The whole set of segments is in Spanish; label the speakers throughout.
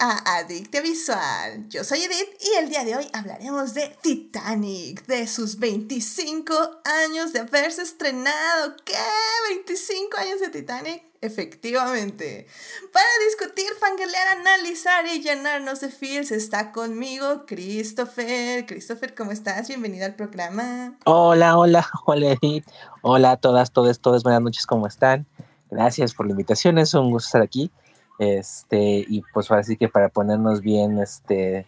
Speaker 1: a Adictia Visual. Yo soy Edith y el día de hoy hablaremos de Titanic, de sus 25 años de haberse estrenado. ¿Qué? ¿25 años de Titanic? Efectivamente. Para discutir, fangirlear, analizar y llenarnos de feels está conmigo Christopher. Christopher, ¿cómo estás? Bienvenido al programa.
Speaker 2: Hola, hola, hola Edith. Hola a todas, todas, todas. Buenas noches, ¿cómo están? Gracias por la invitación, es un gusto estar aquí. Este, y pues así que para ponernos bien este,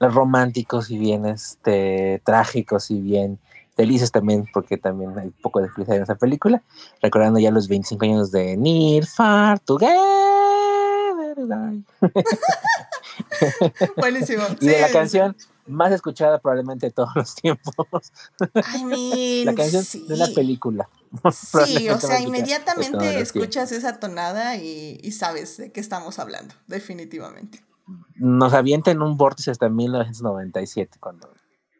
Speaker 2: románticos y bien este, trágicos y bien felices también, porque también hay un poco de felicidad en esa película, recordando ya los 25 años de Near Far Together.
Speaker 1: Buenísimo.
Speaker 2: y de la canción más escuchada probablemente de todos los tiempos.
Speaker 1: la
Speaker 2: canción de la película.
Speaker 1: Sí, o sea, inmediatamente escuchas esa tonada y, y, sabes de qué estamos hablando, definitivamente.
Speaker 2: Nos avienta en un vórtice hasta 1997, cuando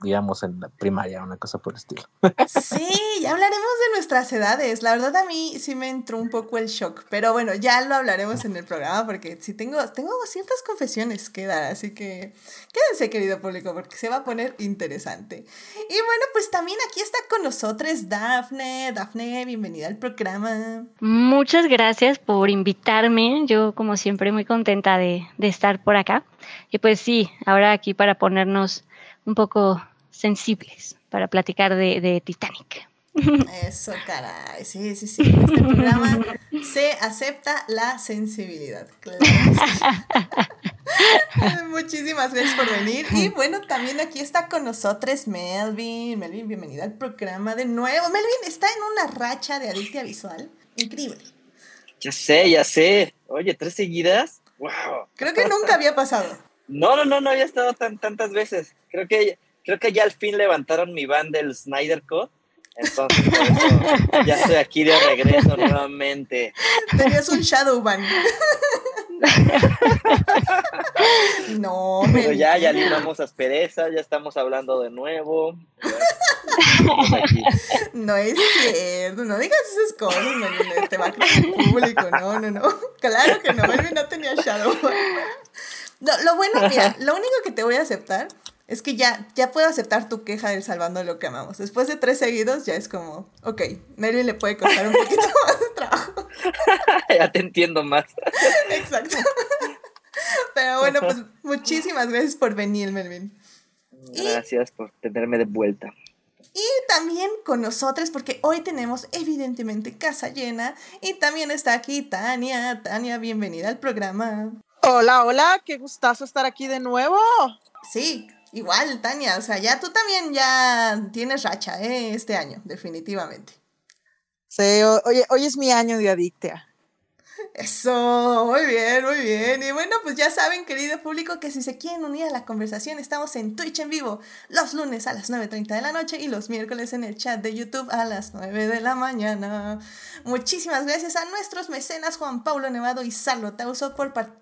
Speaker 2: digamos, en la primaria, una cosa por el estilo.
Speaker 1: Sí, ya hablaremos de nuestras edades. La verdad a mí sí me entró un poco el shock, pero bueno, ya lo hablaremos en el programa porque sí tengo, tengo ciertas confesiones que dar, así que quédense querido público porque se va a poner interesante. Y bueno, pues también aquí está con nosotros Dafne. Dafne, bienvenida al programa.
Speaker 3: Muchas gracias por invitarme. Yo como siempre muy contenta de, de estar por acá. Y pues sí, ahora aquí para ponernos un poco sensibles para platicar de, de Titanic.
Speaker 1: Eso, caray. Sí, sí, sí. En este programa se acepta la sensibilidad. Muchísimas gracias por venir. Y bueno, también aquí está con nosotros Melvin. Melvin, bienvenida al programa de nuevo. Melvin está en una racha de adictia visual. Increíble.
Speaker 4: Ya sé, ya sé. Oye, tres seguidas. Wow.
Speaker 1: Creo que nunca había pasado.
Speaker 4: No, no, no, no había estado tan, tantas veces. Creo que creo que ya al fin levantaron mi van del Snyder Code. Entonces, ya estoy aquí de regreso nuevamente.
Speaker 1: Tenías un Shadow Ban. no,
Speaker 4: Pero ya, ya limamos aspereza, ya estamos hablando de nuevo.
Speaker 1: No es cierto, no digas esas cosas, te va a creer el público, no, no, no. Claro que no, Melvin no tenía Shadow Ban. lo bueno, mira, lo único que te voy a aceptar es que ya, ya puedo aceptar tu queja del salvando lo que amamos. Después de tres seguidos ya es como, ok, Melvin le puede costar un poquito más de trabajo.
Speaker 4: ya te entiendo más.
Speaker 1: Exacto. Pero bueno, pues muchísimas gracias por venir, Melvin.
Speaker 4: Gracias por tenerme de vuelta.
Speaker 1: Y también con nosotros, porque hoy tenemos evidentemente casa llena. Y también está aquí Tania. Tania, bienvenida al programa.
Speaker 5: Hola, hola, qué gustazo estar aquí de nuevo.
Speaker 1: Sí, Igual, Tania, o sea, ya tú también ya tienes racha, ¿eh? Este año, definitivamente.
Speaker 5: Sí, hoy, hoy es mi año de adictea.
Speaker 1: Eso, muy bien, muy bien. Y bueno, pues ya saben, querido público, que si se quieren unir a la conversación, estamos en Twitch en vivo los lunes a las 9.30 de la noche y los miércoles en el chat de YouTube a las 9 de la mañana. Muchísimas gracias a nuestros mecenas Juan Pablo Nevado y Salvo Tauso por participar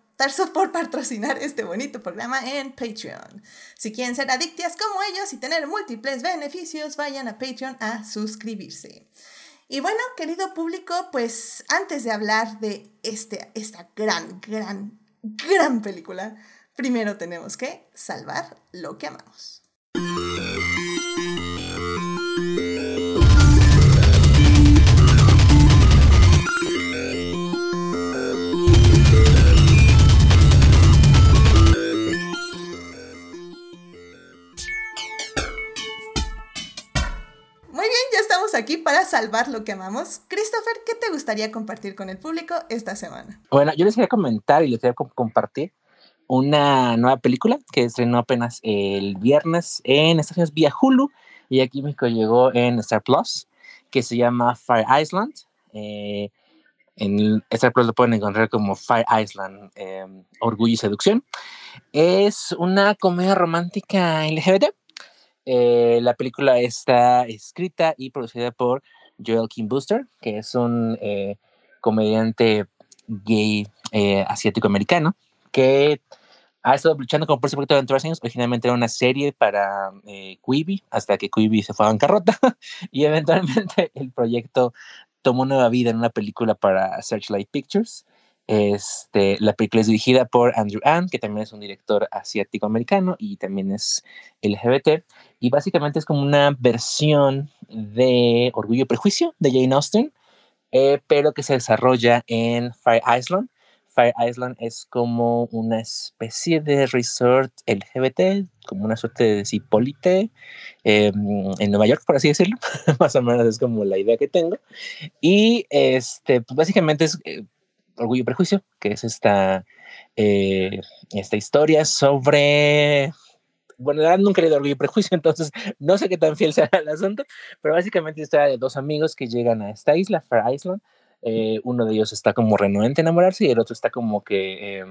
Speaker 1: por patrocinar este bonito programa en Patreon. Si quieren ser adictas como ellos y tener múltiples beneficios, vayan a Patreon a suscribirse. Y bueno, querido público, pues antes de hablar de este, esta gran, gran, gran película, primero tenemos que salvar lo que amamos. Aquí para salvar lo que amamos. Christopher, ¿qué te gustaría compartir con el público esta semana?
Speaker 2: Bueno, yo les quería comentar y les quería compartir una nueva película que estrenó apenas el viernes en Estados Unidos vía Hulu y aquí México llegó en Star Plus, que se llama Fire Island. Eh, en Star Plus lo pueden encontrar como Fire Island, em, Orgullo y Seducción. Es una comedia romántica LGBT eh, la película está escrita y producida por Joel Kim Booster, que es un eh, comediante gay eh, asiático-americano que ha estado luchando con por proyecto durante años. Originalmente era una serie para Quibi, hasta que Quibi se fue a bancarrota y eventualmente el proyecto tomó nueva vida en una película para Searchlight Pictures. Este, la película es dirigida por Andrew Ann, que también es un director asiático-americano y también es LGBT. Y básicamente es como una versión de Orgullo y Prejuicio de Jane Austen, eh, pero que se desarrolla en Fire Island. Fire Island es como una especie de resort LGBT, como una suerte de cipolite eh, en Nueva York, por así decirlo. Más o menos es como la idea que tengo. Y este, pues básicamente es eh, Orgullo y Prejuicio, que es esta, eh, esta historia sobre bueno, nunca he leído Orgullo Prejuicio, entonces no sé qué tan fiel sea el asunto, pero básicamente está de dos amigos que llegan a esta isla, Fair Island. Eh, uno de ellos está como renuente a enamorarse y el otro está como que eh,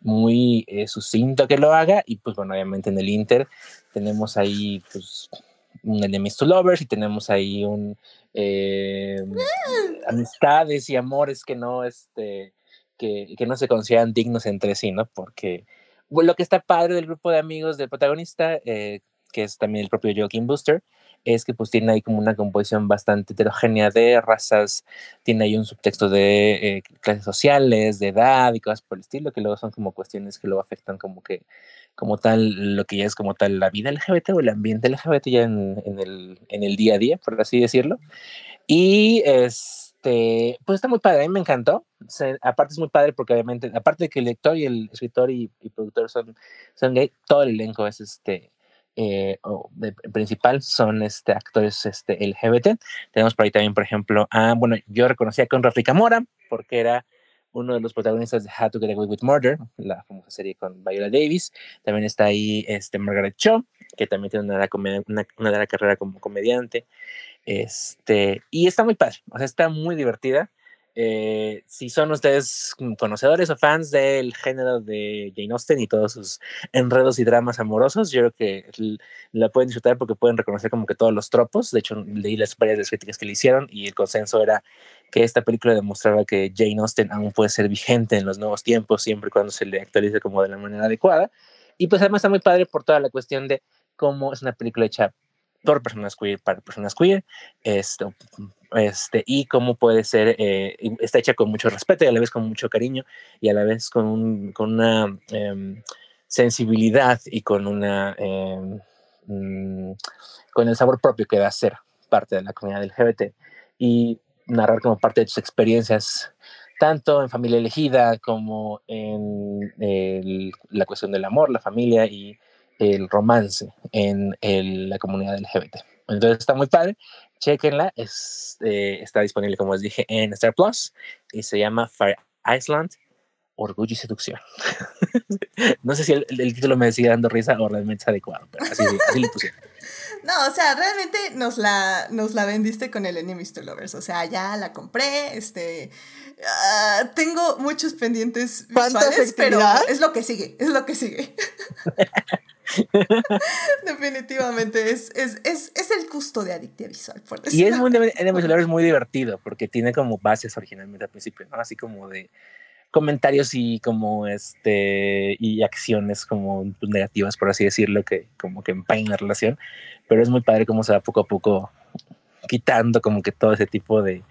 Speaker 2: muy eh, sucinto que lo haga. Y pues bueno, obviamente en el Inter tenemos ahí pues un enemies to lovers y tenemos ahí un amistades y amores que no, este, que, que no se consideran dignos entre sí, ¿no? Porque lo que está padre del grupo de amigos del protagonista, eh, que es también el propio Joaquin Booster, es que pues tiene ahí como una composición bastante heterogénea de razas, tiene ahí un subtexto de eh, clases sociales, de edad y cosas por el estilo, que luego son como cuestiones que luego afectan como que, como tal, lo que ya es como tal la vida LGBT o el ambiente LGBT ya en, en, el, en el día a día, por así decirlo. Y es este, pues está muy padre, a mí me encantó. aparte es muy padre porque obviamente, aparte de que el lector y el escritor y, productor son, son gay, todo el elenco es este, eh, principal son este, actores este, LGBT. Tenemos por ahí también, por ejemplo, a, bueno, yo reconocía con Rafika Mora porque era uno de los protagonistas de How to Get Away with Murder, la famosa serie con Viola Davis. También está ahí este, Margaret Cho, que también tiene una, una, una carrera como comediante. Este, y está muy padre, o sea, está muy divertida. Eh, si son ustedes conocedores o fans del género de Jane Austen y todos sus enredos y dramas amorosos, yo creo que la pueden disfrutar porque pueden reconocer como que todos los tropos. De hecho, leí las varias críticas que le hicieron y el consenso era que esta película demostraba que Jane Austen aún puede ser vigente en los nuevos tiempos siempre y cuando se le actualice como de la manera adecuada. Y pues además está muy padre por toda la cuestión de cómo es una película hecha por personas queer para personas queer, esto, este, y cómo puede ser, eh, está hecha con mucho respeto y a la vez con mucho cariño y a la vez con, un, con una em, sensibilidad y con una, mm, con el sabor propio que da ser parte de la comunidad LGBT y narrar como parte de tus experiencias tanto en familia elegida como en la cuestión del amor, la familia y el romance en la comunidad LGBT. Entonces está muy padre, chequenla, es, eh, está disponible como les dije en Star Plus y se llama Fire Island, Orgullo y Seducción. no sé si el, título me sigue dando risa o realmente es adecuado, pero así, así le pusieron.
Speaker 1: No, o sea, realmente nos la, nos la vendiste con el Enemies to Lovers. O sea, ya la compré, este... Uh, tengo muchos pendientes visuales, pero es lo que sigue, es lo que sigue. Definitivamente es, es, es, es, el gusto de Adictia Visual. Por
Speaker 2: y es muy, es muy divertido porque tiene como bases originalmente al principio, ¿no? Así como de comentarios y como este y acciones como negativas por así decirlo que como que empañan la relación pero es muy padre cómo se va poco a poco quitando como que todo ese tipo de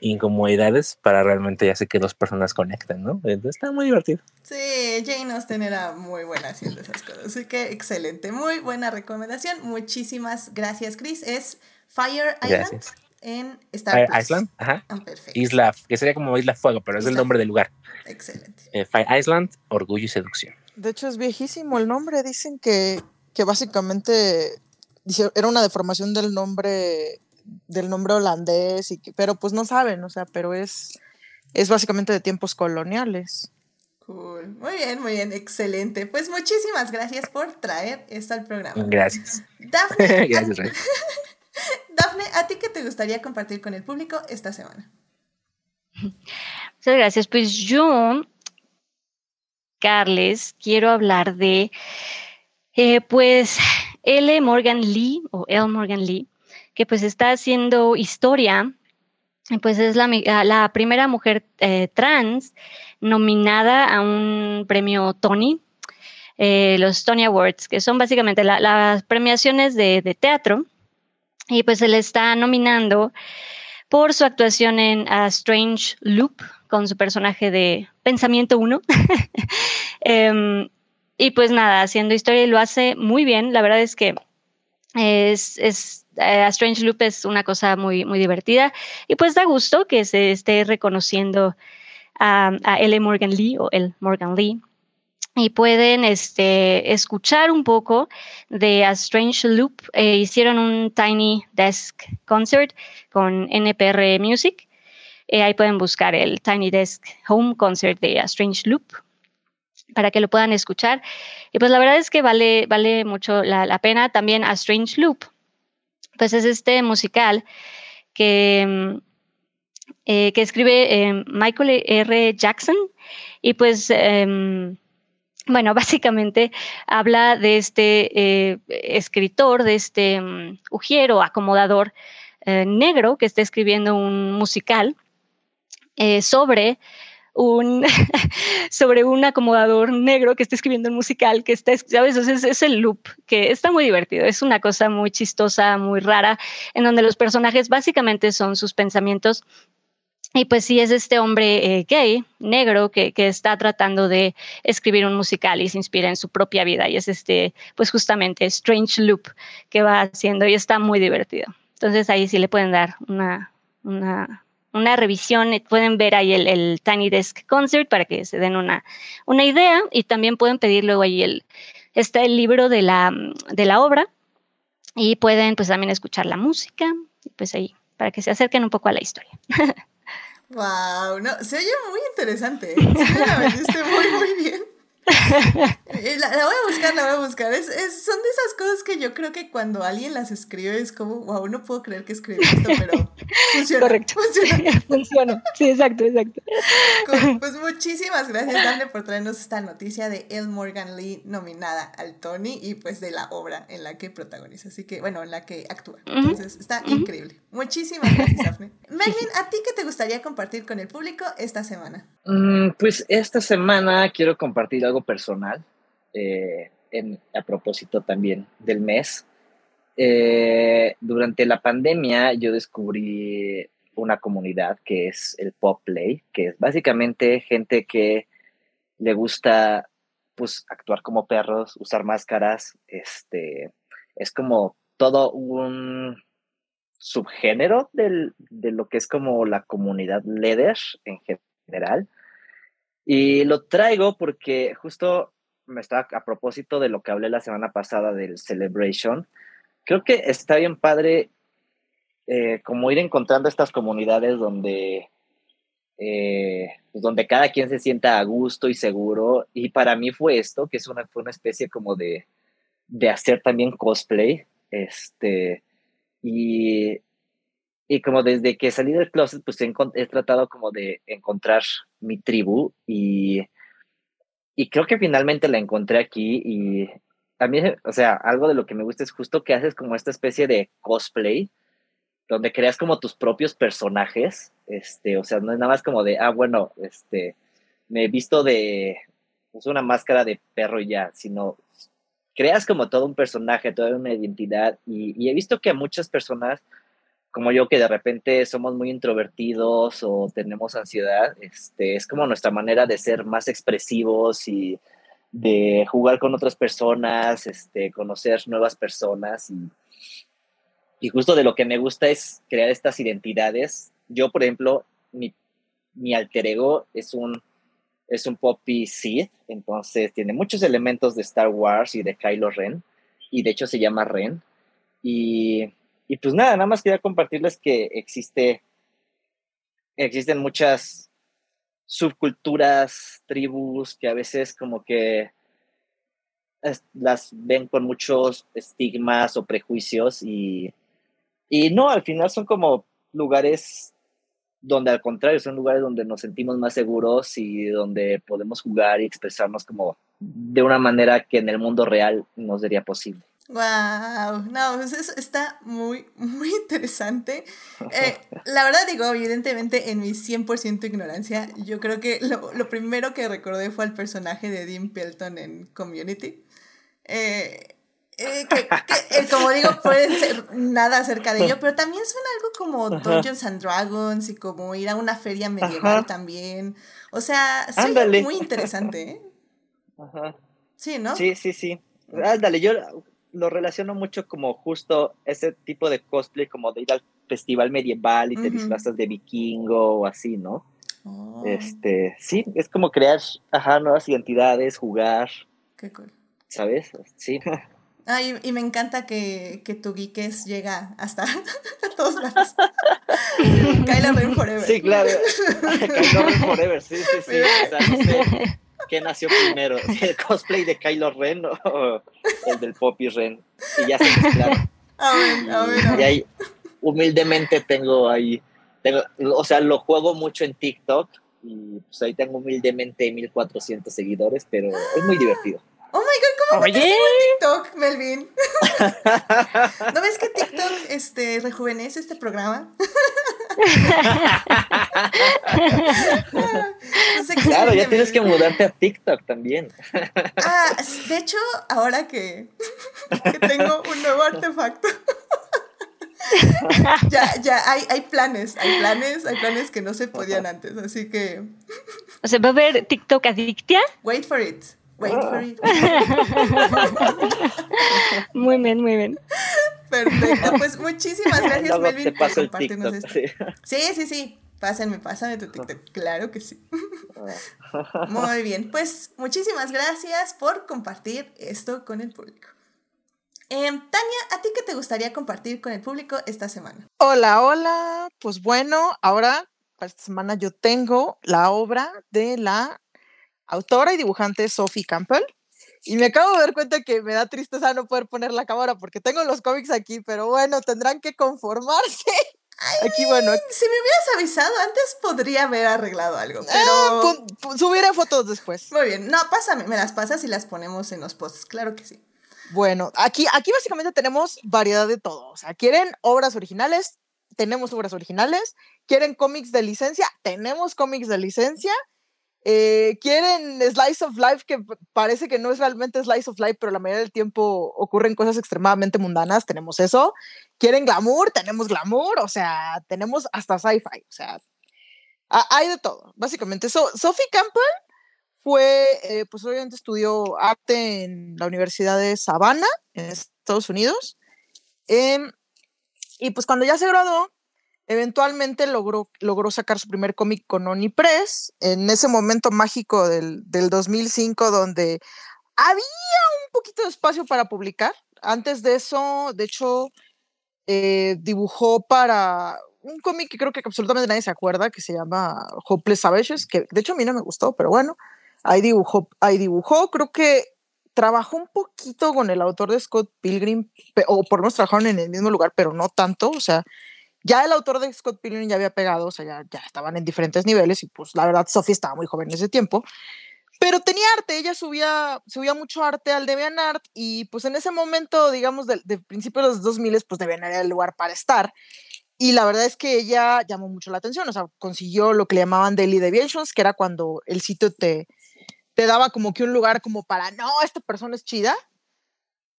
Speaker 2: incomodidades para realmente ya sé que dos personas conectan, ¿no? Entonces está muy divertido.
Speaker 1: Sí, Jane Austen era muy buena haciendo esas cosas, así que excelente, muy buena recomendación. Muchísimas gracias, Chris. Es Fire Island en Star
Speaker 2: Fire Island, ajá. Ah, perfecto. Isla, que sería como Isla Fuego, pero es el nombre del lugar.
Speaker 1: Excelente.
Speaker 2: Eh, Fire Island, Orgullo y Seducción.
Speaker 5: De hecho es viejísimo el nombre, dicen que, que básicamente era una deformación del nombre del nombre holandés, y pero pues no saben, o sea, pero es, es básicamente de tiempos coloniales.
Speaker 1: Cool. Muy bien, muy bien, excelente. Pues muchísimas gracias por traer esto al programa.
Speaker 2: Gracias.
Speaker 1: Dafne, gracias, Dafne, ¿a ti qué te gustaría compartir con el público esta semana?
Speaker 3: Muchas gracias. Pues yo, Carles, quiero hablar de, eh, pues, L. Morgan Lee o L. Morgan Lee que pues está haciendo historia, pues es la, la primera mujer eh, trans nominada a un premio Tony, eh, los Tony Awards, que son básicamente las premiaciones de, teatro, y pues se le está nominando por su actuación en A Strange Loop, con su personaje de Pensamiento 1. Em, y pues nada, haciendo historia y lo hace muy bien. La verdad es que es, A Strange Loop es una cosa muy, muy divertida y pues da gusto que se esté reconociendo a, a L. Morgan Lee o el Morgan Lee y pueden este, escuchar un poco de A Strange Loop. Eh, hicieron un Tiny Desk Concert con NPR Music. Eh, ahí pueden buscar el Tiny Desk Home Concert de A Strange Loop para que lo puedan escuchar. Y pues la verdad es que vale, vale mucho la, pena. También A Strange Loop, pues es este musical que, mm, eh, que escribe Michael R. Jackson. Y pues em, bueno, básicamente habla de este eh, escritor, de este um, ujiero, acomodador eh, negro que está escribiendo un musical eh, sobre sobre un acomodador negro que está escribiendo un musical que está, ¿sabes? Es, es, el loop, que está muy divertido. Es una cosa muy chistosa, muy rara, en donde los personajes básicamente son sus pensamientos y pues sí, es este hombre eh, gay, negro, que, que, está tratando de escribir un musical y se inspira en su propia vida. Y es este, pues justamente Strange Loop que va haciendo y está muy divertido. Entonces ahí sí le pueden dar una, una, una revisión, eh, pueden ver ahí el, Tiny Desk Concert para que se den una, una idea y también pueden pedir luego ahí el, está el libro de la, de la obra y pueden pues también escuchar la música, pues ahí, para que se acerquen un poco a la historia.
Speaker 1: Wow, no, se oye muy interesante. ¿eh? Sí, la vendiste muy, muy bien. Eh, la, la, voy a buscar, la voy a buscar. Es, es, son de esas cosas que yo creo que cuando alguien las escribe es como, wow, no puedo creer que escribí esto, pero funciona.
Speaker 3: Correcto.
Speaker 1: Funciona.
Speaker 3: funciona. Sí, exacto, exacto.
Speaker 1: Pues muchísimas gracias, Dani, por traernos esta noticia de El Morgan Lee nominada al Tony y pues de la obra en la que protagoniza. Así que, bueno, en la que actúa. Entonces, está uh -huh. increíble. Muchísimas gracias, Daphne. Melvin, ¿a ti qué te gustaría compartir con el público esta semana?
Speaker 4: Mm, pues esta semana quiero compartir algo personal, eh, a propósito también del mes. Eh, durante la pandemia yo descubrí una comunidad que es el Pop Play, que es básicamente gente que le gusta pues actuar como perros, usar máscaras, este, es como todo un subgénero del, de lo que es como la comunidad leather en general. Y lo traigo porque justo me está a propósito de lo que hablé la semana pasada del Celebration. Creo que está bien padre eh, como ir encontrando estas comunidades donde, eh, pues donde cada quien se sienta a gusto y seguro. Y para mí fue esto, que es una, fue una especie como de, de hacer también cosplay. Este, y, y como desde que salí del closet, pues he, tratado como de encontrar mi tribu y, y creo que finalmente la encontré aquí y a mí, o sea, algo de lo que me gusta es justo que haces como esta especie de cosplay, donde creas como tus propios personajes, este, o sea, no es nada más como de, ah, bueno, este, me he visto de, uso una máscara de perro y ya, sino creas como todo un personaje, toda una identidad y, y he visto que a muchas personas como yo que de repente somos muy introvertidos o tenemos ansiedad, este, es como nuestra manera de ser más expresivos y de jugar con otras personas, este, conocer nuevas personas y, y justo de lo que me gusta es crear estas identidades. Yo, por ejemplo, mi, mi alter ego es un, es un Poppy Sith, entonces tiene muchos elementos de Star Wars y de Kylo Ren, y de hecho se llama Ren. Y y pues nada, nada más quería compartirles que existe, existen muchas subculturas, tribus que a veces como que las ven con muchos estigmas o prejuicios y, y no, al final son como lugares donde al contrario son lugares donde nos sentimos más seguros y donde podemos jugar y expresarnos como de una manera que en el mundo real no sería posible.
Speaker 1: Wow, no, pues eso está muy, muy interesante. Eh, la verdad digo, evidentemente en mi 100% ignorancia, yo creo que lo, lo, primero que recordé fue el personaje de Dean Pelton en Community. Eh, Eh, que, que, eh, como digo, puede ser nada acerca de ello, pero también suena algo como Dungeons and Dragons y como ir a una feria medieval
Speaker 4: Ajá.
Speaker 1: también. O sea, suena muy interesante, ¿eh?
Speaker 4: Ajá.
Speaker 1: Sí, ¿no?
Speaker 4: Sí, sí, sí. Ándale, yo lo relaciono mucho como justo ese tipo de cosplay, como de ir al festival medieval y te disfrazas de vikingo o así, ¿no?
Speaker 1: Oh,
Speaker 4: Este, sí, es como crear, ajá, nuevas identidades, jugar,
Speaker 1: qué cool.
Speaker 4: ¿sabes? Sí.
Speaker 1: Ah, y, y me encanta que, que tu geekes llega hasta todos lados. Kylo Ren Forever.
Speaker 4: Sí, claro. Kylo Ren Forever, sí, sí, sí. O sea, no sé qué nació primero, el cosplay de Kylo Ren o el del Poppy Ren. Y ya se mezclaron.
Speaker 1: A ver, a ver, a
Speaker 4: Y ahí, humildemente tengo ahí, tengo, o sea, lo juego mucho en TikTok y pues ahí tengo humildemente 1400 seguidores, pero es muy divertido.
Speaker 1: Oh my god, ¿cómo
Speaker 3: Oye,
Speaker 1: TikTok, Melvin? ¿No ves que TikTok este, rejuvenece este programa?
Speaker 4: Claro, ya tienes que mudarte a TikTok también.
Speaker 1: Ah, de hecho, ahora que, que tengo un nuevo artefacto. ya, ya, hay, hay planes, hay planes, hay planes que no se podían antes, así que
Speaker 3: o sea, va a haber TikTok adictia.
Speaker 1: wait for it, wait for it.
Speaker 3: Muy bien, muy bien.
Speaker 1: Perfecto, pues muchísimas gracias,
Speaker 4: Luego
Speaker 1: Melvin,
Speaker 4: te
Speaker 1: por
Speaker 4: paso el
Speaker 1: compartirnos
Speaker 4: TikTok.
Speaker 1: esto.
Speaker 4: sí.
Speaker 1: Sí, sí, sí. Pásenme, pásame tu TikTok. Claro que sí. Muy bien. Pues muchísimas gracias por compartir esto con el público. Em, Tania, ¿a ti qué te gustaría compartir con el público esta semana?
Speaker 5: Hola, hola. Pues bueno, ahora, para esta semana yo tengo la obra de la autora y dibujante Sophie Campbell. Y me acabo de dar cuenta que me da tristeza no poder poner la cámara porque tengo los cómics aquí, pero bueno, tendrán que conformarse. Aquí, bueno,
Speaker 1: Si me hubieras avisado antes, podría haber arreglado algo. Pero.
Speaker 5: pu- pu- subiré fotos después.
Speaker 1: Muy bien. No, pásame, me las pasas y las ponemos en los posts. Claro que sí.
Speaker 5: Bueno, aquí, aquí básicamente tenemos variedad de todo. O sea, ¿quieren obras originales? Tenemos obras originales. ¿Quieren cómics de licencia? Tenemos cómics de licencia. Eh, ¿Quieren Slice of Life? Que parece que no es realmente Slice of Life, pero la mayoría del tiempo ocurren cosas extremadamente mundanas. Tenemos eso. ¿Quieren glamour? Tenemos glamour. O sea, tenemos hasta sci-fi. O sea, ha- hay de todo. Básicamente, so, Sophie Campbell fue, eh, pues obviamente estudió arte en la Universidad de Savannah, en Estados Unidos. Em, y pues cuando ya se graduó, eventualmente logró, logró sacar su primer cómic con Oni Press, en ese momento mágico del, del 2005, donde había un poquito de espacio para publicar. Antes de eso, de hecho, eh, dibujó para un cómic que creo que absolutamente nadie se acuerda, que se llama Hopeless Savages, que de hecho a mí no me gustó, pero bueno, ahí dibujó, ahí dibujó, creo que trabajó un poquito con el autor de Scott Pilgrim, o por lo menos trabajaron en el mismo lugar, pero no tanto, o sea, ya el autor de Scott Pilgrim ya había pegado, o sea, ya, ya estaban en diferentes niveles y pues la verdad Sophie estaba muy joven en ese tiempo, pero tenía arte, ella subía, subía mucho arte al DeviantArt y pues en ese momento, digamos, de, de principios de los 2000, pues DeviantArt era el lugar para estar. Y la verdad es que ella llamó mucho la atención, o sea, consiguió lo que le llamaban Daily Deviations, que era cuando el sitio te, te daba como que un lugar como para, no, esta persona es chida.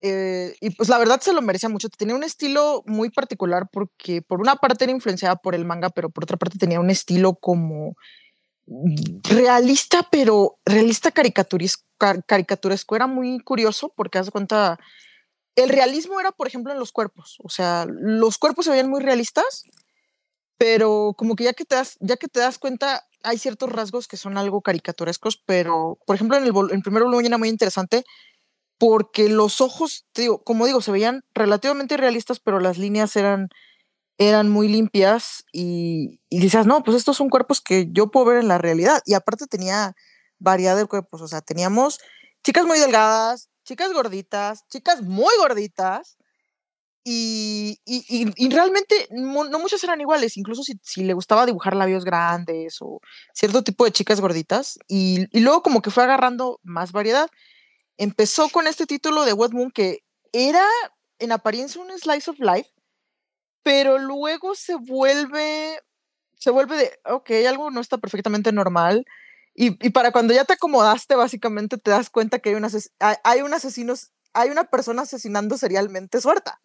Speaker 5: Eh, y pues la verdad se lo merecía mucho. Tenía un estilo muy particular porque por una parte era influenciada por el manga, pero por otra parte tenía un estilo como mm, realista, pero realista caricaturesco, caricaturesco. Era muy curioso porque haz de cuenta, el realismo era, por ejemplo, en los cuerpos. O sea, los cuerpos se veían muy realistas, pero como que ya que te das, ya que te das cuenta, hay ciertos rasgos que son algo caricaturescos, pero por ejemplo, en el, en el primer volumen era muy interesante porque los ojos, te digo, como digo, se veían relativamente realistas, pero las líneas eran, eran muy limpias y, y decías, no, pues estos son cuerpos que yo puedo ver en la realidad. Y aparte tenía variedad de cuerpos, o sea, teníamos chicas muy delgadas, chicas gorditas, chicas muy gorditas. Y, y, y- realmente no muchas eran iguales, incluso si, si le gustaba dibujar labios grandes o cierto tipo de chicas gorditas. Y luego como que fue agarrando más variedad. Empezó con este título de Wet Moon que era en apariencia un slice of life, pero luego se vuelve, se vuelve de, ok, algo no está perfectamente normal. Y, y para cuando ya te acomodaste, básicamente te das cuenta que hay un, ases- hay, un asesino hay una persona asesinando serialmente suelta.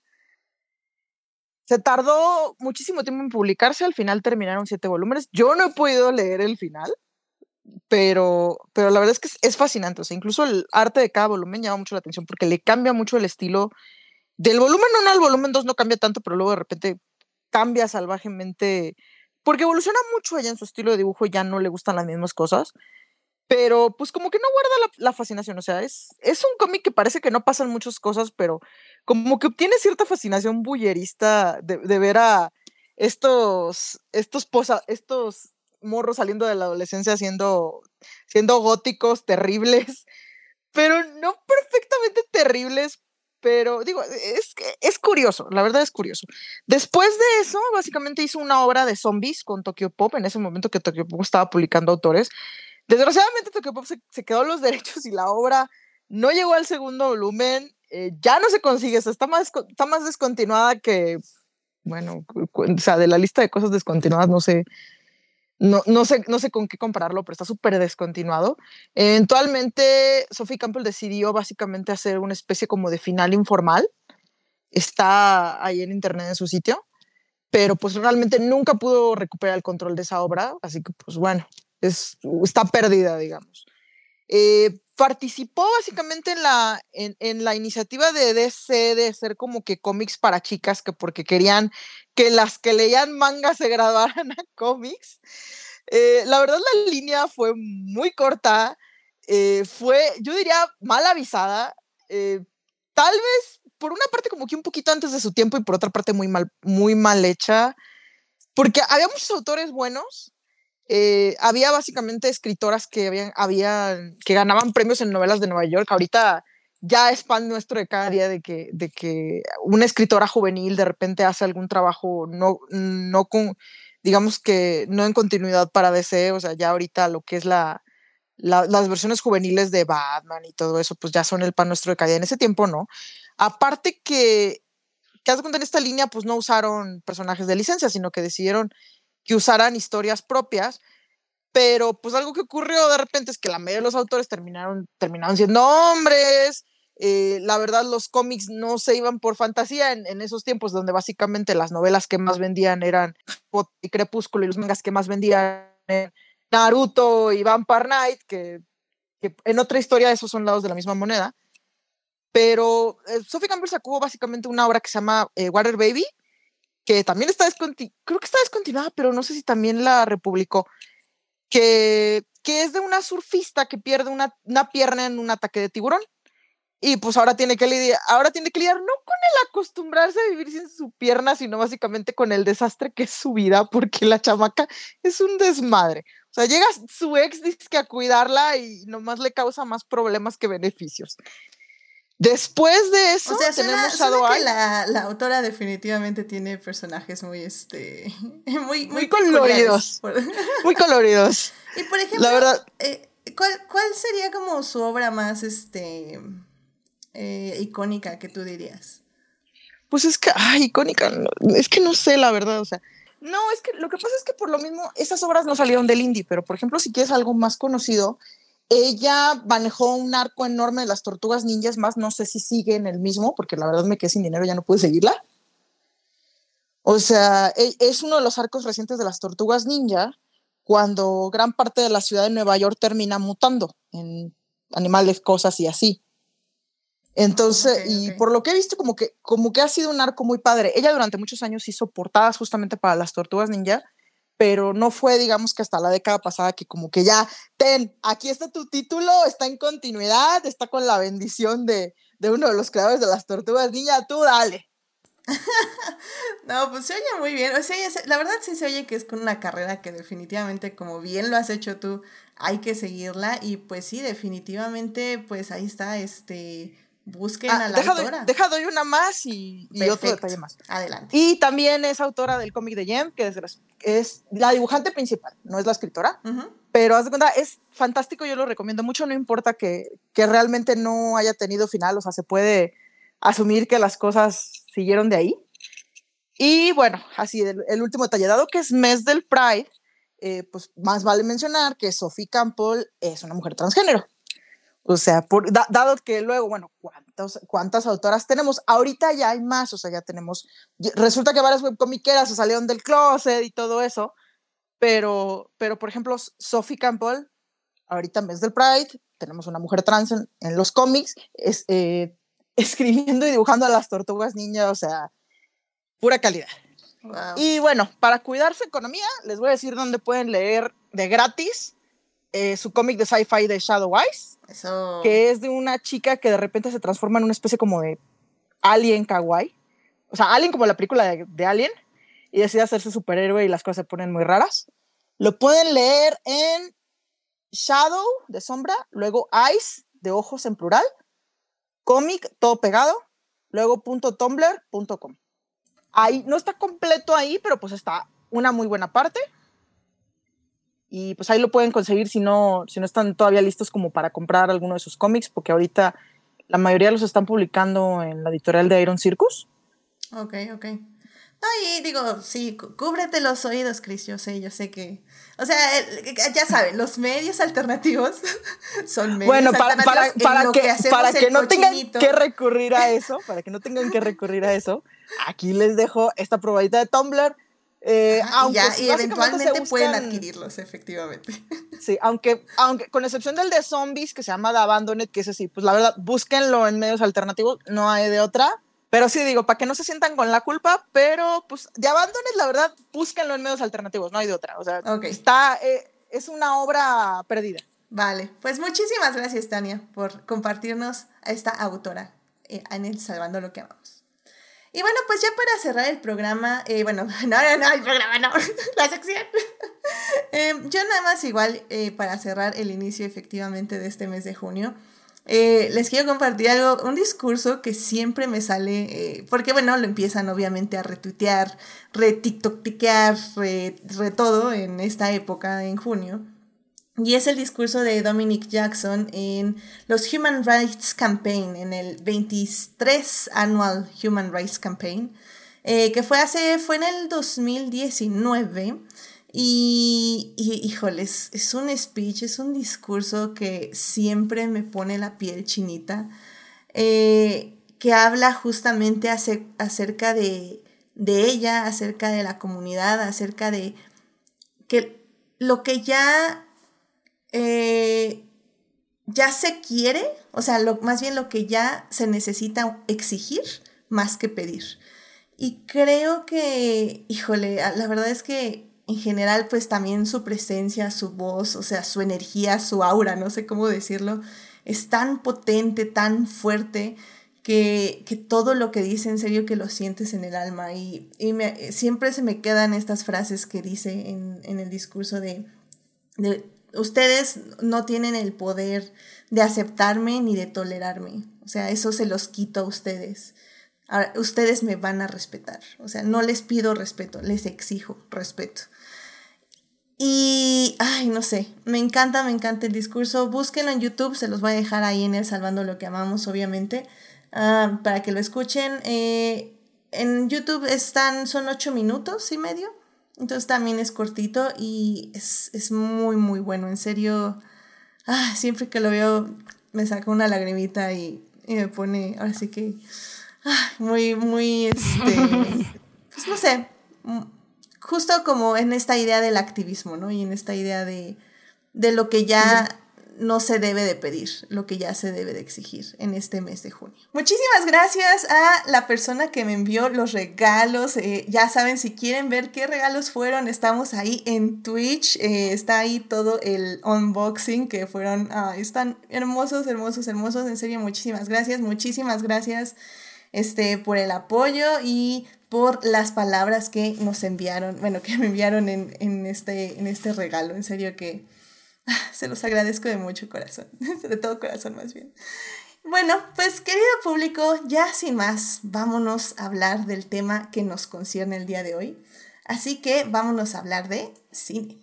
Speaker 5: Se tardó muchísimo tiempo en publicarse, al final terminaron siete volúmenes. Yo no he podido leer el final, pero, pero la verdad es que es, fascinante. O sea, incluso el arte de cada volumen llama mucho la atención porque le cambia mucho el estilo. Del volumen 1 al volumen 2 no cambia tanto, pero luego de repente cambia salvajemente, porque evoluciona mucho allá en su estilo de dibujo, ya no le gustan las mismas cosas pero pues como que no guarda la, fascinación, o sea, es, es un cómic que parece que no pasan muchas cosas, pero como que obtiene cierta fascinación bullerista de, de ver a estos, estos, posa, estos morros saliendo de la adolescencia siendo, siendo góticos, terribles, pero no perfectamente terribles, pero digo, es, es curioso, la verdad es curioso. Después de eso, básicamente hizo una obra de zombies con Tokyo Pop, en ese momento que Tokyo Pop estaba publicando autores, Desgraciadamente Tokyo Pop se, se, quedó los derechos y la obra no llegó al segundo volumen, eh, ya no se consigue, está, más, está más descontinuada que, bueno, o sea, de la lista de cosas descontinuadas no sé, no, sé, no sé con qué compararlo, pero está súper descontinuado. Eventualmente, Sophie Campbell decidió básicamente hacer una especie como de final informal. Está ahí en internet en su sitio, pero pues realmente nunca pudo recuperar el control de esa obra, así que pues bueno, está perdida, digamos. Eh, participó básicamente en la, en, la iniciativa de DC de hacer como que cómics para chicas, que porque querían que las que leían manga se graduaran a cómics. Eh, la verdad la línea fue muy corta, eh, fue, yo diría, mal avisada, tal vez por una parte como que un poquito antes de su tiempo y por otra parte muy mal, muy mal hecha, porque había muchos autores buenos, eh, había básicamente escritoras que, habían, había, que ganaban premios en novelas de Nueva York. Ahorita ya es pan nuestro de cada día de que, de que una escritora juvenil de repente hace algún trabajo no, no con, digamos que no en continuidad para DC, o sea, ya ahorita lo que es la, las versiones juveniles de Batman y todo eso, pues ya son el pan nuestro de cada día. En ese tiempo no. Aparte que, que en esta línea, pues no usaron personajes de licencia, sino que decidieron que usaran historias propias, pero pues algo que ocurrió de repente es que la mayoría de los autores terminaron, terminaron siendo hombres, eh, la verdad los cómics no se iban por fantasía en, esos tiempos donde básicamente las novelas que más vendían eran y Crepúsculo y los mangas que más vendían eran Naruto y Vampire Knight, que, en otra historia esos son lados de la misma moneda. Pero eh, Sophie Campbell sacó básicamente una obra que se llama eh, Water Baby, que también está descontinuada, creo que está descontinuada, pero no sé si también la republicó, que, que es de una surfista que pierde una, una pierna en un ataque de tiburón. Y pues ahora tiene que lidiar, ahora tiene que lidiar no con el acostumbrarse a vivir sin su pierna, sino básicamente con el desastre que es su vida, porque la chamaca es un desmadre. O sea, llega su ex dice que a cuidarla y nomás le causa más problemas que beneficios. Después de eso, tenemos a
Speaker 1: que la, la, autora definitivamente tiene personajes muy, este, muy,
Speaker 5: muy, coloridos. muy coloridos.
Speaker 1: Y por ejemplo, la verdad, eh, ¿cuál, ¿cuál, sería como su obra más, este, eh, icónica que tú dirías?
Speaker 5: Pues es que, ay, icónica, es que no sé la verdad, o sea, no, es que lo que pasa es que por lo mismo esas obras no salieron del indie, pero por ejemplo, si quieres algo más conocido, ella manejó un arco enorme de las tortugas ninjas, más no sé si sigue en el mismo, porque la verdad me quedé sin dinero, ya no pude seguirla. O sea, e, es uno de los arcos recientes de las tortugas ninja, cuando gran parte de la ciudad de Nueva York termina mutando en animales, cosas y así. Entonces, y por lo que he visto, como que, como que ha sido un arco muy padre. Ella durante muchos años hizo portadas justamente para las tortugas ninja pero no fue, digamos, que hasta la década pasada que como que ya, ten, aquí está tu título, está en continuidad, está con la bendición de, de uno de los creadores de las tortugas, niña, tú dale.
Speaker 1: no, pues se oye muy bien. O sea, la verdad sí se oye que es con una carrera que definitivamente, como bien lo has hecho tú, hay que seguirla. Y pues sí, definitivamente, pues ahí está, este, Busquen ah, a la
Speaker 5: deja
Speaker 1: autora.
Speaker 5: deja doy una más y, otro detalle más.
Speaker 1: Adelante.
Speaker 5: Y también es autora del cómic de Jem, que es, es, la dibujante principal, no es la escritora. Pero haz de cuenta, es fantástico, yo lo recomiendo mucho, no importa que, que realmente no haya tenido final, o sea, se puede asumir que las cosas siguieron de ahí. Y bueno, así, el, último detalle, dado que es mes del Pride, eh, pues más vale mencionar que Sophie Campbell es una mujer transgénero. O sea, por, dado que luego, bueno, cuántas, cuántas autoras tenemos. Ahorita ya hay más, o sea, ya tenemos, resulta que varias webcomiqueras se salieron del closet y todo eso, pero, pero por ejemplo, Sophie Campbell, ahorita en vez del Pride, tenemos una mujer trans en, los cómics, es, eh, escribiendo y dibujando a las tortugas niñas, o sea, pura calidad. Y bueno, para cuidar su economía, les voy a decir dónde pueden leer de gratis eh, su cómic de sci-fi de Shadow Eyes, que es de una chica que de repente se transforma en una especie como de alien kawaii, o sea, alien como la película de, de Alien, y decide hacerse superhéroe y las cosas se ponen muy raras. Lo pueden leer en Shadow de sombra, luego Eyes de ojos en plural, cómic todo pegado, luego punto tumblr.com. Ahí no está completo ahí, pero pues está una muy buena parte. Y pues ahí lo pueden conseguir si no, si no están todavía listos como para comprar alguno de sus cómics, porque ahorita la mayoría los están publicando en la editorial de Iron Circus.
Speaker 1: Ok, ok. Ay, digo, sí, cúbrete los oídos, Chris. Yo sé, yo sé que. O sea, ya saben, los medios alternativos son medios
Speaker 5: bueno, para, para, para que, para que no tengan que recurrir a eso, para que no tengan que recurrir a eso, aquí les dejo esta probadita de Tumblr.
Speaker 1: Eh, aunque y, eventualmente pueden adquirirlos, efectivamente.
Speaker 5: Sí, aunque, aunque con excepción del de zombies que se llama The Abandoned, que es así, pues la verdad, búsquenlo en medios alternativos, no hay de otra pero sí, digo, para que no se sientan con la culpa, pero pues de abandones, la verdad, búsquenlo en medios alternativos, no hay de otra. O sea, está, eh, es una obra perdida.
Speaker 1: Vale, pues muchísimas gracias, Tania, por compartirnos a esta autora eh, en el Salvando lo que amamos. Y bueno, pues ya para cerrar el programa, eh, bueno, no, no, no, el programa no, la sección. yo nada más igual para cerrar el inicio efectivamente de este mes de junio. Eh, les quiero compartir algo, un discurso que siempre me sale, eh, porque bueno, lo empiezan obviamente a retuitear, retiktokear, re, re todo en esta época, en junio. Y es el discurso de Dominic Jackson en los Human Rights Campaign, en el 23 Annual Human Rights Campaign, eh, que fue hace, fue en el 2019. Y, híjoles, es un speech, es un discurso que siempre me pone la piel chinita, eh, que habla justamente acerca de, ella, acerca de la comunidad, acerca de que lo que ya, eh, ya se quiere, o sea, más bien lo que ya se necesita exigir más que pedir. Y creo que, híjole, la verdad es que en general, pues también su presencia, su voz, o sea, su energía, su aura, no sé cómo decirlo, es tan potente, tan fuerte, que, todo lo que dice, en serio que lo sientes en el alma. Y, siempre se me quedan estas frases que dice en, el discurso de, ustedes no tienen el poder de aceptarme ni de tolerarme. O sea, eso se los quito a ustedes. ustedes me van a respetar. O sea, no les pido respeto, les exijo respeto. Y, ay, no sé, me encanta, me encanta el discurso. Búsquenlo en YouTube, se los voy a dejar ahí en el Salvando lo que amamos, obviamente, ah, para que lo escuchen. Eh, en YouTube están, son ocho minutos y medio, entonces también es cortito y es, muy, muy bueno. En serio, ah, siempre que lo veo me saca una lagrimita y, me pone, ahora sí que, ah, muy, muy, este, pues no sé justo como en esta idea del activismo, ¿no? Y en esta idea de, lo que ya no se debe de pedir, lo que ya se debe de exigir en este mes de junio. Muchísimas gracias a la persona que me envió los regalos. Eh, ya saben, si quieren ver qué regalos fueron, estamos ahí en Twitch. Eh, está ahí todo el unboxing que fueron, están hermosos, hermosos, hermosos. En serio, muchísimas gracias, muchísimas gracias este, por el apoyo y por las palabras que nos enviaron, bueno, que me enviaron en, este, en este regalo. En serio que se los agradezco de mucho corazón, de todo corazón más bien. Bueno, pues querido público, ya sin más, vámonos a hablar del tema que nos concierne el día de hoy. Así que vámonos a hablar de cine.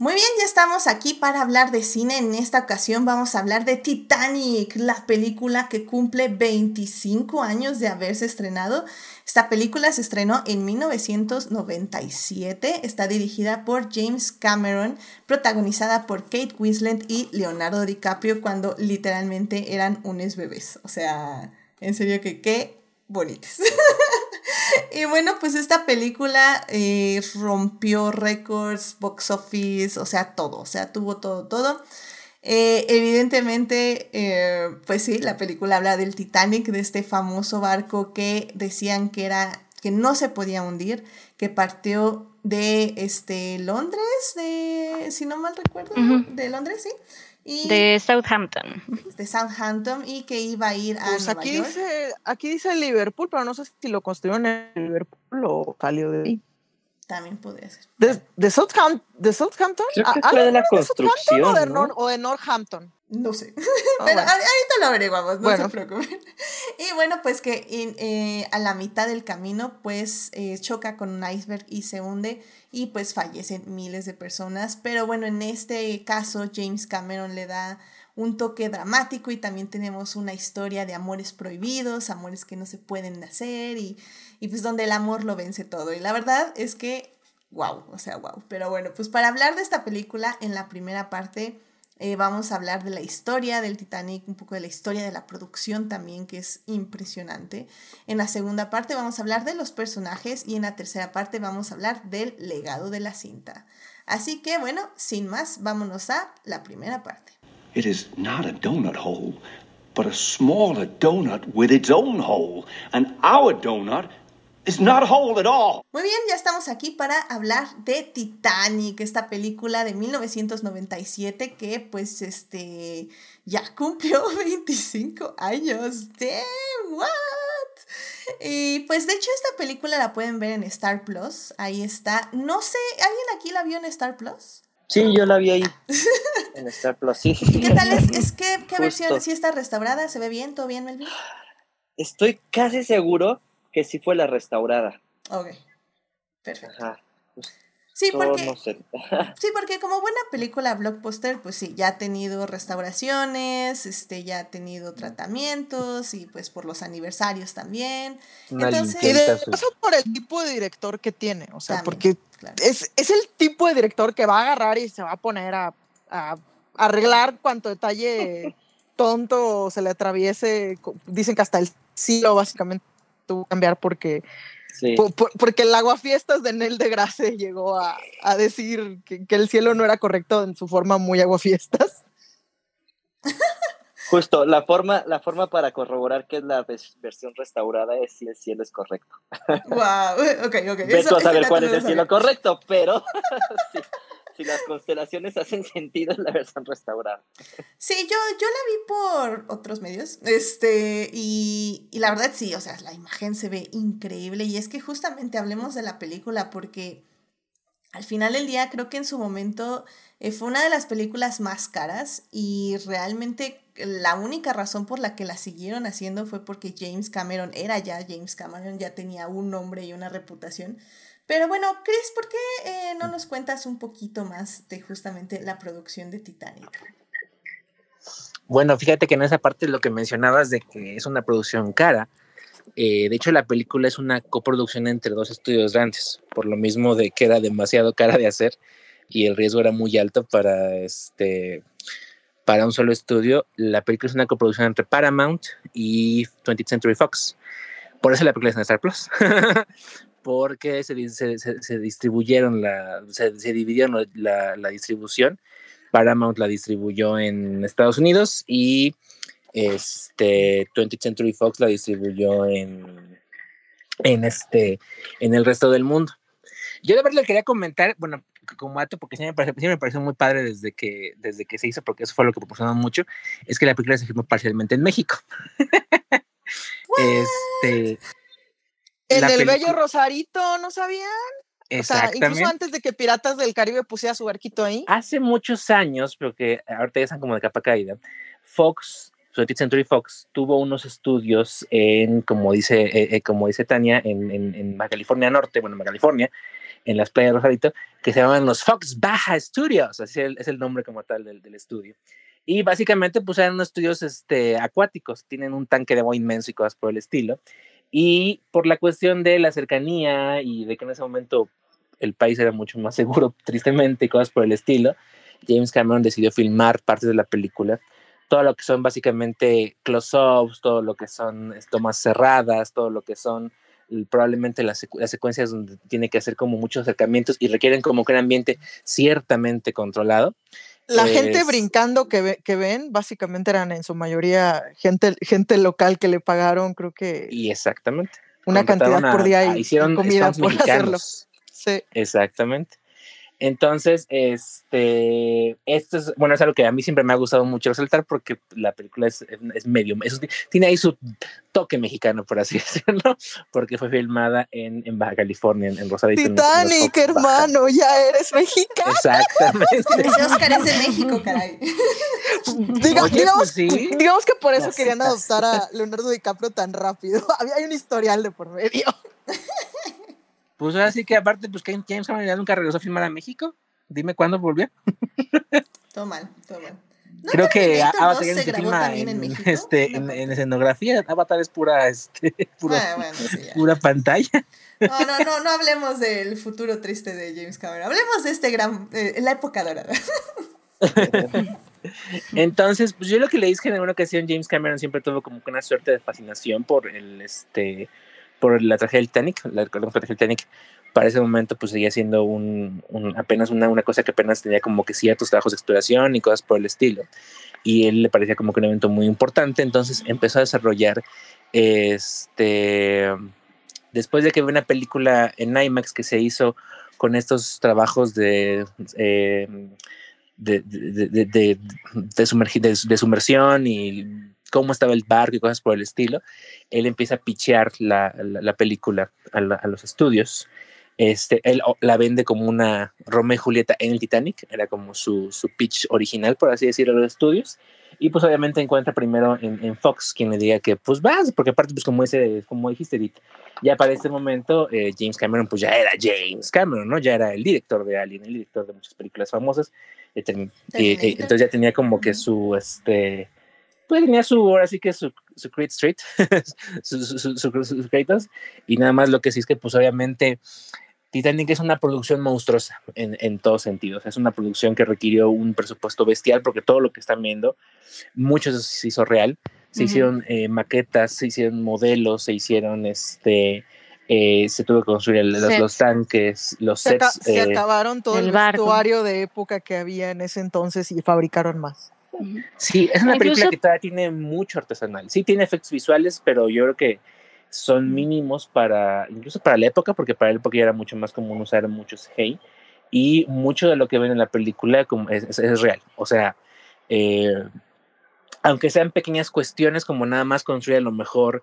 Speaker 1: Muy bien, ya estamos aquí para hablar de cine. En esta ocasión vamos a hablar de Titanic, la película que cumple 25 años de haberse estrenado. Esta película se estrenó en 1997. Está dirigida por James Cameron, protagonizada por Kate Winslet y Leonardo DiCaprio cuando literalmente eran unos bebés. O sea, en serio que qué bonitos. y bueno, pues esta película eh, rompió récords, box office, o sea, todo, o sea, tuvo todo, todo. Eh, evidentemente, eh, pues sí, la película habla del Titanic, de este famoso barco que decían que era que no se podía hundir, que partió de este Londres, de si no mal recuerdo, de Londres, sí,
Speaker 3: de Southampton.
Speaker 1: De Southampton y que iba a ir a
Speaker 5: pues aquí Dice, aquí dice Liverpool, pero no sé si lo construyeron en Liverpool o salió de ahí.
Speaker 1: También podría ser.
Speaker 5: ¿De, de, Southampton? ¿De Southampton?
Speaker 4: Creo que fue de la construcción.
Speaker 5: O de, o de Northampton.
Speaker 1: No sé. Ah, Pero ahorita lo averiguamos, no se preocupen. Y bueno, pues que eh, a la mitad del camino, pues eh, choca con un iceberg y se hunde y pues fallecen miles de personas. Pero bueno, en este caso, James Cameron le da un toque dramático y también tenemos una historia de amores prohibidos, amores que no se pueden hacer y, y pues donde el amor lo vence todo. Y la verdad es que, wow, o sea, wow. Pero bueno, pues para hablar de esta película, en la primera parte eh, vamos a hablar de la historia del Titanic, un poco de la historia de la producción también, que es impresionante. En la segunda parte vamos a hablar de los personajes y en la tercera parte vamos a hablar del legado de la cinta. Así que bueno, sin más, vámonos a la primera parte.
Speaker 6: It is not a donut hole, but a smaller donut with its own hole. And our donut
Speaker 1: muy bien, ya estamos aquí para hablar de Titanic, esta película de 1997 que pues este ya cumplió 25 años. Damn, what? Y pues de hecho esta película la pueden ver en Star Plus, ahí está. No sé, ¿alguien aquí la vio en Star Plus?
Speaker 4: Sí, yo la vi ahí. en Star Plus, sí.
Speaker 1: ¿Qué tal es? es que, ¿Qué versión? ¿Sí está restaurada? ¿Se ve bien? ¿Todo bien, Melvin?
Speaker 4: Estoy casi seguro que sí fue la restaurada.
Speaker 1: Ok, perfecto. Sí, porque, sí, porque como buena película blockbuster, pues sí, ya ha tenido restauraciones, este, ya ha tenido tratamientos y pues por los aniversarios también. Entonces,
Speaker 5: y eso por el tipo de director que tiene, o sea, porque es, es, el tipo de director que va a agarrar y se va a poner a, a arreglar cuanto detalle tonto se le atraviese, dicen que hasta el cielo básicamente tuvo que cambiar porque, porque el agua fiestas de Nel de Grace llegó a, a decir que, que, el cielo no era correcto en su forma muy agua fiestas.
Speaker 4: Justo, la forma, la forma para corroborar que es la versión restaurada es si el cielo es correcto.
Speaker 1: Wow, ok, ok.
Speaker 4: Ves a saber cuál es el cielo correcto, pero sí si las constelaciones hacen sentido en la versión restaurada.
Speaker 1: Sí, yo, yo la vi por otros medios, este, y, y la verdad sí, o sea, la imagen se ve increíble y es que justamente hablemos de la película porque al final del día creo que en su momento eh, fue una de las películas más caras y realmente la única razón por la que la siguieron haciendo fue porque James Cameron era ya James Cameron, ya tenía un nombre y una reputación. Pero bueno, Chris, ¿por qué eh, no nos cuentas un poquito más de justamente la producción de Titanic?
Speaker 2: Bueno, fíjate que en esa parte lo que mencionabas de que es una producción cara, eh, de hecho la película es una coproducción entre dos estudios grandes, por lo mismo de que era demasiado cara de hacer y el riesgo era muy alto para este para un solo estudio. La película es una coproducción entre Paramount y 20th Century Fox. Por eso la película es en Star Plus. porque se, se, se distribuyeron, la, se, dividieron la, la, distribución. Paramount la distribuyó en Estados Unidos y este 20th Century Fox la distribuyó en, en, este, en el resto del mundo. Yo de verdad le quería comentar, bueno, como dato, porque sí me, pareció, sí me pareció muy padre desde que, desde que se hizo, porque eso fue lo que proporcionó mucho, es que la película se filmó parcialmente en México. este,
Speaker 5: en el bello Rosarito, ¿no sabían? O sea, incluso antes de que Piratas del Caribe pusiera su barquito ahí.
Speaker 2: Hace muchos años, pero que ahorita ya están como de capa caída, Fox, 20th Century Fox, tuvo unos estudios en, como dice, eh, eh, como dice Tania, en, en, en California Norte, bueno, en California, en las playas de Rosarito, que se llaman los Fox Baja Studios, así es el nombre como tal del, del estudio. Y básicamente, pues eran unos estudios este, acuáticos, tienen un tanque de agua inmenso y cosas por el estilo. Y por la cuestión de la cercanía y de que en ese momento el país era mucho más seguro, tristemente, y cosas por el estilo, James Cameron decidió filmar partes de la película. Todo lo que son básicamente close-ups, todo lo que son tomas cerradas, todo lo que son probablemente las, las, secuencias donde tiene que hacer como muchos acercamientos y requieren como que un ambiente ciertamente controlado.
Speaker 5: La gente brincando que, ve, que, ven, básicamente eran en su mayoría gente, gente local que le pagaron, creo que.
Speaker 2: Y exactamente.
Speaker 5: Una cantidad por día y,
Speaker 2: hicieron
Speaker 5: comida por
Speaker 2: mexicanos.
Speaker 5: hacerlo. Sí.
Speaker 2: Exactamente. Entonces, este, esto es, bueno, es algo que a mí siempre me ha gustado mucho resaltar porque la película es, es medio, es, tiene ahí su toque mexicano, por así decirlo, porque fue filmada en, en Baja California, en, en Rosarito.
Speaker 5: Titanic,
Speaker 2: en
Speaker 5: hermano, Baja. ya eres mexicano.
Speaker 2: Exactamente.
Speaker 1: Oscar es de México, caray.
Speaker 5: Diga,
Speaker 2: Oye,
Speaker 5: digamos,
Speaker 2: pues sí.
Speaker 5: digamos, que por eso
Speaker 2: Las
Speaker 5: querían
Speaker 2: citas.
Speaker 5: adoptar a Leonardo DiCaprio tan rápido. Había hay un historial de por medio.
Speaker 2: Pues ahora sí que aparte, pues que James Cameron ya nunca regresó a filmar a México. Dime cuándo volvió.
Speaker 1: Todo mal, todo mal. ¿No
Speaker 2: Creo que Avatar
Speaker 1: 2
Speaker 2: ya
Speaker 1: se
Speaker 2: no se
Speaker 1: grabó
Speaker 2: filma
Speaker 1: también en,
Speaker 2: en,
Speaker 1: México?
Speaker 2: este, en, en escenografía. Avatar es pura, este, pura,
Speaker 1: Ah, bueno, sí, ya.
Speaker 2: pura pantalla.
Speaker 1: No, no, no, no hablemos del futuro triste de James Cameron. Hablemos de este gran, eh, la época dorada.
Speaker 2: Entonces, pues yo lo que leí es que en alguna ocasión James Cameron siempre tuvo como que una suerte de fascinación por el este por la tragedia del Titanic, la, la tragedia del Titanic. Para ese momento, pues seguía siendo un, un- apenas una, una cosa que apenas tenía como que ciertos trabajos de exploración y cosas por el estilo. Y él le parecía como que un evento muy importante, entonces empezó a desarrollar este después de que vi una película en IMAX que se hizo con estos trabajos de eh, de, de, de, de- de sumersión y cómo estaba el barco y cosas por el estilo, él empieza a pichear la, la, la película a, la- a los estudios. Este, él o- la vende como una Romeo y Julieta en el Titanic, era como su, su pitch original, por así decirlo, a los estudios. Y pues obviamente encuentra primero en, en Fox quien le diga que pues vas, porque aparte pues como, ese, como dijiste, Edith, ya para este momento eh, James Cameron pues ya era James Cameron, ¿no? Ya era el director de Alien, el director de muchas películas famosas. eh, y
Speaker 1: Terminator.
Speaker 2: entonces ya tenía como que su, este, pues tenía su, ahora sí que su, su Creed Street, sus su, su, su- sus créditos, y nada más lo que sí es que pues obviamente Titanic es una producción monstruosa en, en todos sentidos. Es una producción que requirió un presupuesto bestial porque todo lo que están viendo, mucho de eso se hizo real. Se hicieron eh, maquetas, se hicieron modelos, se hicieron este. eh, se tuvo que construir el- los, los tanques, los
Speaker 5: Se,
Speaker 2: sets.
Speaker 5: se
Speaker 2: eh,
Speaker 5: acabaron todo
Speaker 3: el
Speaker 5: vestuario de época que había en ese entonces y fabricaron más.
Speaker 2: Sí, es una película que todavía tiene mucho artesanal. Sí tiene efectos visuales, pero yo creo que son mínimos para, incluso para la época, porque para la época ya era mucho más común usar muchos hey y mucho de lo que ven en la película como es, es- es real. O sea, eh, aunque sean pequeñas cuestiones como nada más construir a lo mejor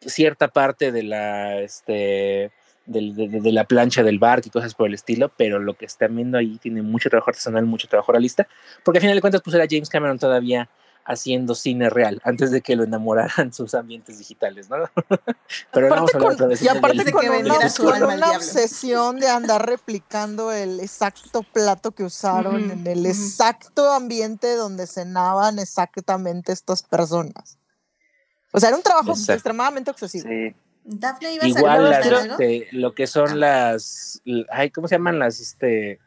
Speaker 2: cierta parte de la, este, del- de, de- de la plancha del barco y cosas por el estilo, pero lo que están viendo ahí tiene mucho trabajo artesanal, mucho trabajo realista, porque al final de cuentas pues era James Cameron todavía haciendo cine real antes de que lo enamoraran sus ambientes digitales, ¿no? pero no vamos a hablar
Speaker 5: con-
Speaker 2: vez
Speaker 5: y aparte
Speaker 1: Desde
Speaker 5: con
Speaker 1: que
Speaker 5: una,
Speaker 1: vendiera su
Speaker 5: con una obsesión de andar replicando el exacto plato que usaron en el exacto ambiente donde cenaban exactamente estas personas. O sea, era un trabajo
Speaker 2: Exacto.
Speaker 5: extremadamente obsesivo.
Speaker 4: Sí.
Speaker 1: Dafne, ¿ibas a
Speaker 2: Igual
Speaker 1: comentar
Speaker 2: las, este, lo que son
Speaker 1: Ah.
Speaker 2: las, ay, ¿cómo se llaman las, este,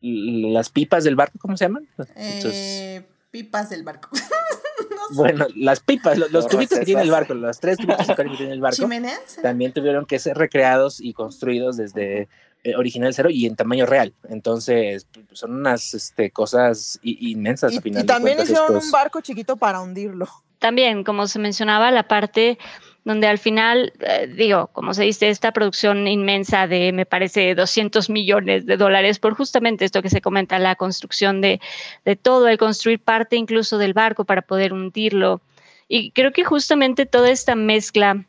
Speaker 2: las pipas del barco? ¿Cómo se llaman? Entonces,
Speaker 1: Eh, pipas del barco. no sé.
Speaker 2: bueno, las pipas, lo- los,
Speaker 4: Los
Speaker 2: tubitos que tiene el barco, los tres tubitos que tiene el barco,
Speaker 1: ¿Chimeneas?
Speaker 2: también tuvieron que ser recreados y construidos desde eh, original cero y en tamaño real. Entonces, pues, son unas este, cosas inmensas
Speaker 5: Y,
Speaker 2: al final.
Speaker 5: y también
Speaker 2: cuentas,
Speaker 5: hicieron
Speaker 2: estos-
Speaker 5: un barco chiquito para hundirlo.
Speaker 3: También, como se mencionaba, la parte donde al final, eh, digo, como se dice, esta producción inmensa de, me parece, 200 millones de dólares por justamente esto que se comenta, la construcción de, de todo, el construir parte incluso del barco para poder hundirlo. Y creo que justamente toda esta mezcla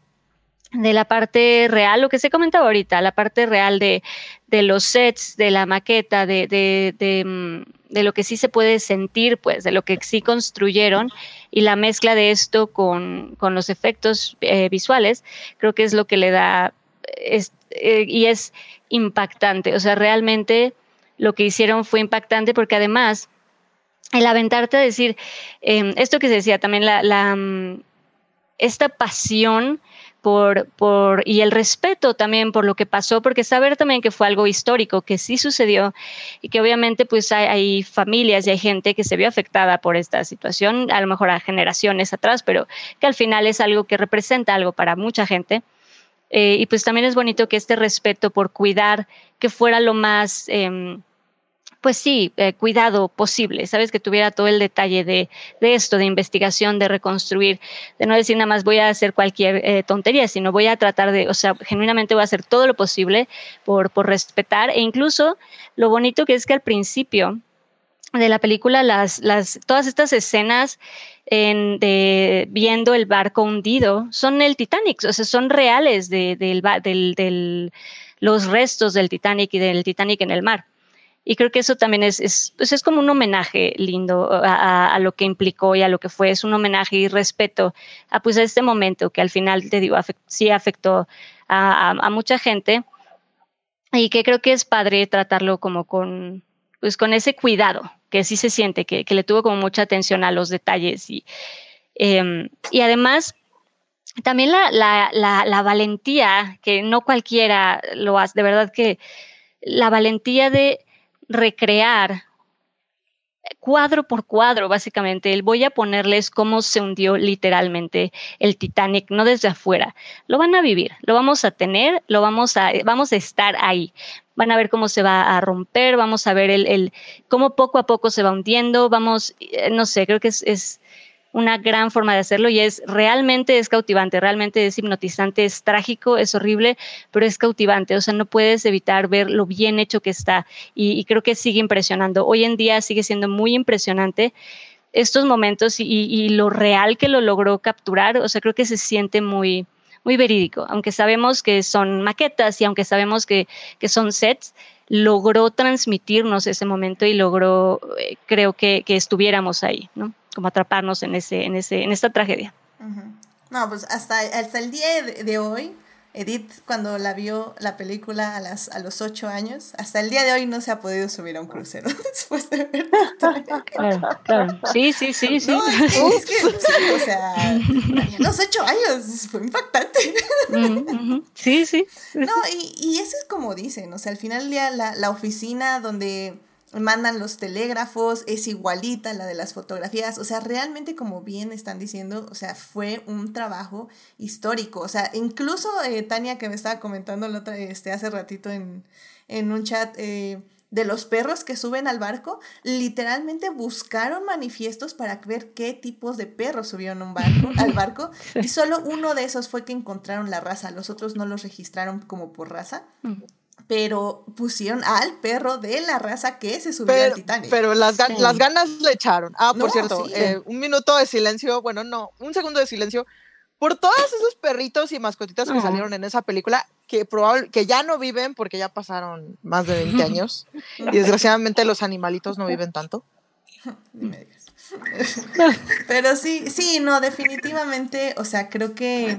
Speaker 3: de la parte real, lo que se comentaba ahorita, la parte real de, de los sets, de la maqueta, de, de, de, mm, lo que sí se puede sentir, pues, de lo que sí construyeron, y la mezcla de esto con, con los efectos eh, visuales, creo que es lo que le da es, eh, y es impactante. O sea, realmente lo que hicieron fue impactante porque además el aventarte a decir, em, esto que se decía también, la, mm, esta pasión por, por, y el respeto también por lo que pasó, porque saber también que fue algo histórico, que sí sucedió y que obviamente pues hay, familias y hay gente que se vio afectada por esta situación, a lo mejor a generaciones atrás, pero que al final es algo que representa algo para mucha gente. Eh, y pues también es bonito que este respeto por cuidar que fuera lo más... Eh, pues sí, eh, cuidado posible, ¿sabes? Que tuviera todo el detalle de, esto, de investigación, de reconstruir, de no decir nada más voy a hacer cualquier eh, tontería, sino voy a tratar de, o sea, genuinamente voy a hacer todo lo posible por, respetar e incluso lo bonito que es que al principio de la película, las, todas estas escenas en, de viendo el barco hundido son el Titanic, o sea, son reales de, del, del, los restos del Titanic y del Titanic en el mar. Y creo que eso también es, es, pues es como un homenaje lindo a, a, lo que implicó y a lo que fue. Es un homenaje y respeto a, pues, a este momento que al final, te digo, afect, sí afectó a, a, mucha gente y que creo que es padre tratarlo como con, pues, con ese cuidado, que sí se siente, que, que le tuvo como mucha atención a los detalles. Y, eh, y además, también la, la, la, la valentía, que no cualquiera lo hace, de verdad que la valentía de recrear cuadro por cuadro, básicamente. Voy a ponerles cómo se hundió literalmente el Titanic, no desde afuera. Lo van a vivir, lo vamos a tener, lo vamos a, vamos a estar ahí. Van a ver cómo se va a romper, vamos a ver el, el cómo poco a poco se va hundiendo, vamos, eh, no sé, creo que es una gran forma de hacerlo y es realmente es cautivante, realmente es hipnotizante, es trágico, es horrible, pero es cautivante, o sea, no puedes evitar ver lo bien hecho que está y, creo que sigue impresionando. Hoy en día sigue siendo muy impresionante estos momentos y, y, lo real que lo logró capturar, o sea, creo que se siente muy, muy verídico, aunque sabemos que son maquetas y aunque sabemos que, que son sets, logró transmitirnos ese momento y logró, eh, creo que, que estuviéramos ahí, ¿no? como atraparnos en ese, en ese, en esta tragedia.
Speaker 1: Uh -huh. No, pues hasta, hasta el día de, de, hoy, Edith, cuando la vio la película a, las, a los ocho años, hasta el día de hoy no se ha podido subir a un crucero después de ver
Speaker 3: claro, claro. Sí, sí, sí, sí.
Speaker 1: No, es, que, es que sí, o sea, a los ocho años fue impactante.
Speaker 3: Sí, sí.
Speaker 1: No, y, y eso es como dicen, o sea, al final día la, la oficina donde mandan los telégrafos, es igualita a la de las fotografías, o sea, realmente como bien están diciendo, o sea, fue un trabajo histórico, o sea, incluso eh, Tania que me estaba comentando el otro, este, hace ratito en, en un chat eh, de los perros que suben al barco, literalmente buscaron manifiestos para ver qué tipos de perros subieron un barco, al barco y solo uno de esos fue que encontraron la raza, los otros no los registraron como por raza pero pusieron al perro de la raza que se subió
Speaker 5: pero,
Speaker 1: al Titanic.
Speaker 5: Pero las, gan sí. las ganas le echaron. Ah, por no, cierto, sí. eh, un minuto de silencio, bueno, no, un segundo de silencio por todos esos perritos y mascotitas que salieron en esa película que probable, que ya no viven porque ya pasaron más de 20 años y desgraciadamente los animalitos no viven tanto.
Speaker 1: Pero sí, sí, no, definitivamente, o sea, creo que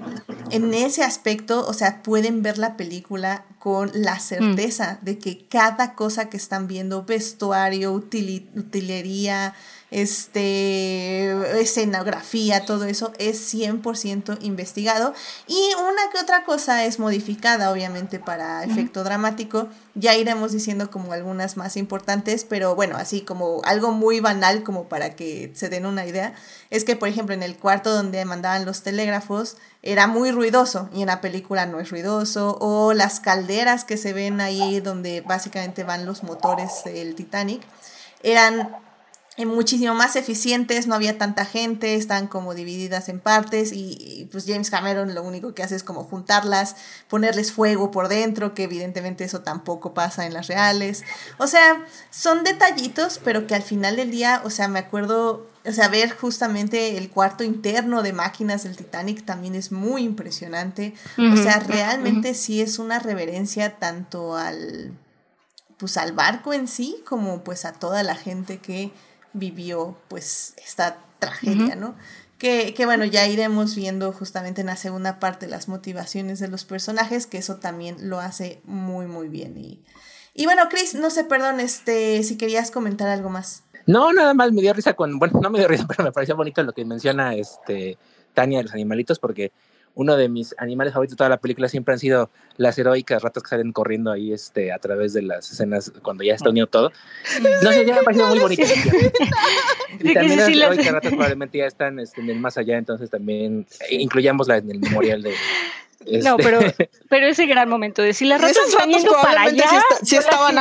Speaker 1: en ese aspecto, o sea, pueden ver la película con la certeza mm. de que cada cosa que están viendo, vestuario, util utilería, este, escenografía, todo eso es 100% investigado. Y una que otra cosa es modificada obviamente para efecto uh -huh. dramático, ya iremos diciendo como algunas más importantes, pero bueno, así como algo muy banal como para que se den una idea, es que por ejemplo en el cuarto donde mandaban los telégrafos era muy ruidoso y en la película no es ruidoso, o las calderas que se ven ahí donde básicamente van los motores del Titanic, eran muchísimo más eficientes, no había tanta gente, están como divididas en partes y, y, pues James Cameron lo único que hace es como juntarlas, ponerles fuego por dentro, que evidentemente eso tampoco pasa en las reales. O sea, son detallitos, pero que al final del día, o sea, me acuerdo, o sea, ver justamente el cuarto interno de máquinas del Titanic también es muy impresionante. Uh -huh. O sea, realmente uh -huh. sí es una reverencia tanto al pues al barco en sí como pues a toda la gente que vivió pues esta tragedia, uh -huh. ¿no? Que, que, bueno, ya iremos viendo justamente en la segunda parte las motivaciones de los personajes, que eso también lo hace muy, muy bien. Y, y bueno, Chris, no sé, perdón, este, si querías comentar algo más.
Speaker 2: No, nada más me dio risa con, bueno, no me dio risa, pero me pareció bonito lo que menciona este Tania de los animalitos, porque uno de mis animales favoritos de toda la película siempre han sido las heroicas ratas que salen corriendo ahí este, a través de las escenas cuando ya está unido todo. No sé, ya me ha parecido muy bonito. y también las heroicas ratas probablemente ya están este, en el más allá, entonces también incluyámosla en el memorial de,
Speaker 3: no, pero, pero ese gran momento de si las ratas están yendo para allá.
Speaker 5: Si, estaban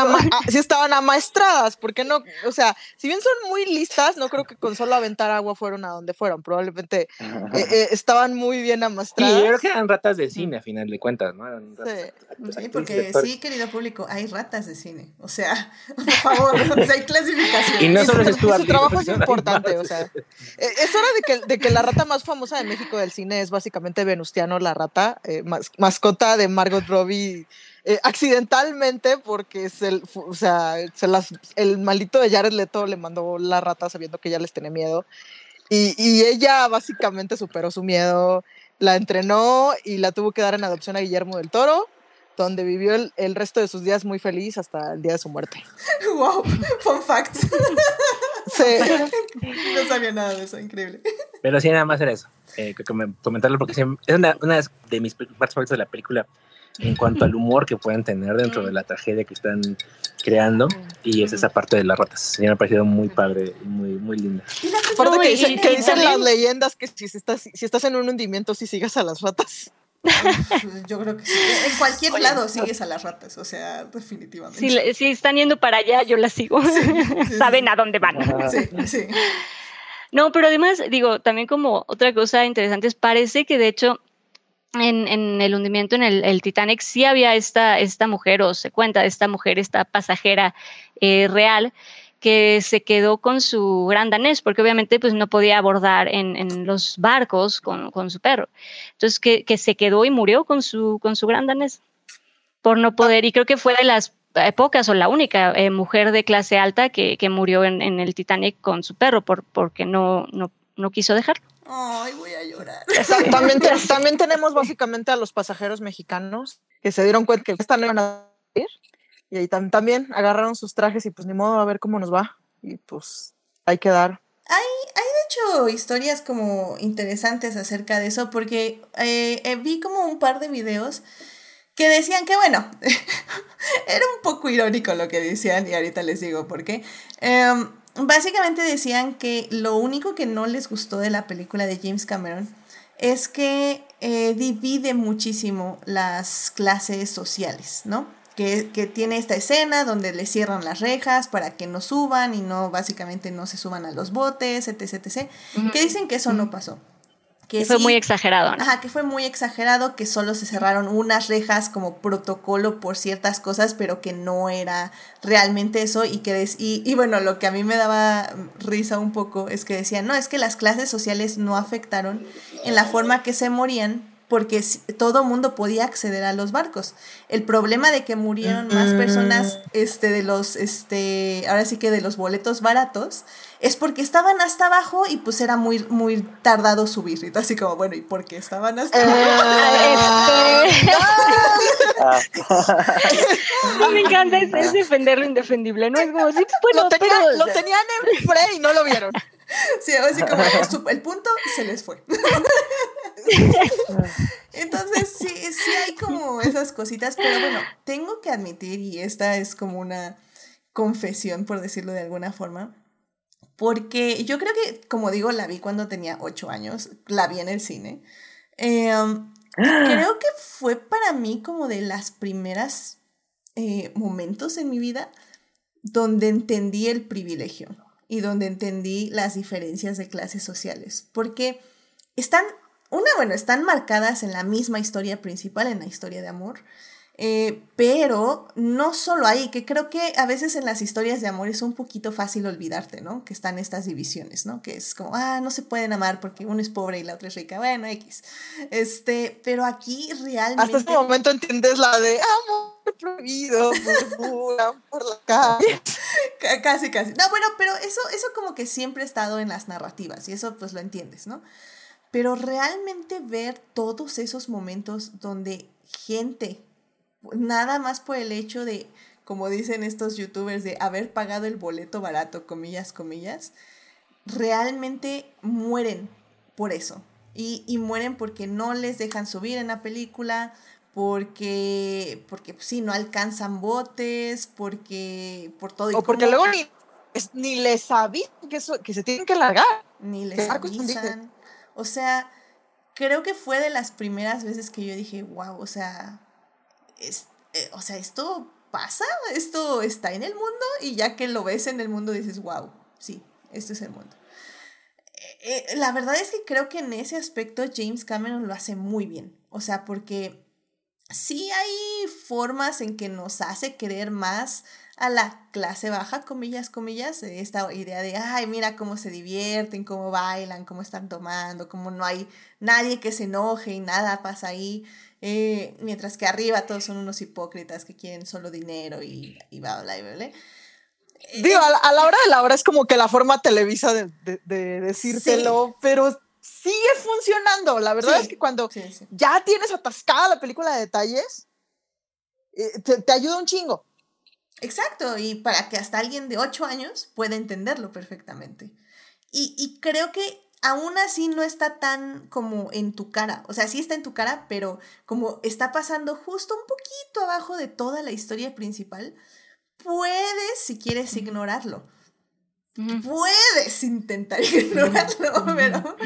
Speaker 5: si estaban amaestradas, porque no, o sea, si bien son muy listas, no creo que con solo aventar agua fueron a donde fueron. Probablemente eh, eh, estaban muy bien amaestradas.
Speaker 2: Sí, yo creo que eran ratas de cine, a final de cuentas, ¿no?
Speaker 1: sí. porque sí, querido público, hay ratas de cine. O sea, por favor, hay clasificación.
Speaker 2: Y no solo es
Speaker 5: Su trabajo es importante, o sea. Eh, es hora de que, de que la rata más famosa de México del cine es básicamente Venustiano, la rata. Eh, mascota de Margot Robbie eh, accidentalmente porque el, o sea, el maldito de Jared Leto le mandó la rata sabiendo que ella les tenía miedo. Y, y, ella básicamente superó su miedo, la entrenó y la tuvo que dar en adopción a Guillermo del Toro, donde vivió el, el resto de sus días muy feliz hasta el día de su muerte.
Speaker 1: ¡Wow! Fun fact.
Speaker 5: Sí.
Speaker 1: no sabía nada de eso, increíble.
Speaker 2: Pero sí, nada más era eso. Eh, comentarlo porque es una, una, de mis partes favoritas de la película en cuanto al humor que pueden tener dentro de la tragedia que están creando y es esa parte de las ratas. Me ha parecido muy padre, muy, muy linda.
Speaker 5: Aparte que, dicen, que dicen las leyendas que si estás, si estás en un hundimiento, si sigas a las ratas.
Speaker 1: yo creo que sí. En cualquier lado sigues a las ratas, o sea, definitivamente.
Speaker 3: Si, si están yendo para allá, yo las sigo. Saben a dónde van.
Speaker 1: Sí, sí.
Speaker 3: No, pero además, digo, también como otra cosa interesante es, parece que de hecho en, en el hundimiento en el, Titanic sí había esta, esta mujer, o se cuenta esta mujer, esta pasajera eh, real, que se quedó con su gran danés, porque obviamente pues, no podía abordar en, en los barcos con, con, su perro. Entonces, que, que, se quedó y murió con su, con su gran danés por no poder, y creo que fue de las pocas o la única eh, mujer de clase alta que, que murió en, en, el Titanic con su perro por, porque no, no, no quiso dejarlo.
Speaker 1: Ay, voy a llorar.
Speaker 5: También, también, tenemos básicamente a los pasajeros mexicanos que se dieron cuenta que esta no iban a ir y ahí también agarraron sus trajes y pues ni modo a ver cómo nos va y pues hay que dar.
Speaker 1: Hay, hay de hecho historias como interesantes acerca de eso porque eh, eh, vi como un par de videos que decían que, bueno, era un poco irónico lo que decían y ahorita les digo por qué. Em, básicamente decían que lo único que no les gustó de la película de James Cameron es que eh, divide muchísimo las clases sociales, ¿no? Que, que, tiene esta escena donde le cierran las rejas para que no suban y no, básicamente no se suban a los botes, etc, etc. Que dicen que eso no pasó.
Speaker 3: Que fue muy exagerado.
Speaker 1: Ajá, que fue muy exagerado, que solo se cerraron unas rejas como protocolo por ciertas cosas, pero que no era realmente eso y que y, y bueno, lo que a mí me daba risa un poco es que decían, no, es que las clases sociales no afectaron en la forma que se morían porque todo mundo podía acceder a los barcos. El problema de que murieron más personas este, de los, este, ahora sí que de los boletos baratos, es porque estaban hasta abajo y pues era muy, muy tardado subir. Y así como, bueno, ¿y por qué estaban hasta abajo?
Speaker 3: Este... me encanta es, defender lo indefendible, ¿no? Es como, sí, bueno,
Speaker 5: lo,
Speaker 3: pero...
Speaker 5: lo tenían en free y no lo vieron.
Speaker 1: Sí, así como el punto se les fue. Entonces, sí, sí hay como esas cositas, pero bueno, tengo que admitir, y esta es como una confesión, por decirlo de alguna forma, porque yo creo que, como digo, la vi cuando tenía ocho años, la vi en el cine. Em, creo que fue para mí como de las primeras eh, momentos en mi vida donde entendí el privilegio y donde entendí las diferencias de clases sociales, porque están, una, bueno, están marcadas en la misma historia principal, en la historia de amor, eh, pero no solo ahí, que creo que a veces en las historias de amor es un poquito fácil olvidarte, ¿no? Que están estas divisiones, ¿no? Que es como, ah, no se pueden amar porque uno es pobre y la otra es rica, bueno, X. Este, pero aquí realmente...
Speaker 5: Hasta este momento entiendes la de amor prohibido murmuran por la calle.
Speaker 1: Casi, casi. No, bueno, pero eso, eso como que siempre ha estado en las narrativas y eso pues lo entiendes, ¿no? Pero realmente ver todos esos momentos donde gente, nada más por el hecho de, como dicen estos youtubers, de haber pagado el boleto barato, comillas, comillas, realmente mueren por eso. Y, y mueren porque no les dejan subir en la película, porque, porque pues, sí, no alcanzan botes, porque por todo. y
Speaker 5: O porque
Speaker 1: cómo-
Speaker 5: luego ni, ni les avisan que, eso- que se tienen que largar.
Speaker 1: ni les avisan. O sea, creo que fue de las primeras veces que yo dije, wow, o sea, es, eh, o sea, esto pasa, esto está en el mundo y ya que lo ves en el mundo dices, wow, sí, esto es el mundo. Eh, eh, la verdad es que creo que en ese aspecto James Cameron lo hace muy bien. O sea, porque sí hay formas en que nos hace querer más a la clase baja, comillas, comillas, eh, esta idea de, ay, mira cómo se divierten, cómo bailan, cómo están tomando, cómo no hay nadie que se enoje y nada pasa ahí, eh, mientras que arriba todos son unos hipócritas que quieren solo dinero y, y bla, bla, bla, bla.
Speaker 5: Digo, a la, a la hora de la hora es como que la forma televisa de, de- de decírtelo, pero sigue funcionando. La verdad
Speaker 1: Sí.
Speaker 5: es que cuando
Speaker 1: sí.
Speaker 5: ya tienes atascada la película de detalles, eh, te, te ayuda un chingo.
Speaker 1: Exacto, y para que hasta alguien de 8 años pueda entenderlo perfectamente. Y, y creo que aún así no está tan como en tu cara, o sea, sí está en tu cara, pero como está pasando justo un poquito abajo de toda la historia principal, puedes, si quieres, ignorarlo. Puedes intentar ignorarlo, pero,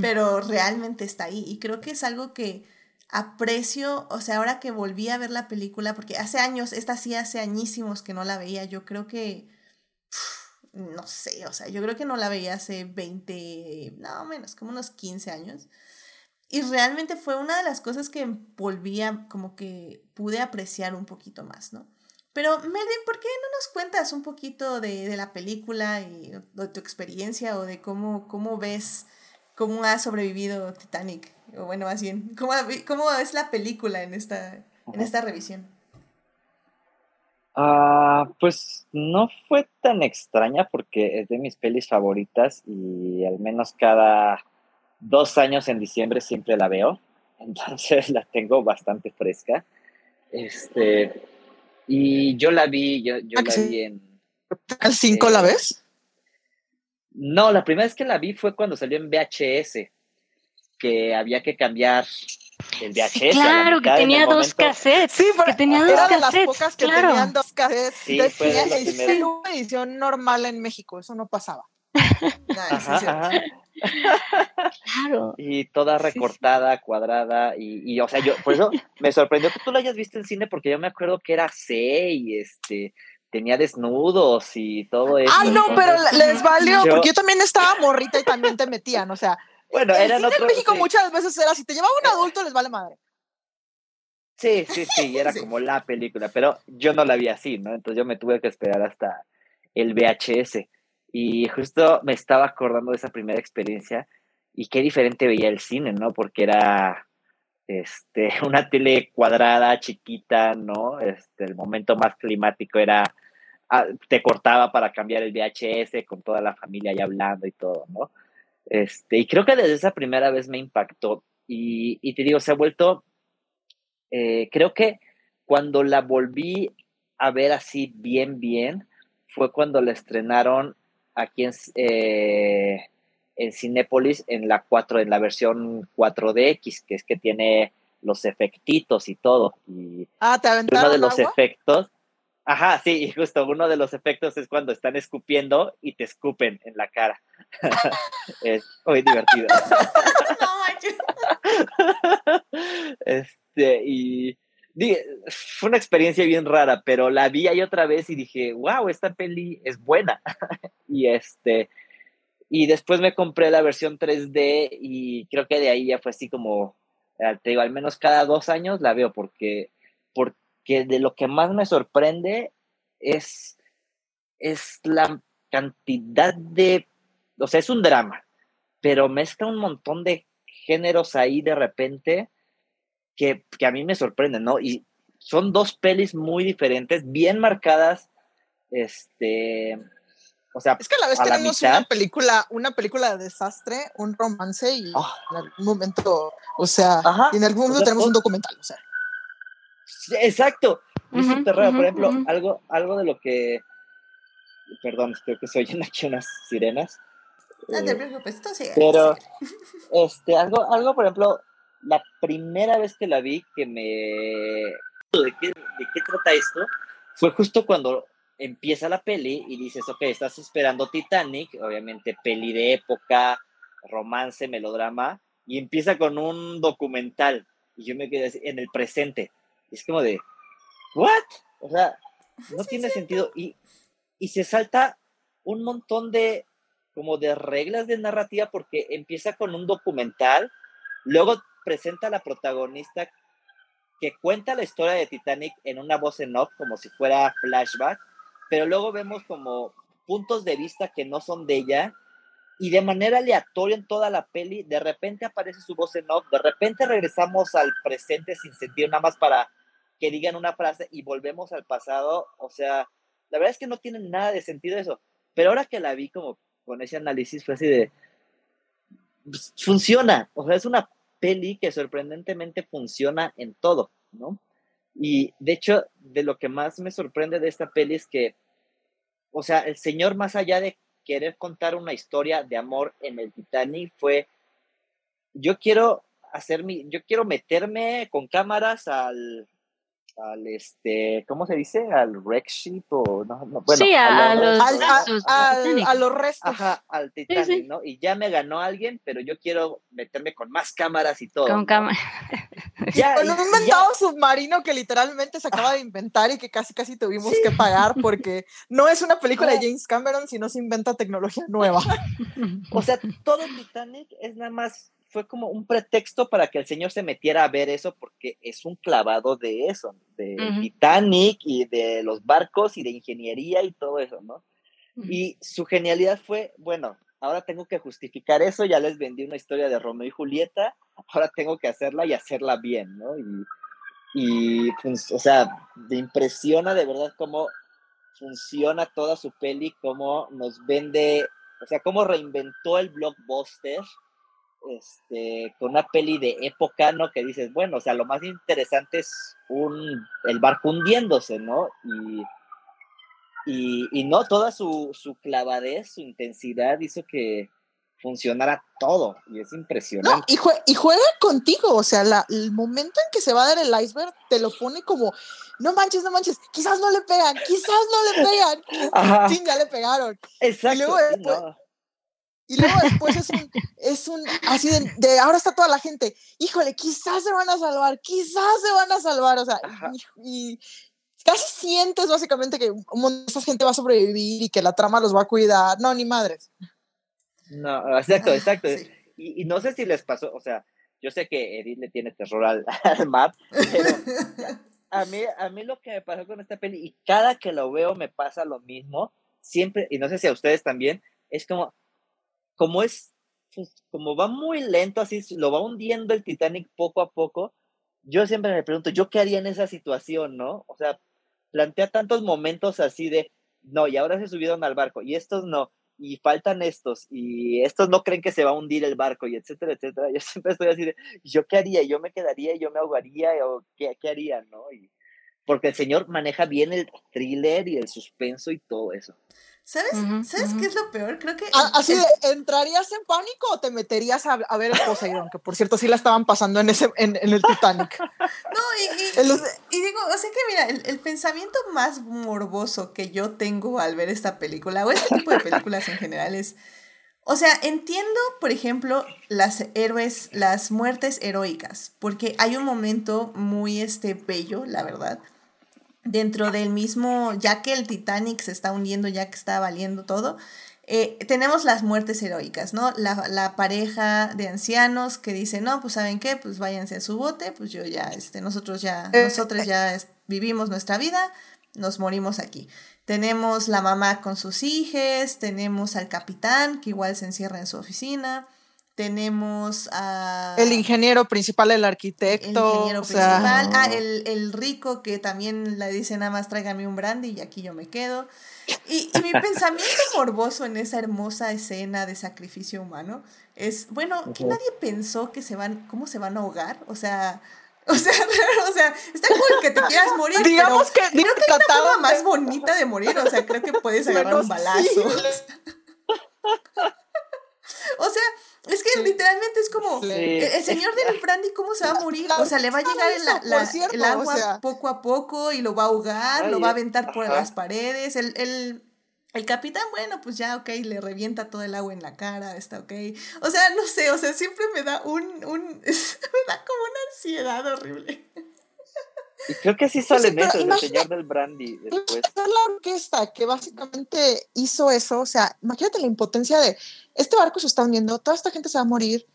Speaker 1: pero realmente está ahí. Y creo que es algo que aprecio, o sea, ahora que volví a ver la película, porque hace años, esta sí hace añísimos que no la veía, yo creo que, no sé, o sea, yo creo que no la veía hace 20, no menos, como unos 15 años. Y realmente fue una de las cosas que volví a, como que pude apreciar un poquito más, ¿no? Pero Melvin, ¿por qué no nos cuentas un poquito de, de la película y de tu experiencia o de cómo, cómo ves, cómo ha sobrevivido Titanic? O bueno, más bien, ¿cómo, cómo es la película en esta, en esta revisión?
Speaker 4: Ah, pues no fue tan extraña porque es de mis pelis favoritas y al menos cada dos años en diciembre siempre la veo. Entonces la tengo bastante fresca. Este, y yo la vi, yo, yo
Speaker 5: Ah,
Speaker 4: la
Speaker 5: sí.
Speaker 4: vi en...
Speaker 5: ¿Al 5 la
Speaker 4: Eh,
Speaker 5: ves?
Speaker 4: No, la primera vez que la vi fue cuando salió en VHS, que había que cambiar el VHS.
Speaker 3: Sí, claro, que tenía dos cassettes.
Speaker 5: Sí, pero
Speaker 3: que tenía dos
Speaker 5: era de las
Speaker 3: cassettes,
Speaker 5: pocas que
Speaker 3: claro.
Speaker 5: tenían dos cassettes.
Speaker 4: Sí, fue de
Speaker 5: una edición normal en México, eso no pasaba.
Speaker 1: Nice,
Speaker 4: Ajá,
Speaker 1: sí, sí.
Speaker 4: ajá.
Speaker 3: Claro.
Speaker 4: Y toda
Speaker 3: Sí, sí.
Speaker 4: recortada, cuadrada, y, y, o sea, yo, por eso me sorprendió que tú la hayas visto en cine, porque yo me acuerdo que era C y este, tenía desnudos y todo eso.
Speaker 5: Ay, no, pero
Speaker 4: entonces-
Speaker 5: les valió,
Speaker 4: Yo-
Speaker 5: porque yo también estaba morrita y también te metían, o sea,
Speaker 4: bueno,
Speaker 5: el cine en
Speaker 4: otros.
Speaker 5: México
Speaker 4: sí.
Speaker 5: muchas veces era, si te llevaba un adulto, les vale madre.
Speaker 4: Sí, sí, sí, era
Speaker 1: Sí.
Speaker 4: como la película, pero yo no la vi así, ¿no? Entonces yo me tuve que esperar hasta el VHS. Y justo me estaba acordando de esa primera experiencia y qué diferente veía el cine, ¿no? Porque era este, una tele cuadrada, chiquita, ¿no? Este, el momento más climático era, ah, te cortaba para cambiar el VHS con toda la familia ahí hablando y todo, ¿no? Este, y creo que desde esa primera vez me impactó. Y, y te digo, se ha vuelto eh, creo que cuando la volví a ver así bien, bien, fue cuando la estrenaron aquí en, eh, en Cinépolis en la 4, en la versión 4DX, que es que tiene los efectitos y todo. Y
Speaker 5: Ah, te
Speaker 4: uno
Speaker 5: aventaron
Speaker 4: de los
Speaker 5: agua.
Speaker 4: efectos, ajá, sí, y justo uno de los efectos es cuando están escupiendo y te escupen en la cara. es muy divertido. Este, y fue una experiencia bien rara, pero la vi ahí otra vez y dije, wow, esta peli es buena. y este, y después me compré la versión 3D y creo que de ahí ya fue así como, eh, te digo, al menos cada dos años la veo porque, porque de lo que más me sorprende es, es la cantidad de, o sea, es un drama, pero mezcla un montón de géneros ahí de repente que, que a mí me sorprenden, ¿no? Y son dos pelis muy diferentes, bien marcadas, este, o sea,
Speaker 5: Es que a la vez
Speaker 4: a la
Speaker 5: tenemos
Speaker 4: mitad.
Speaker 5: una película, una película de desastre, un romance y
Speaker 4: Ah.
Speaker 5: en algún momento, o sea,
Speaker 4: Ajá.
Speaker 5: y en algún
Speaker 4: O
Speaker 5: momento
Speaker 4: sea,
Speaker 5: tenemos un documental, o sea.
Speaker 4: Sí, Exacto. Es
Speaker 3: Ujú,
Speaker 4: súper raro. Por ejemplo, algo, algo de lo que. Perdón, creo que se oyen aquí unas sirenas.
Speaker 1: No te
Speaker 4: Eh,
Speaker 1: preocupes, esto sigue.
Speaker 4: pero, este, algo, algo, por ejemplo, la primera vez que la vi que me. ¿De qué, de qué trata esto? Fue justo cuando empieza la peli y dices, ok, estás esperando Titanic, obviamente peli de época, romance, melodrama, y empieza con un documental. Y yo me quedé así, en el presente. Y es como de, ¿what? O sea, no tiene sentido. Y, y se salta un montón de, como de reglas de narrativa porque empieza con un documental, luego presenta a la protagonista que cuenta la historia de Titanic en una voz en off, como si fuera flashback, pero luego vemos como puntos de vista que no son de ella, y de manera aleatoria en toda la peli, de repente aparece su voz en off, de repente regresamos al presente sin sentido, nada más para que digan una frase y volvemos al pasado, o sea, la verdad es que no tiene nada de sentido eso, pero ahora que la vi como con ese análisis fue así de, pues, funciona, o sea, es una peli que sorprendentemente funciona en todo, ¿no? Y de hecho, de lo que más me sorprende de esta peli es que, o sea, el señor más allá de querer contar una historia de amor en el Titanic fue, yo quiero hacer mi, yo quiero meterme con cámaras al, al este, ¿cómo se dice? Al wreck ship o no, no, bueno,
Speaker 3: Sí, a- a
Speaker 4: los-
Speaker 5: Al- a,
Speaker 3: restos,
Speaker 5: al- a los restos.
Speaker 4: Ajá, al Titanic,
Speaker 3: sí.
Speaker 4: ¿no? Y ya me ganó alguien, pero yo quiero meterme con más cámaras y todo.
Speaker 3: Con
Speaker 4: ¿no?
Speaker 3: cámara.
Speaker 4: Ya,
Speaker 5: Con un
Speaker 4: y
Speaker 5: inventado submarino que literalmente se acaba de inventar y que casi casi tuvimos que pagar porque no es una película de. James Cameron, sino se inventa tecnología nueva.
Speaker 4: O sea, todo Titanic es nada más, fue como un pretexto para que el señor se metiera a ver eso, porque es un clavado de eso, de
Speaker 3: Ujú.
Speaker 4: Titanic y de los barcos y de ingeniería y todo eso, ¿no? Y su genialidad fue, bueno, ahora tengo que justificar eso, ya les vendí una historia de Romeo y Julieta, ahora tengo que hacerla y hacerla bien, ¿no? Y, y pues, o sea, me impresiona de verdad cómo funciona toda su peli, cómo nos vende, o sea, cómo reinventó el blockbuster, este, con una peli de época, ¿no? Que dices, bueno, o sea, lo más interesante es un, el barco hundiéndose, ¿no? Y, y, y no, toda su, su clavadez, su intensidad hizo que funcionara todo, y es
Speaker 5: No,
Speaker 4: impresionante.
Speaker 5: y, jue- y juega contigo, o sea, la- el momento en que se va a dar el iceberg te lo pone como, no manches, no manches, quizás no le pegan, quizás no le pegan, sí, ya le pegaron.
Speaker 4: exacto.
Speaker 5: luego después-
Speaker 4: no.
Speaker 5: Y luego después es un, es un, así de, de, ahora está toda la gente, híjole, quizás se van a salvar, quizás se van a salvar, o sea, y, y casi sientes básicamente que esta gente va a sobrevivir y que la trama los va a cuidar, no, ni madres.
Speaker 4: No, exacto,
Speaker 1: Ah,
Speaker 4: exacto.
Speaker 1: sí.
Speaker 4: Y, y no sé si les pasó, o sea, yo sé que Edith le tiene terror al, al mar, pero a mí, a mí lo que me pasó con esta peli, y cada que lo veo me pasa lo mismo, siempre, y no sé si a ustedes también, es como, como es, pues, como va muy lento, así lo va hundiendo el Titanic poco a poco, yo siempre me pregunto, ¿yo qué haría en esa situación, no? O sea, plantea tantos momentos así de, no, y ahora se subieron al barco, y estos no, y faltan estos, y estos no creen que se va a hundir el barco, y etcétera, etcétera. Yo siempre estoy así de, ¿yo qué haría? ¿Yo me quedaría? ¿Yo me ahogaría? ¿O qué, qué haría? ¿No? Porque el señor maneja bien el thriller y el suspenso y todo eso.
Speaker 1: ¿Sabes, ¿sabes qué es lo peor? Creo que.
Speaker 5: A-
Speaker 1: el-
Speaker 5: Así de, ¿entrarías en pánico o te meterías a, a ver el Poseidón? Que por cierto, sí la estaban pasando en, ese, en, en el Titanic.
Speaker 1: No, y, y-
Speaker 5: En los-
Speaker 1: y digo, o sea que mira, el, el pensamiento más morboso que yo tengo al ver esta película, o este tipo de películas en general, es. O sea, entiendo, por ejemplo, las héroes, las muertes heroicas, porque hay un momento muy este, bello, la verdad, dentro del mismo, ya que el Titanic se está hundiendo, ya que está valiendo todo, eh, tenemos las muertes heroicas, ¿no? La, la pareja de ancianos que dice, no, pues saben qué, pues váyanse a su bote, pues yo ya, este, nosotros ya,
Speaker 5: Eh,
Speaker 1: nosotros ya es- vivimos nuestra vida, nos morimos aquí. Tenemos la mamá con sus hijos, tenemos al capitán que igual se encierra en su oficina, tenemos a...
Speaker 5: El ingeniero principal, el
Speaker 1: el
Speaker 5: arquitecto.
Speaker 1: ingeniero
Speaker 5: o sea,
Speaker 1: principal, ah, el, el rico que también le dice nada más tráigame un brandy y aquí yo me quedo. Y, y mi pensamiento morboso en esa hermosa escena de sacrificio humano es, bueno, que nadie pensó que se van, cómo se van a ahogar, o sea, o sea, o sea, está cool que te quieras morir,
Speaker 5: digamos
Speaker 1: pero
Speaker 5: que
Speaker 1: creo que hay una forma más bonita de morir, o sea, creo que puedes agarrar un balazo.
Speaker 5: sí.
Speaker 1: O sea, es que literalmente es como
Speaker 5: Sí.
Speaker 1: el, señor del brandy, ¿cómo se va a morir? O sea, le va a llegar el, la-
Speaker 5: cierto,
Speaker 1: el
Speaker 5: o
Speaker 1: agua
Speaker 5: sea.
Speaker 1: poco a poco y lo va a ahogar, lo va a
Speaker 4: eh,
Speaker 1: aventar por
Speaker 4: ajá.
Speaker 1: las paredes. El, el, el capitán, bueno, pues ya, ok, le revienta todo el agua en la cara, está ok. O sea, no sé, o sea, siempre me da un, un me da como una ansiedad horrible.
Speaker 4: Y creo que sí
Speaker 5: Pues sí,
Speaker 4: sale eso, el señor del brandy después.
Speaker 5: La orquesta que básicamente hizo eso. O sea, imagínate la impotencia de este barco se está hundiendo, toda esta gente se va a morir.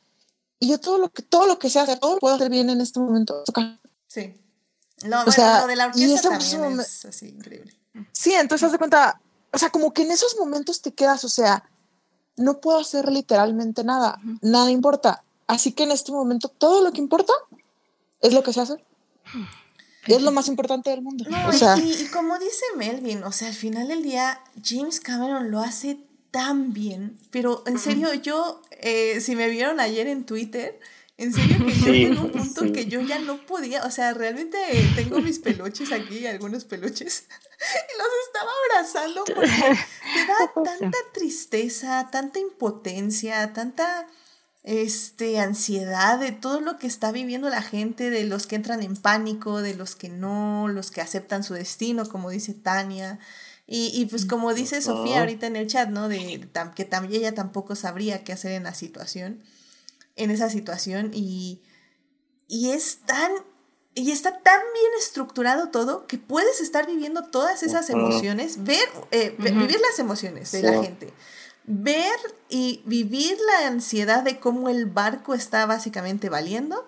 Speaker 5: Y yo todo lo que, todo lo que sé hacer, todo lo puedo hacer bien en este momento.
Speaker 1: Sí. Lo,
Speaker 5: O
Speaker 1: bueno,
Speaker 5: sea,
Speaker 1: lo de la
Speaker 5: y
Speaker 1: orquesta
Speaker 5: ese
Speaker 1: también
Speaker 5: momen-
Speaker 1: es así increíble.
Speaker 5: Sí, entonces haz de cuenta, o sea, como que en esos momentos te quedas, o sea, no puedo hacer literalmente nada, nada importa. Así que en este momento todo lo que importa es lo que se hace. Y es lo más importante del mundo.
Speaker 1: No,
Speaker 5: o
Speaker 1: y-
Speaker 5: sea,
Speaker 1: y, y como dice Melvin, o sea, al final del día, James Cameron lo hace tan bien, pero en serio, yo, eh, si me vieron ayer en Twitter, en serio que yo
Speaker 4: Sí,
Speaker 1: tengo un punto
Speaker 4: sí.
Speaker 1: que yo ya no podía, o sea, realmente tengo mis peluches aquí, algunos peluches, y los estaba abrazando porque te da tanta tristeza, tanta impotencia, tanta este ansiedad de todo lo que está viviendo la gente, de los que entran en pánico, de los que no, los que aceptan su destino, como dice Tania. Y, y pues como dice Sofía ahorita en el chat, ¿no? De, tam- que también ella tampoco sabría qué hacer en la situación, en esa situación. Y, y es tan, y está tan bien estructurado todo que puedes estar viviendo todas esas emociones, ver, eh, vivir las emociones de
Speaker 4: Sí.
Speaker 1: la gente, ver y vivir la ansiedad de cómo el barco está básicamente valiendo.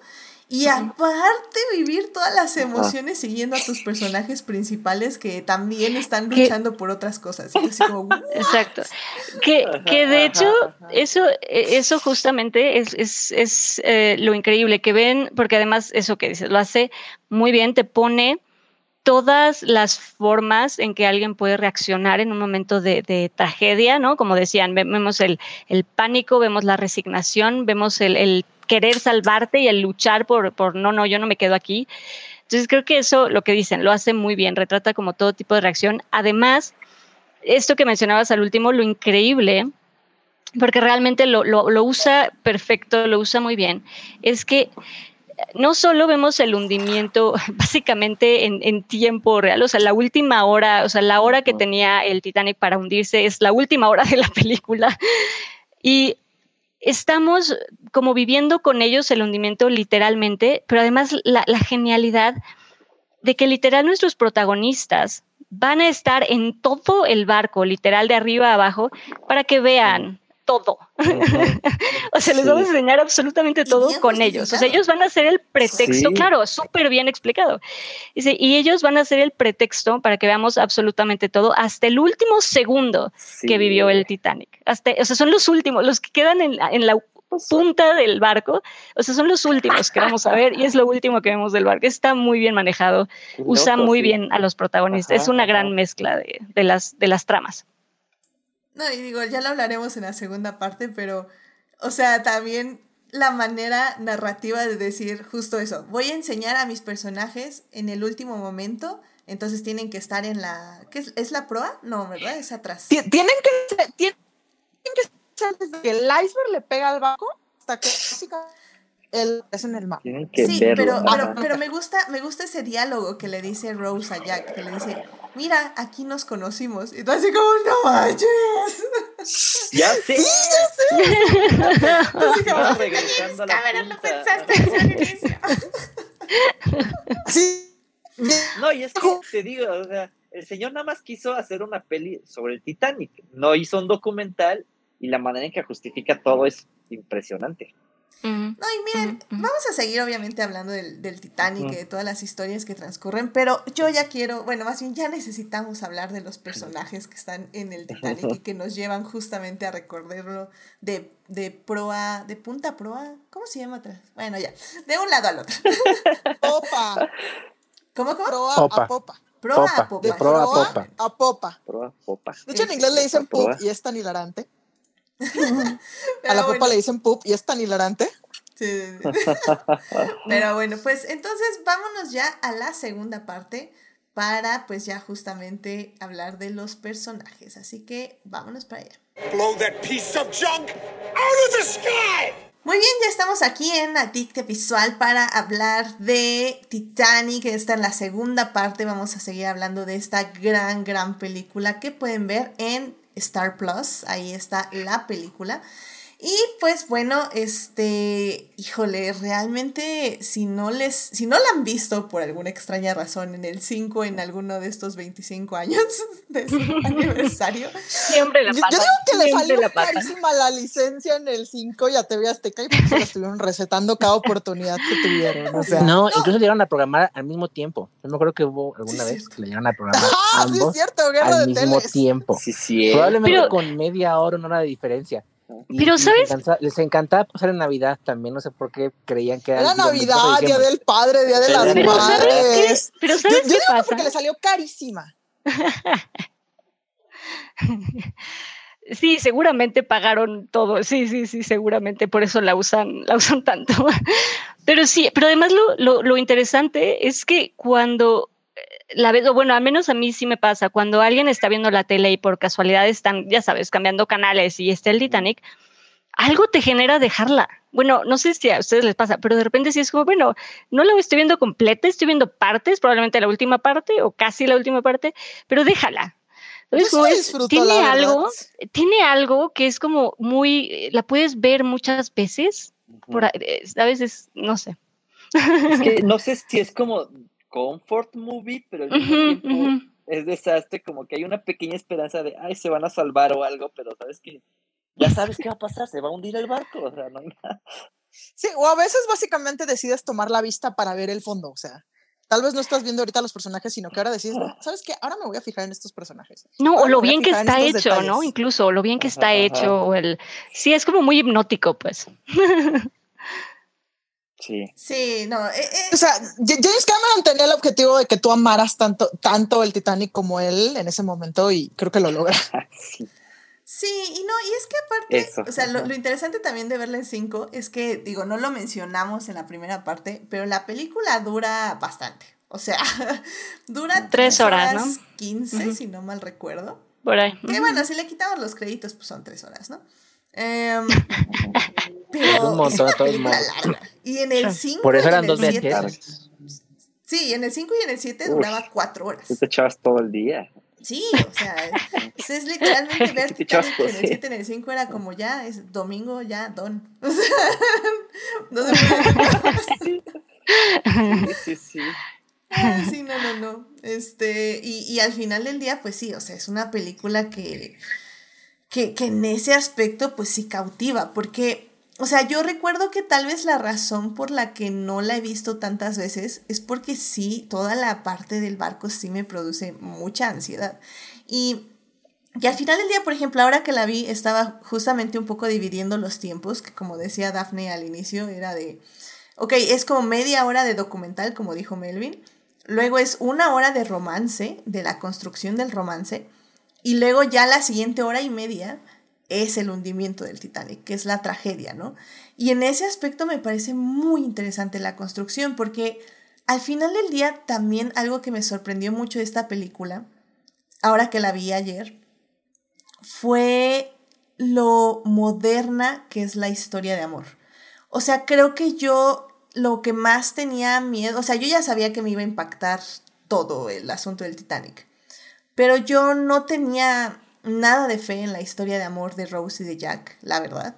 Speaker 1: Y aparte vivir todas las emociones siguiendo a tus personajes principales que también están
Speaker 3: Que-
Speaker 1: luchando por otras cosas.
Speaker 3: Exacto. Que, que de hecho, eso, eh, eso justamente es, es, es eh, lo increíble que ven, porque además eso que dices, lo hace muy bien, te pone todas las formas en que alguien puede reaccionar en un momento de, tragedia, ¿no? Como decían, ve- vemos el, el pánico, vemos la resignación, vemos el, el querer salvarte y el luchar por, por, no, no, yo no me quedo aquí. Entonces creo que eso, lo que dicen, lo hace muy bien, retrata como todo tipo de reacción. Además, esto que mencionabas al último, lo increíble, porque realmente lo, lo usa perfecto, lo usa muy bien, es que no solo vemos el hundimiento básicamente en, en, tiempo real, o sea, la última hora, o sea, la hora que tenía el Titanic para hundirse es la última hora de la película. Y estamos como viviendo con ellos el hundimiento literalmente, pero además la, la genialidad de que literal nuestros protagonistas van a estar en todo el barco, literal de arriba a abajo, para que vean todo. Uh -huh. o sea, les sí. vamos a enseñar absolutamente todo con ellos. O sea, ellos van a ser el pretexto, sí. claro, súper bien explicado. Dice, y ellos van a ser el pretexto para que veamos absolutamente todo hasta el último segundo sí. que vivió el Titanic. Hasta, o sea, son los últimos, los que quedan en, en la punta del barco, o sea, son los últimos que vamos a ver y es lo último que vemos del barco. Está muy bien manejado, Loco, usa muy sí. bien a los protagonistas, ajá, es una ajá. gran mezcla de, de, las, de las tramas.
Speaker 1: No, y digo, ya lo hablaremos en la segunda parte, pero, o sea, también la manera narrativa de decir justo eso, voy a enseñar a mis personajes en el último momento, entonces tienen que estar en la, ¿qué es? ¿Es la proa? No, ¿verdad? Es atrás.
Speaker 5: Tienen que, tienen que ser desde que el iceberg le pega al barco hasta que él es en el mar.
Speaker 4: Tienen que
Speaker 1: sí,
Speaker 4: verlo,
Speaker 1: pero, pero, pero, me gusta, me gusta ese diálogo que le dice Rose a Jack, que le dice, mira, aquí nos conocimos. Y tú así como, no manches.
Speaker 4: Ya sé.
Speaker 5: Sí, ya sé.
Speaker 1: así como,
Speaker 4: regresando a la
Speaker 1: cabrón, no pensaste eso al inicio.
Speaker 5: sí.
Speaker 4: No, y es que te digo, o sea, el señor nada más quiso hacer una peli sobre el Titanic. No hizo un documental y la manera en que justifica todo es impresionante.
Speaker 1: No, y miren, vamos a seguir obviamente hablando del, del Titanic y de todas las historias que transcurren, pero yo ya quiero, bueno, más bien ya necesitamos hablar de los personajes que están en el Titanic y que nos llevan justamente a recordarlo de, de proa, de punta proa, ¿cómo se llama atrás? Bueno, ya, de un lado al otro.
Speaker 5: Popa.
Speaker 1: ¿Cómo, cómo?
Speaker 5: Proa
Speaker 2: Popa.
Speaker 5: a popa.
Speaker 1: Proa a
Speaker 2: Popa,
Speaker 1: popa.
Speaker 2: de proa a
Speaker 5: Proa
Speaker 2: popa.
Speaker 5: a popa.
Speaker 4: Proa, popa.
Speaker 5: De hecho, en inglés le dicen poop y es tan hilarante. A la popa
Speaker 1: bueno.
Speaker 5: le dicen poop y es tan hilarante.
Speaker 1: Sí, sí, sí. Pero bueno, pues entonces vámonos ya a la segunda parte para pues ya justamente hablar de los personajes. Así que vámonos para allá.
Speaker 7: Blow that piece of junk out of the sky!
Speaker 1: Muy bien, ya estamos aquí en Adicte Visual para hablar de Titanic. Esta es la segunda parte. Vamos a seguir hablando de esta gran, gran película que pueden ver en Star Plus. Ahí está la película. Y pues bueno, este, híjole, realmente si no les, si no la han visto por alguna extraña razón en el 5, en alguno de estos 25 años de su aniversario,
Speaker 3: Siempre la
Speaker 5: Yo, yo
Speaker 3: pasa.
Speaker 5: digo que le salió
Speaker 3: la pasa.
Speaker 5: carísima la licencia en el 5 y a TV Azteca y por eso la estuvieron recetando cada oportunidad que tuvieron. O sea,
Speaker 2: No, incluso llegaron a programar al mismo tiempo. Yo me acuerdo que hubo alguna
Speaker 1: Sí,
Speaker 2: vez
Speaker 1: cierto.
Speaker 2: que le llegaron a programar
Speaker 5: ah, sí es
Speaker 2: ambos
Speaker 5: cierto, guerra
Speaker 2: al
Speaker 5: de
Speaker 2: mismo
Speaker 5: teles.
Speaker 2: tiempo.
Speaker 4: Sí, sí.
Speaker 2: Probablemente
Speaker 3: Pero-
Speaker 2: con media hora, una hora de diferencia. Y-
Speaker 3: Pero,
Speaker 2: y
Speaker 3: ¿sabes?
Speaker 2: Les encantaba, les encantaba pasar en Navidad también, no sé por qué creían que
Speaker 5: Era
Speaker 2: digo, 24 de
Speaker 5: Navidad, Día del Padre, Día de las
Speaker 3: Pero ¿sabes qué?
Speaker 5: Madres.
Speaker 3: Pero
Speaker 5: Yo,
Speaker 3: ¿sabes
Speaker 5: yo
Speaker 3: qué
Speaker 5: digo
Speaker 3: pasa?
Speaker 5: porque le salió carísima.
Speaker 3: Sí, seguramente pagaron todo. Sí, sí, sí, seguramente por eso la usan, la usan tanto. Pero sí, pero además lo, lo, lo interesante es que cuando la ves, o bueno, al menos a mí sí me pasa, cuando alguien está viendo la tele y por casualidad están, ya sabes, cambiando canales y está el Titanic, algo te genera dejarla. Bueno, no sé si a ustedes les pasa, pero de repente sí es como, bueno, no la estoy viendo completa, estoy viendo partes, probablemente la última parte o casi la última parte, pero déjala.
Speaker 5: Yo
Speaker 3: ¿Sabes?
Speaker 5: sí
Speaker 3: Como
Speaker 5: la
Speaker 3: es-
Speaker 5: disfruto,
Speaker 3: tiene algo, tiene algo que es como muy, la puedes ver muchas veces, por, a veces, no sé.
Speaker 4: Es que no sé si es como comfort movie, pero al mismo tiempo es desastre, como que hay una pequeña esperanza de, ay, se van a salvar o algo, pero sabes que ya sabes qué va a pasar, se va a hundir el barco, o sea, no hay nada.
Speaker 5: Sí, o a veces básicamente decides tomar la vista para ver el fondo, o sea, tal vez no estás viendo ahorita los personajes, sino que ahora decides, "No, ¿sabes qué? Ahora me voy a fijar en estos personajes.
Speaker 3: No,
Speaker 5: Ahora
Speaker 3: o lo bien que está hecho, ¿no?
Speaker 5: detalles".
Speaker 3: Incluso lo bien que
Speaker 4: Ajá,
Speaker 3: está
Speaker 4: ajá.
Speaker 3: hecho, o el, sí, es como muy hipnótico, pues.
Speaker 4: Sí.
Speaker 1: sí, no, eh, eh,
Speaker 5: O sea, James Cameron tenía el objetivo de que tú amaras tanto, tanto el Titanic como él en ese momento y creo que lo logra.
Speaker 4: sí.
Speaker 1: Sí, y no, y es que aparte,
Speaker 4: Eso,
Speaker 1: o sea, lo, interesante también de verla en 5 es que, digo, no lo mencionamos en la primera parte, pero la película dura bastante. O sea, dura
Speaker 3: Tres
Speaker 1: 3
Speaker 3: horas, ¿no?
Speaker 1: 15,
Speaker 3: Ujú.
Speaker 1: si no mal recuerdo.
Speaker 3: Por ahí.
Speaker 1: Que bueno, si le quitamos los créditos, pues son 3 horas, ¿no? Em, pero
Speaker 2: un montón,
Speaker 1: es una
Speaker 2: de todos
Speaker 1: película
Speaker 2: modos.
Speaker 1: larga. Y en el 5
Speaker 2: Por eso
Speaker 1: y en
Speaker 2: eran
Speaker 1: el
Speaker 2: dos
Speaker 1: 7.
Speaker 2: VHS.
Speaker 1: Sí, en el 5 y en el 7
Speaker 4: Uy.
Speaker 1: duraba 4 horas.
Speaker 4: Tú te echabas todo el día.
Speaker 1: Sí, o sea, es, es literalmente ver en el
Speaker 4: cosas.
Speaker 1: 7, en el 5 era como ya, es domingo, ya, don. O sea, no se puede.
Speaker 4: Sí, sí, sí.
Speaker 1: Ah, Sí, no, no, no. Este, y, y al final del día, pues sí, o sea, es una película que, que, que en ese aspecto, pues sí cautiva, porque, o sea, yo recuerdo que tal vez la razón por la que no la he visto tantas veces es porque sí, toda la parte del barco sí me produce mucha ansiedad. Y y al final del día, por ejemplo, ahora que la vi, estaba justamente un poco dividiendo los tiempos, que como decía Daphne al inicio, era de, ok, es como media hora de documental, como dijo Melvin, luego es una hora de romance, de la construcción del romance, y luego ya la siguiente hora y media es el hundimiento del Titanic, que es la tragedia, ¿no? Y en ese aspecto me parece muy interesante la construcción, porque al final del día también algo que me sorprendió mucho de esta película, ahora que la vi ayer, fue lo moderna que es la historia de amor. O sea, creo que yo lo que más tenía miedo, o sea, yo ya sabía que me iba a impactar todo el asunto del Titanic, pero yo no tenía nada de fe en la historia de amor de Rose y de Jack, la verdad.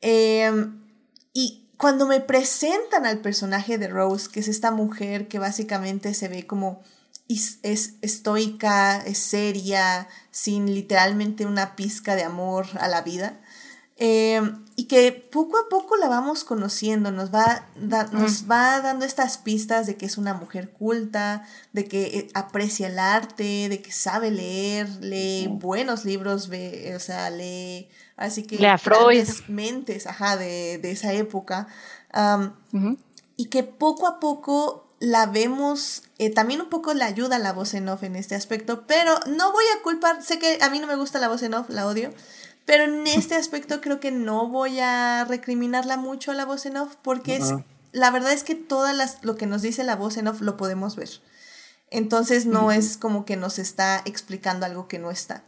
Speaker 1: Em, y cuando me presentan al personaje de Rose, que es esta mujer que básicamente se ve como es estoica, es seria, sin literalmente una pizca de amor a la vida, Eh, y que poco a poco la vamos conociendo, nos va, da- nos va dando estas pistas de que es una mujer culta, de que eh, aprecia el arte, de que sabe leer, lee buenos libros, ve, o sea, lee, así que
Speaker 3: Lee a Freud.
Speaker 1: mentes, ajá, de, de esa época. Am,
Speaker 3: Ujú.
Speaker 1: y que poco a poco la vemos, eh, también un poco la ayuda la voz en off en este aspecto, pero no voy a culpar, sé que a mí no me gusta la voz en off, la odio, pero en este aspecto creo que no voy a recriminarla mucho a la voz en off, porque es, la verdad es que todas las, lo que nos dice la voz en off lo podemos ver. Entonces no es como que nos está explicando algo que no está.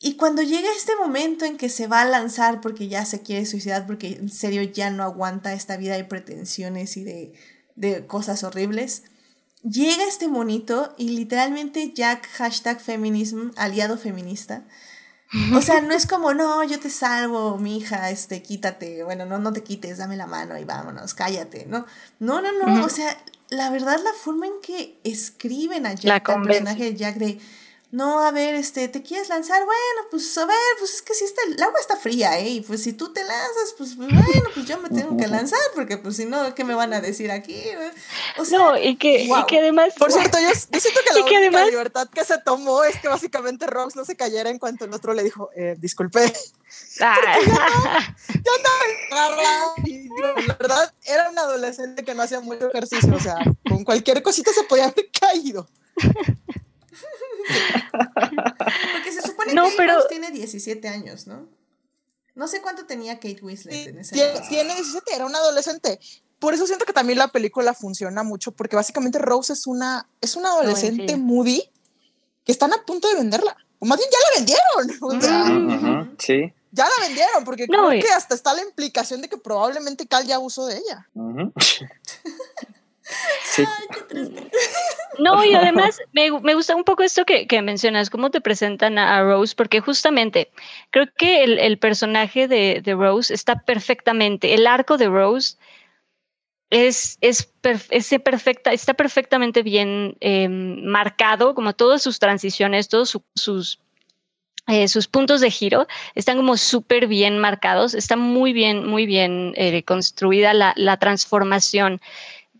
Speaker 1: Y cuando llega este momento en que se va a lanzar porque ya se quiere suicidar, porque en serio ya no aguanta esta vida de pretensiones y de, de cosas horribles, llega este monito y literalmente Jack, hashtag feminism, aliado feminista. O sea, no es como, no, yo te salvo, mi hija, este, quítate, bueno, no, no te quites, dame la mano y vámonos, cállate, ¿no? No, no, no, o sea, la verdad, la forma en que escriben a Jack, al
Speaker 3: convence.
Speaker 1: personaje de Jack, de, no, a ver, este, ¿te quieres lanzar? Bueno, pues a ver, pues es que si está, el agua está fría, ¿eh? Y pues si tú te lanzas, pues, pues, bueno, pues yo me tengo que lanzar, porque pues si no, ¿qué me van a decir aquí? O sea,
Speaker 3: No, y que, y que además.
Speaker 5: Por cierto, yo, yo siento que la
Speaker 3: que además-
Speaker 5: libertad que se tomó es que básicamente Rose no se cayera en cuanto el otro le dijo, eh, disculpe,
Speaker 3: Ah,
Speaker 5: yo andaba agarrada y digo, la verdad era un adolescente que no hacía mucho ejercicio, o sea, con cualquier cosita se podía haber caído.
Speaker 1: porque
Speaker 3: No, pero-
Speaker 1: Rose tiene 17 años, ¿no? No sé cuánto tenía Kate Winslet en ese
Speaker 5: Tiene, tiene 17, era un adolescente. Por eso siento que también la película funciona mucho, porque básicamente Rose es una, es una adolescente
Speaker 3: sí.
Speaker 5: moody que están a punto de venderla. O más bien ya la vendieron. O sea,
Speaker 4: Sí.
Speaker 5: ya la vendieron, porque
Speaker 3: No,
Speaker 5: creo
Speaker 3: y-
Speaker 5: que hasta está la implicación de que probablemente Cal ya abusó de ella.
Speaker 4: Sí.
Speaker 3: No, y además me, me gusta un poco esto que, que mencionas, cómo te presentan a, a Rose, porque justamente creo que el, el personaje de, de Rose está perfectamente, el arco de Rose es, es, perf- es perfecta, está perfectamente bien eh, marcado, como todas sus transiciones, todos su- sus, eh, sus puntos de giro están como súper bien marcados, está muy bien, muy bien eh, construida la, la transformación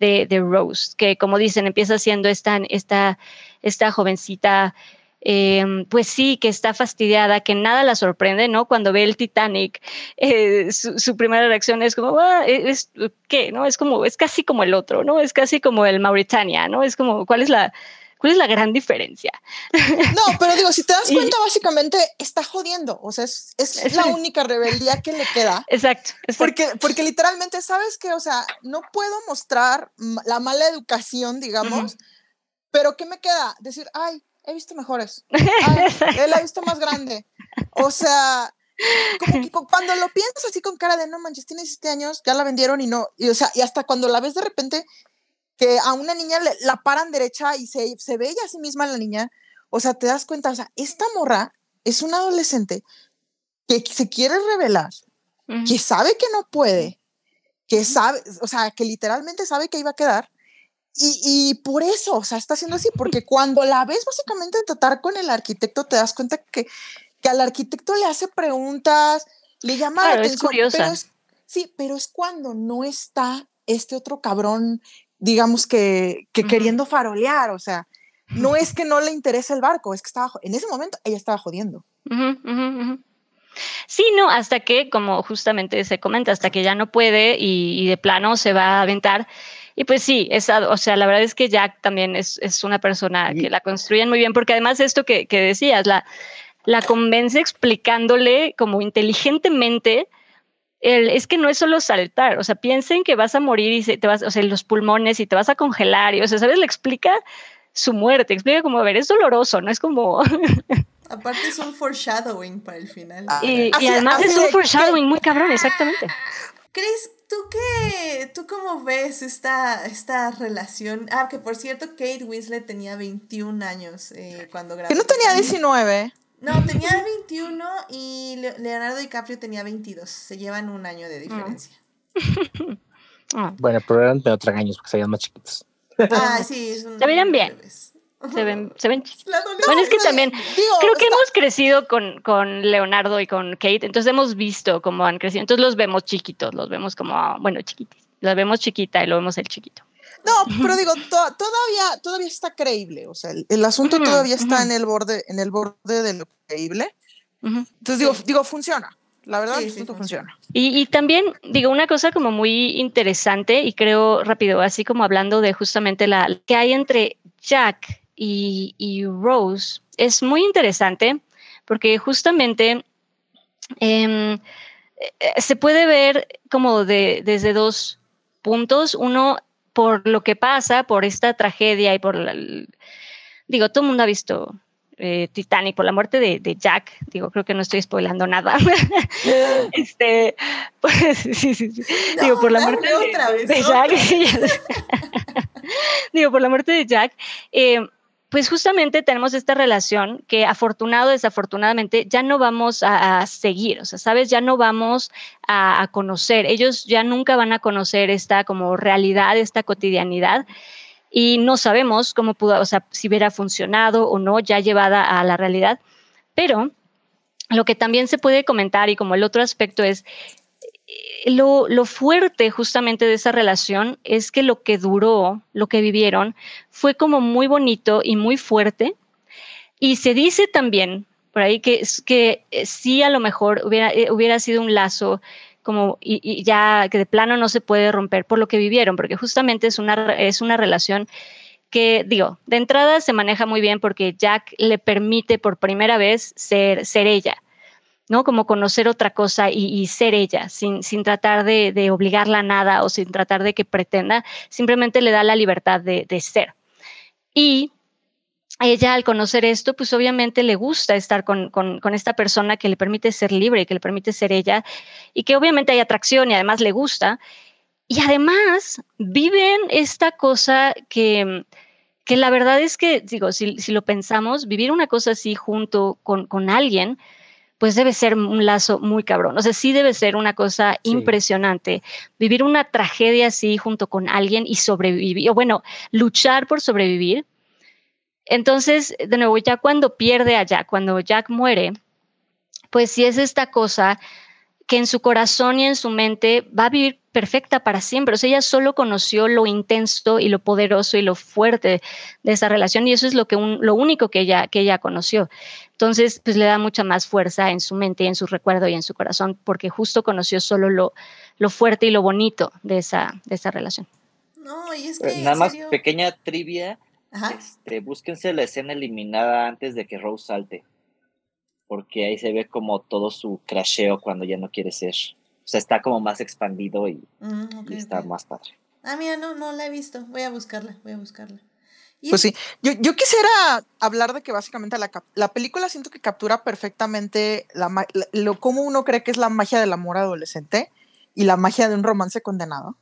Speaker 3: de, Rose, que como dicen, empieza siendo esta, esta, esta jovencita, eh, pues sí, que está fastidiada, que nada la sorprende, ¿no? Cuando ve el Titanic, eh, su, primera reacción es como, ah, es, ¿qué? ¿No? Es como, es casi como el otro, ¿no? Es casi como el Mauritania, ¿no? Es como, ¿cuál es la, cuál es la gran diferencia?
Speaker 5: No, pero digo, si te das
Speaker 3: Y-
Speaker 5: cuenta, básicamente está jodiendo. O sea, es, es
Speaker 3: Es-
Speaker 5: la única rebeldía que le queda.
Speaker 3: Exacto, exacto.
Speaker 5: Porque, porque literalmente, ¿sabes que O sea, no puedo mostrar la mala educación, digamos, pero ¿qué me queda? Decir, ay, he visto mejores. Ay, él ha visto más grande. O sea, como que cu- cuando lo piensas así con cara de no manches, tiene 17 años, ya la vendieron y no. Y, o sea, y hasta cuando la ves de repente que a una niña le- la paran derecha y se, se ve ella a sí misma la niña, o sea, te das cuenta, o sea, esta morra es una adolescente que se quiere revelar, que sabe que no puede, que sabe, o sea, que literalmente sabe que iba a quedar. Y, y por eso, o sea, está haciendo así, porque cuando la ves básicamente tratar con el arquitecto, te das cuenta que, que al arquitecto le hace preguntas, le llama
Speaker 3: Claro,
Speaker 5: la
Speaker 3: es
Speaker 5: atención.
Speaker 3: curiosa.
Speaker 5: Pero es, sí, pero es cuando no está este otro cabrón, digamos que, que queriendo farolear, o sea, no es que no le interese el barco, es que estaba, en ese momento ella estaba jodiendo.
Speaker 3: Ujú, ujú, ujú. Sí, no, hasta que, como justamente se comenta, hasta que ya no puede y, y de plano se va a aventar. Y pues sí, esa, o sea, la verdad es que Jack también es, es una persona que la construyen muy bien, porque además esto que, que decías, la, la convence explicándole como inteligentemente. El- es que no es solo saltar, o sea, piensen que vas a morir y se, te vas, o sea, los pulmones y te vas a congelar, y, o sea, ¿sabes? Le explica su muerte, explica como, a ver, es doloroso, no es como,
Speaker 1: Aparte es un foreshadowing para el final.
Speaker 5: Ah,
Speaker 3: Y, además
Speaker 5: así
Speaker 3: es un
Speaker 5: que-
Speaker 3: foreshadowing muy cabrón, exactamente.
Speaker 1: Chris, ¿tú qué? ¿Tú cómo ves esta, esta relación? Ah, que por cierto, Kate Winslet tenía 21 años eh, cuando grabó.
Speaker 5: Que no tenía
Speaker 1: Titanic.
Speaker 5: 19.
Speaker 1: No, tenía 21 y Le- Leonardo DiCaprio tenía 22. Se llevan un año de diferencia.
Speaker 3: Ah,
Speaker 2: Bueno, pero eran medio tragaños porque se veían más chiquitos.
Speaker 1: Ah, sí, es un-
Speaker 3: Se veían bien. Se ven, se ven chiquitos. Bueno, es que también
Speaker 5: Digo,
Speaker 3: creo que
Speaker 5: está-
Speaker 3: hemos crecido con, con Leonardo y con Kate, entonces hemos visto cómo han crecido. Entonces los vemos chiquitos, los vemos como, bueno, chiquitis. Los vemos chiquita y lo vemos el chiquito.
Speaker 5: No, pero digo, to- todavía, todavía está creíble. O sea, el, el asunto todavía está en el borde, en el borde de lo creíble. Entonces digo, digo, funciona. La verdad,
Speaker 1: Sí,
Speaker 5: el
Speaker 1: sí,
Speaker 5: asunto funciona.
Speaker 3: Y, y también digo una cosa como muy interesante y creo rápido, así como hablando de justamente la que hay entre Jack y, y Rose, es muy interesante porque justamente em, eh, se puede ver como de, desde dos puntos. Uno, por lo que pasa, por esta tragedia y por la, digo, todo el mundo ha visto eh, Titanic, por la muerte de, de Jack, digo, creo que no estoy spoilando nada. este, pues, sí, sí, sí.
Speaker 1: No,
Speaker 3: digo, por la muerte de,
Speaker 1: vez,
Speaker 3: Jack, digo, por la muerte de Jack, eh, pues justamente tenemos esta relación que afortunado, desafortunadamente, ya no vamos a, seguir, o sea, sabes, ya no vamos a, a, conocer, ellos ya nunca van a conocer esta como realidad, esta cotidianidad, y no sabemos cómo pudo, o sea, si hubiera funcionado o no, ya llevada a la realidad, pero lo que también se puede comentar y como el otro aspecto es, lo, lo, fuerte justamente de esa relación es que lo que duró, lo que vivieron, fue como muy bonito y muy fuerte. Y se dice también por ahí que, que sí a lo mejor hubiera, eh, hubiera sido un lazo como y, ya que de plano no se puede romper por lo que vivieron, porque justamente es una, es una relación que, digo, de entrada se maneja muy bien porque Jack le permite por primera vez ser, ser ella. ¿No? Como conocer otra cosa y, ser ella, sin, sin tratar de, obligarla a nada o sin tratar de que pretenda, simplemente le da la libertad de, ser. Y ella al conocer esto, pues obviamente le gusta estar con, con, con, esta persona que le permite ser libre, que le permite ser ella y que obviamente hay atracción y además le gusta. Y además viven esta cosa que, que la verdad es que, digo, si, si lo pensamos, vivir una cosa así junto con, con alguien, pues debe ser un lazo muy cabrón. O sea, sí debe ser una cosa sí. impresionante. Vivir una tragedia así junto con alguien y sobrevivir, o bueno, luchar por sobrevivir. Entonces, de nuevo, ya cuando pierde a Jack, cuando Jack muere, pues sí es esta cosa que en su corazón y en su mente va a vivir perfecta para siempre. O sea, ella solo conoció lo intenso y lo poderoso y lo fuerte de esa relación y eso es lo, que un, lo único que ella, que ella conoció. Entonces, pues le da mucha más fuerza en su mente, en su recuerdo y en su corazón porque justo conoció solo lo, lo fuerte y lo bonito de esa, de esa relación.
Speaker 1: No, y es que...
Speaker 4: Nada más pequeña trivia.
Speaker 1: Ajá.
Speaker 4: Este, búsquense la escena eliminada antes de que Rose salte. Porque ahí se ve como todo su crasheo cuando ya no quiere ser. O sea, está como más expandido y,
Speaker 1: mm, okay,
Speaker 4: y está
Speaker 1: okay.
Speaker 4: más padre.
Speaker 1: Ah, mira, no, no la he visto. Voy a buscarla, voy a buscarla.
Speaker 5: Pues sí, yo, yo, quisiera hablar de que básicamente la, la película siento que captura perfectamente la, la, lo cómo uno cree que es la magia del amor adolescente y la magia de un romance condenado.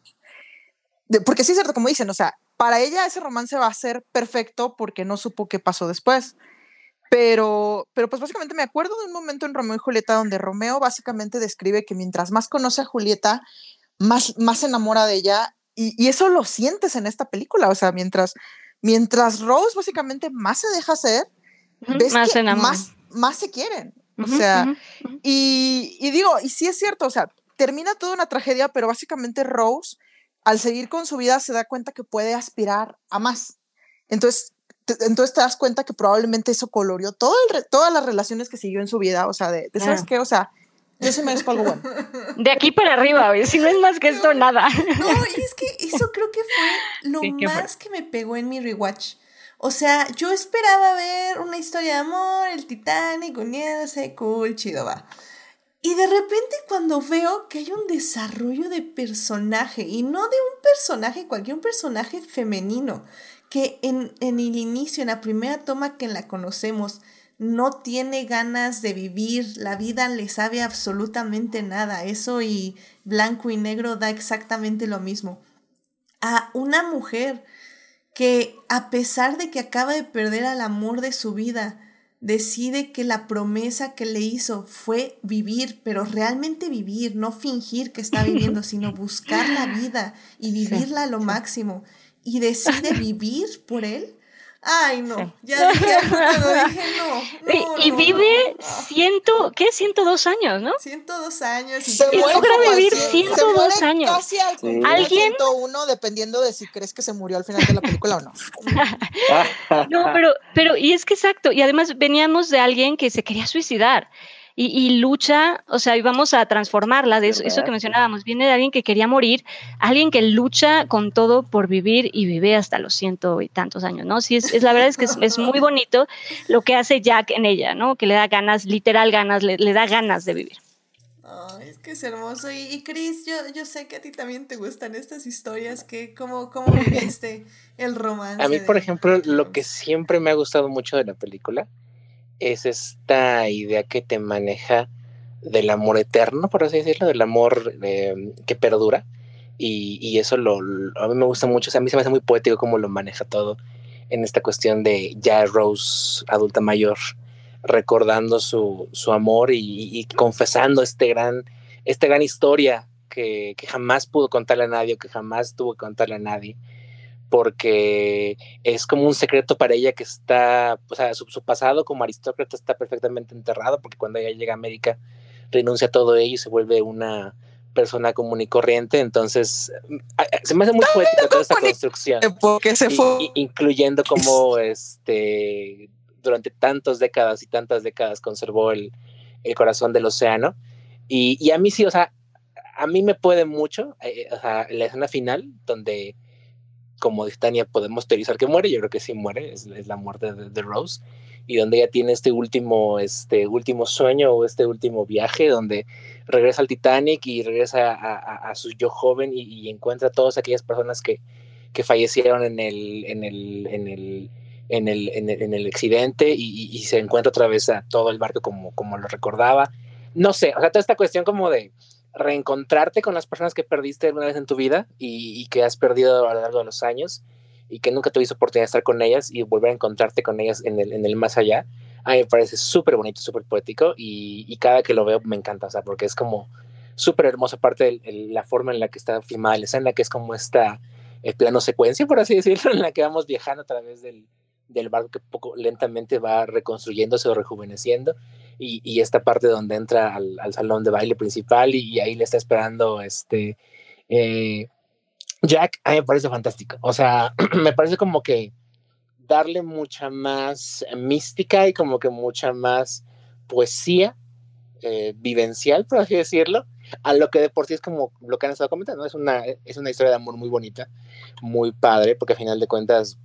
Speaker 5: De, porque sí es cierto, como dicen, o sea, para ella ese romance va a ser perfecto porque no supo qué pasó después. Pero, pero pues básicamente me acuerdo de un momento en Romeo y Julieta donde Romeo básicamente describe que mientras más conoce a Julieta, más, más se enamora de ella y, y eso lo sientes en esta película, o sea, mientras, mientras Rose básicamente más se deja hacer,
Speaker 3: uh -huh,
Speaker 5: ves
Speaker 3: más
Speaker 5: que
Speaker 3: se
Speaker 5: más, más se quieren, o
Speaker 3: Uh -huh,
Speaker 5: sea,
Speaker 3: uh -huh.
Speaker 5: y, y digo, y sí es cierto, o sea, termina toda una tragedia, pero básicamente Rose, al seguir con su vida, se da cuenta que puede aspirar a más. Entonces, entonces te das cuenta que probablemente eso coloreó todo el, todas las relaciones que siguió en su vida, o sea, de, de ¿sabes qué? O sea, yo sí merezco algo bueno.
Speaker 3: De aquí para arriba, güey. Si no es más que esto, nada.
Speaker 1: No, y es que eso creo que fue lo más que me pegó en mi rewatch. O sea, yo esperaba ver una historia de amor, el Titanic, uniéndose, cool, chido, va. Y de repente cuando veo que hay un desarrollo de personaje, y no de un personaje, cualquier un personaje femenino, que en, en el inicio, en la primera toma que la conocemos, no tiene ganas de vivir, la vida le sabe absolutamente nada, eso y blanco y negro da exactamente lo mismo. A una mujer que a pesar de que acaba de perder al amor de su vida, decide que la promesa que le hizo fue vivir, pero realmente vivir, no fingir que está viviendo, sino buscar la vida y vivirla a lo máximo y decide vivir por él. Ay, no.
Speaker 3: Sí.
Speaker 1: Ya dije, cuando dije no.
Speaker 3: Y-
Speaker 1: no,
Speaker 3: y
Speaker 1: no,
Speaker 3: vive
Speaker 1: no, no.
Speaker 3: ciento, ¿qué? 102 años, ¿no?
Speaker 1: 102 años. Y
Speaker 5: Se
Speaker 3: Y logra vivir
Speaker 5: así, se
Speaker 3: 102
Speaker 5: muere
Speaker 3: años.
Speaker 5: Casi al
Speaker 4: Sí.
Speaker 3: ¿Alguien?
Speaker 5: 101, dependiendo de si crees que se murió al final de la película o no.
Speaker 3: No, pero, pero, y es que exacto, y además veníamos de alguien que se quería suicidar y, y lucha, o sea, íbamos a transformarla, de eso, eso que mencionábamos, viene de alguien que quería morir, alguien que lucha con todo por vivir y vive hasta los ciento y tantos años, ¿no? Sí, es, es la verdad es que es, es muy bonito lo que hace Jack en ella, ¿no? Que le da ganas, literal ganas, le, le da ganas de vivir.
Speaker 1: Ay, es que es hermoso. Y, y Chris, yo, yo sé que a ti también te gustan estas historias. Que, ¿cómo, ¿Cómo viviste el romance?
Speaker 2: A mí, por
Speaker 1: de-
Speaker 2: ejemplo,
Speaker 1: de
Speaker 2: lo que siempre me ha gustado mucho de la película es esta idea que te maneja del amor eterno, por así decirlo, del amor eh, que perdura. Y, y eso lo, a mí me gusta mucho. A mí se me hace muy poético cómo lo maneja todo en esta cuestión de ya Rose, adulta mayor, recordando su, su amor y, y confesando este gran, esta gran historia que, que jamás pudo contarle a nadie o que jamás tuvo que contarle a nadie porque es como un secreto para ella que está, o sea, su, su pasado como aristócrata está perfectamente enterrado, porque cuando ella llega a América renuncia a todo ello y se vuelve una persona común y corriente, entonces a- a- se me hace muy poética toda esta construcción,
Speaker 5: Porque se fue.
Speaker 2: incluyendo cómo este, durante tantas décadas y tantas décadas conservó el, el corazón del océano, y, y a mí sí, o sea, a mí me puede mucho, eh, o sea, la escena final donde como dice Tania, podemos teorizar que muere, yo creo que sí muere, es, es la muerte de, de Rose, y donde ella tiene este último, este último sueño o este último viaje, donde regresa al Titanic y regresa a, a- a su yo joven y, y encuentra a todas aquellas personas que, que fallecieron en el, en el, en el, en el, en el, en el accidente y- y se encuentra otra vez a todo el barco como, como lo recordaba. No sé, o sea, toda esta cuestión como de reencontrarte con las personas que perdiste alguna vez en tu vida y, que has perdido a lo largo de los años y que nunca tuviste oportunidad de estar con ellas y volver a encontrarte con ellas en el, en el más allá, a mí me parece súper bonito, súper poético y, y cada que lo veo me encanta, o sea, porque es como súper hermosa parte de la forma en la que está filmada la escena, que es como esta eh, plano secuencia, por así decirlo, en la que vamos viajando a través del, del barco que poco lentamente va reconstruyéndose o rejuveneciendo y, esta parte donde entra al, al salón de baile principal y, y ahí le está esperando este eh, Jack, a mí me parece fantástico. O sea, me parece como que darle mucha más mística y como que mucha más poesía eh, vivencial, por así decirlo, a lo que de por sí es como lo que han estado comentando. Es una, es una historia de amor muy bonita, muy padre, porque al final de cuentas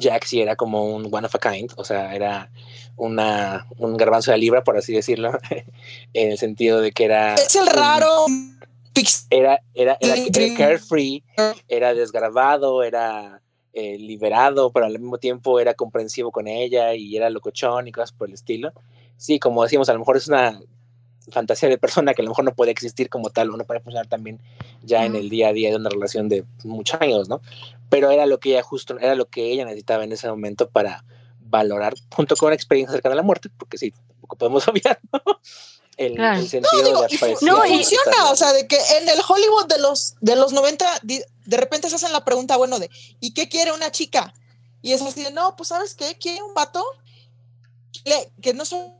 Speaker 2: Jack sí era como un one of a kind, o sea, era una, un garbanzo de libra, por así decirlo, en el sentido de que era...
Speaker 5: Es el raro
Speaker 2: era, era, carefree, era desgarbado, era eh, liberado, pero al mismo tiempo era comprensivo con ella y era locochón y cosas por el estilo. Sí, como decíamos, a lo mejor es una fantasía de persona que a lo mejor no puede existir como tal o no puede funcionar también ya en el día a día de una relación de muchos años, ¿no? Pero era lo que ella justo, era lo que ella necesitaba en ese momento para valorar, junto con una experiencia cercana a la muerte, porque sí, tampoco podemos obviar, ¿no? El,
Speaker 3: Claro.
Speaker 2: el sentido
Speaker 5: digo,
Speaker 2: de
Speaker 3: no,
Speaker 2: y
Speaker 5: funciona, o sea, de que en el Hollywood de los, de los 90, di- de repente se hacen la pregunta, bueno, de ¿y qué quiere una chica? Y es así de, no, pues ¿sabes qué? Quiere un vato le- que no son...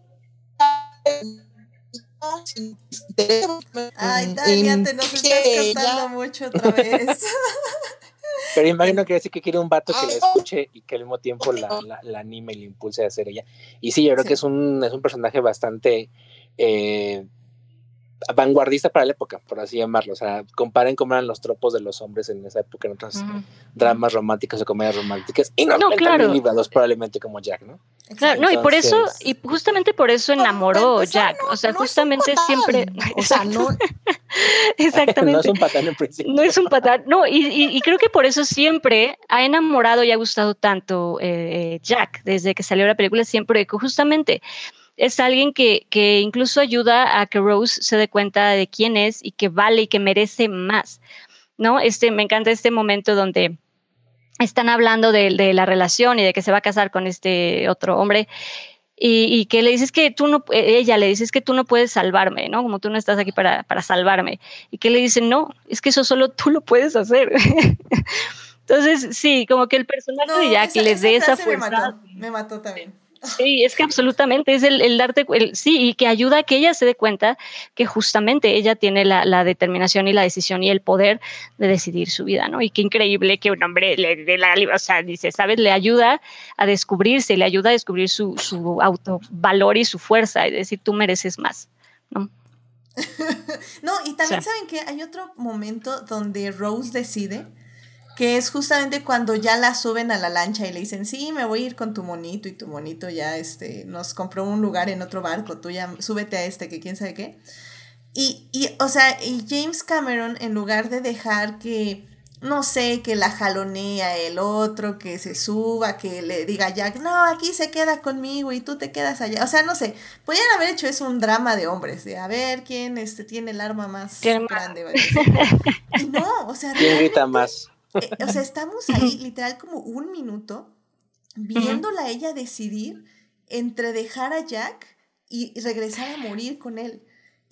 Speaker 1: Ay, Tania,
Speaker 5: en
Speaker 1: te nos estás
Speaker 5: ella-
Speaker 1: mucho otra vez.
Speaker 2: Pero imagino que decir que quiere un vato que la escuche y que al mismo tiempo la, la, la anime y la impulse a hacer ella. Y sí, yo creo
Speaker 1: Sí.
Speaker 2: que es un, es un personaje bastante eh, vanguardista para la época, por así llamarlo. O sea, comparen cómo eran los tropos de los hombres en esa época en otros
Speaker 3: Ujú.
Speaker 2: dramas románticos o comedias románticas. Y no,
Speaker 3: No, claro.
Speaker 2: librados probablemente como Jack, ¿no?
Speaker 3: Claro, no, y por eso, y justamente por eso enamoró Jack.
Speaker 5: no-
Speaker 3: O sea,
Speaker 5: no
Speaker 3: justamente siempre.
Speaker 5: O sea, no,
Speaker 3: Exactamente.
Speaker 2: no es un patán en principio.
Speaker 3: No es un patán, no, y, y- y creo que por eso siempre ha enamorado y ha gustado tanto eh, Jack, desde que salió la película, siempre que justamente es alguien que, que incluso ayuda a que Rose se dé cuenta de quién es y que vale y que merece más, ¿no? Este, me encanta este momento donde están hablando de, de la relación y de que se va a casar con este otro hombre y, y que le dices que tú no, eh, ella le dice es que tú no puedes salvarme, ¿no? Como tú no estás aquí para, para salvarme. Y que le dice, no, es que eso solo tú lo puedes hacer. Entonces, sí, como que el personaje
Speaker 1: No,
Speaker 3: de Jack
Speaker 1: esa-
Speaker 3: les dé esa
Speaker 1: me
Speaker 3: fuerza.
Speaker 1: mató, me mató también.
Speaker 3: Sí, es que absolutamente es el, el darte, el- sí, y que ayuda a que ella se dé cuenta que justamente ella tiene la, la determinación y la decisión y el poder de decidir su vida, ¿no? Y qué increíble que un hombre le dé la, o sea, dice, ¿sabes? Le ayuda a descubrirse, le ayuda a descubrir su, su autovalor y su fuerza, es decir, tú mereces más, ¿no?
Speaker 1: No, y también saben que hay otro momento donde Rose decide que es justamente cuando ya la suben a la lancha y le dicen, sí, me voy a ir con tu monito y tu monito ya este, nos compró un lugar en otro barco, tú ya súbete a este, que quién sabe qué. Y, y, o sea, y James Cameron, en lugar de dejar que, no sé, que la jalonea el otro, que se suba, que le diga a Jack, no, aquí se queda conmigo y tú te quedas allá. O sea, no sé, podrían haber hecho eso un drama de hombres, de a ver quién este, tiene el arma más grande. ¿vale? Y no, o sea,
Speaker 2: ¿Quién grita más?
Speaker 1: Eh, o sea, estamos ahí literal como un minuto viéndola ella decidir entre dejar a Jack y regresar a morir con él.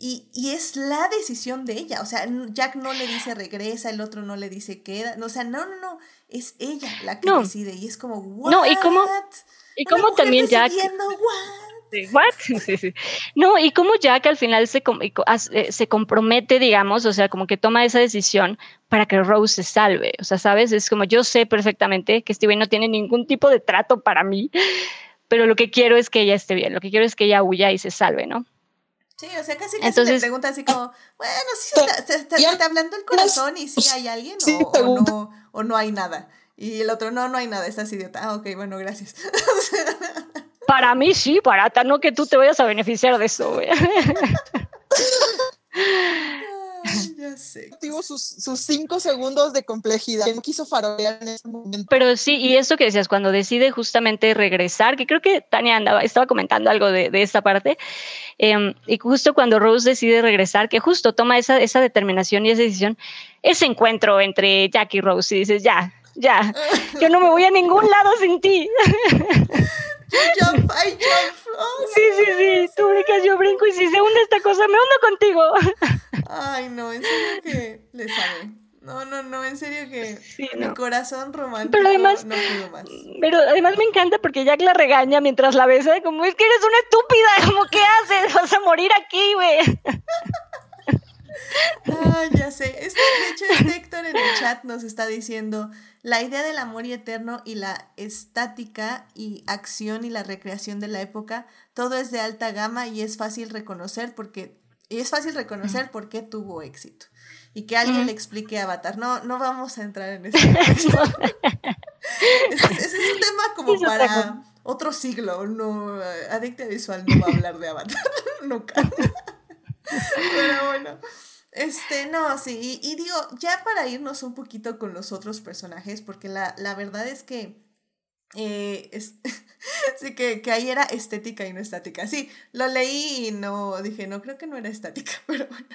Speaker 1: Y, y es la decisión de ella. O sea, Jack no le dice regresa, el otro no le dice queda. No, o sea, no, no, no. Es ella la que
Speaker 3: No.
Speaker 1: decide. Y es como, ¿what?
Speaker 3: No, y cómo- Y
Speaker 1: mujer
Speaker 3: también Jack.
Speaker 1: ¿What?
Speaker 3: Sí, sí. No, y como Jack al final se, com- eh, se compromete, digamos, o sea, como que toma esa decisión para que Rose se salve. O sea, ¿sabes? Es como yo sé perfectamente que Steven no tiene ningún tipo de trato para mí, pero lo que quiero es que ella esté bien, lo que quiero es que ella huya y se salve, ¿no?
Speaker 1: Sí, o sea, casi,
Speaker 3: Entonces-
Speaker 1: pregunta así como, bueno, sí, se está, se está- se está hablando el corazón y sí hay alguien
Speaker 5: Sí,
Speaker 1: o, o no, o no hay nada. Y el otro, no, no hay nada, estás idiota. Ah, ok, bueno, gracias.
Speaker 3: Para mí sí, barata, no que tú te vayas a beneficiar de eso. güey.
Speaker 1: Ay, ya sé.
Speaker 5: Tuvo sus, sus cinco segundos de complejidad. No quiso farolear en ese momento.
Speaker 3: Pero sí, y eso que decías, cuando decide justamente regresar, que creo que Tania andaba, estaba comentando algo de, de esta parte, em, y justo cuando Rose decide regresar, que justo toma esa, esa determinación y esa decisión, ese encuentro entre Jack y Rose, y dices, ya, ya, yo no me voy a ningún lado sin ti.
Speaker 1: Jump, I jump. Oh,
Speaker 3: Sí, sí, sí, tú brincas, yo brinco, y si se hunde esta cosa, me hundo contigo.
Speaker 1: Ay, no, en serio que le sabe. No, no, no, en serio que
Speaker 3: Sí,
Speaker 1: mi
Speaker 3: no.
Speaker 1: corazón romántico
Speaker 3: Pero además-
Speaker 1: no pudo más.
Speaker 3: Pero además me encanta porque Jack la regaña mientras la besa, como es que eres una estúpida, como ¿qué haces? Vas a morir aquí, güey.
Speaker 1: Ah, ya sé. Este, de hecho, este Héctor en el chat nos está diciendo la idea del amor y eterno y la estática y acción y la recreación de la época, todo es de alta gama y es fácil reconocer porque y es fácil reconocer por qué tuvo éxito. Y que alguien le explique a Avatar. No, no vamos a entrar en ese contexto. ese, ese es un tema como para otro siglo. No, Adicta Visual no va a hablar de Avatar. Nunca. Pero bueno. Este, no, sí, y, y digo, ya para irnos un poquito con los otros personajes, porque la, la verdad es que eh, es- sí que, que ahí era estética y no estática. Sí, lo leí y no, dije, no, creo que no era estática, pero bueno.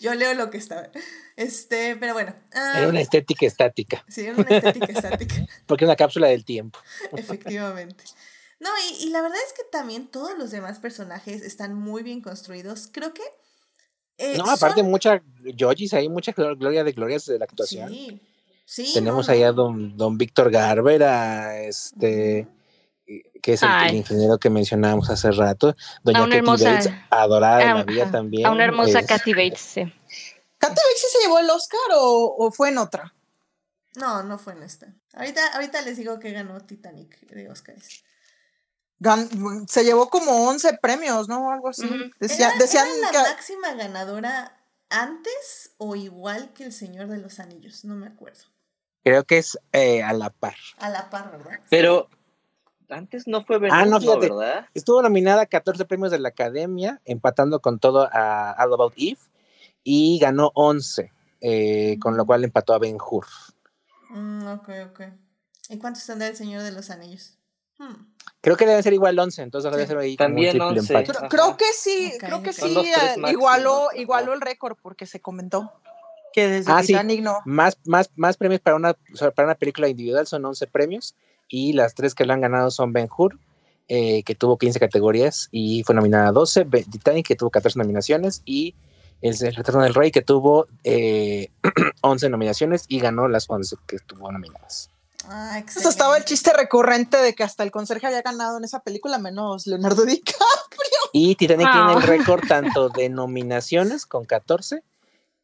Speaker 1: Yo leo lo que estaba. Este, pero bueno. ah,
Speaker 2: Era una estética estática,
Speaker 1: Sí, era una estética estática.
Speaker 2: porque es una cápsula del tiempo.
Speaker 1: Efectivamente. No, y, y la verdad es que también todos los demás personajes están muy bien construidos. Creo que. Eh,
Speaker 2: No, aparte
Speaker 1: son-
Speaker 2: mucha Yojis, hay mucha glor- gloria de glorias de la actuación.
Speaker 1: Sí. Sí.
Speaker 2: Tenemos
Speaker 1: no,
Speaker 2: ahí a
Speaker 1: no.
Speaker 2: don, don Víctor Garber, a este, que es el, ingeniero que mencionábamos hace rato, doña
Speaker 3: A una
Speaker 2: Katy
Speaker 3: hermosa-
Speaker 2: Bates, adorada de la vida
Speaker 3: ajá,
Speaker 2: también.
Speaker 3: A una hermosa
Speaker 2: es-
Speaker 3: Kathy Bates, sí.
Speaker 5: ¿Katy Bates sí se llevó el Oscar o, o fue en otra?
Speaker 1: No, no fue en esta. Ahorita, ahorita les digo que ganó Titanic de Oscars.
Speaker 5: Gan- se llevó como 11 premios, ¿no? Algo así. Decía-
Speaker 1: ¿Era,
Speaker 5: decían
Speaker 1: era la
Speaker 5: que
Speaker 1: máxima ganadora antes o igual que El Señor de los Anillos? No me acuerdo.
Speaker 2: Creo que es eh, a la par.
Speaker 1: A la par, ¿verdad?
Speaker 4: Pero antes no fue
Speaker 2: Ah, no, fíjate.
Speaker 4: ¿verdad?
Speaker 2: Estuvo nominada a 14 premios de la Academia, empatando con todo a All About Eve, y ganó 11, eh, con lo cual empató a Ben Hur.
Speaker 1: Mm, ok, ok. ¿Y cuántos tendrá El Señor de los Anillos? Hmm.
Speaker 2: Creo que deben ser igual 11, entonces debe
Speaker 1: Sí.
Speaker 2: ser ahí
Speaker 4: También
Speaker 2: triple
Speaker 4: 11.
Speaker 2: empate.
Speaker 5: creo, creo que sí,
Speaker 1: Ok,
Speaker 5: creo que sí
Speaker 4: Son tres
Speaker 5: eh, igualó, igualó el récord porque se comentó que desde
Speaker 2: Ah, sí.
Speaker 5: Titanic no.
Speaker 2: Más, más, más premios para una, para una película individual son 11 premios y las tres que lo han ganado son Ben Hur, eh, que tuvo 15 categorías y fue nominada a 12, Be- Titanic, que tuvo 14 nominaciones y Es el Retorno del Rey que tuvo eh, 11 nominaciones y ganó las 11 que estuvo nominadas.
Speaker 1: Ah,
Speaker 5: Eso estaba el chiste recurrente de que hasta el conserje había ganado en esa película, menos Leonardo DiCaprio.
Speaker 2: Y Titanic
Speaker 3: Ah.
Speaker 2: tiene el récord tanto de nominaciones con 14,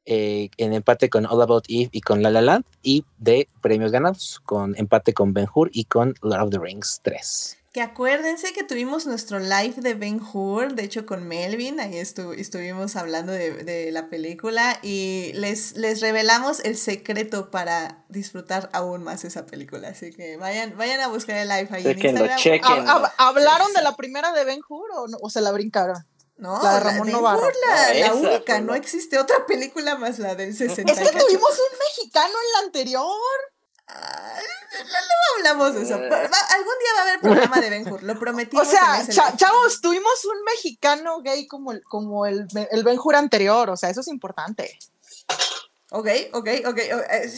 Speaker 2: eh, en empate con All About Eve y con La La Land, y de premios ganados, con empate con Ben Hur y con Lord of the Rings 3.
Speaker 1: Que acuérdense que tuvimos nuestro live de Ben Hur, de hecho con Melvin, ahí estu- estuvimos hablando de, de la película y les, les revelamos el secreto para disfrutar aún más esa película. Así que vayan, vayan a buscar el live ahí en Instagram.
Speaker 4: chequen.
Speaker 5: ¿Hab- hab- ¿Hablaron
Speaker 1: Sí,
Speaker 5: de la primera de Ben Hur o, no- o se la brincaron?
Speaker 1: No,
Speaker 5: La de
Speaker 1: la
Speaker 5: Ramón
Speaker 1: Ben. Hur, la, la
Speaker 4: esa
Speaker 1: única, no existe otra película más la del 60.
Speaker 5: Es que tuvimos un mexicano en la anterior.
Speaker 1: Luego hablamos de eso. Va- algún día va a haber programa de Ben Hur, lo prometimos.
Speaker 5: O sea, cha- chavos, tuvimos un mexicano gay como el, como el, el Ben Hur anterior. O sea, eso es importante.
Speaker 1: Ok, ok, ok. eh, eh,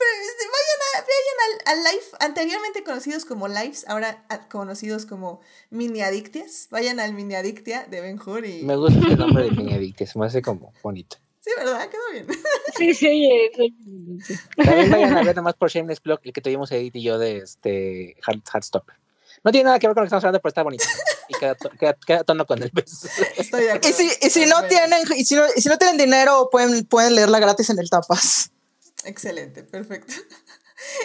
Speaker 1: Vayan, a- vayan al, al live anteriormente conocidos como lives, ahora ah, conocidos como mini adictias. Vayan al mini adictia de Ben Hur y.
Speaker 2: Me gusta el nombre de que se me hace como bonito.
Speaker 1: Sí, ¿verdad? Quedó bien.
Speaker 3: Sí, sí, oye, sí.
Speaker 2: También vayan a ver nomás por Shameless Plug, el que tuvimos Edith y yo de este Hard, Heartstopper. No tiene nada que ver con lo que estamos hablando, pero está bonito. Y queda, to- queda- queda tono con el beso.
Speaker 1: Estoy de acuerdo.
Speaker 5: Y si, y si no tienen, y si no, y si no tienen dinero, pueden, pueden leerla gratis en el tapas.
Speaker 1: Excelente, perfecto.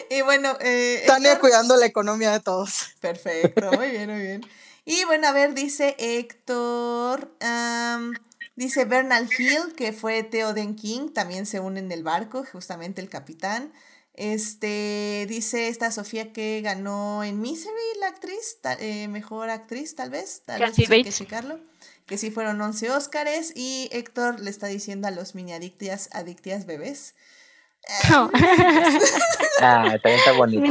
Speaker 1: Y bueno, eh,
Speaker 5: Tania
Speaker 1: Héctor-
Speaker 5: cuidando la economía de todos.
Speaker 1: Perfecto, muy bien, muy bien. Y bueno, a ver, dice Héctor, am, dice Bernal Hill, que fue Theoden King, también se une en el barco, justamente el capitán. Este, dice esta Sofía que ganó en Misery la actriz, ta- eh, mejor actriz tal vez, tal vez hay que checarlo. Que sí fueron 11 Óscares y Héctor le está diciendo a los mini adictias, adictias bebés.
Speaker 3: No.
Speaker 2: Ah, también está bonito.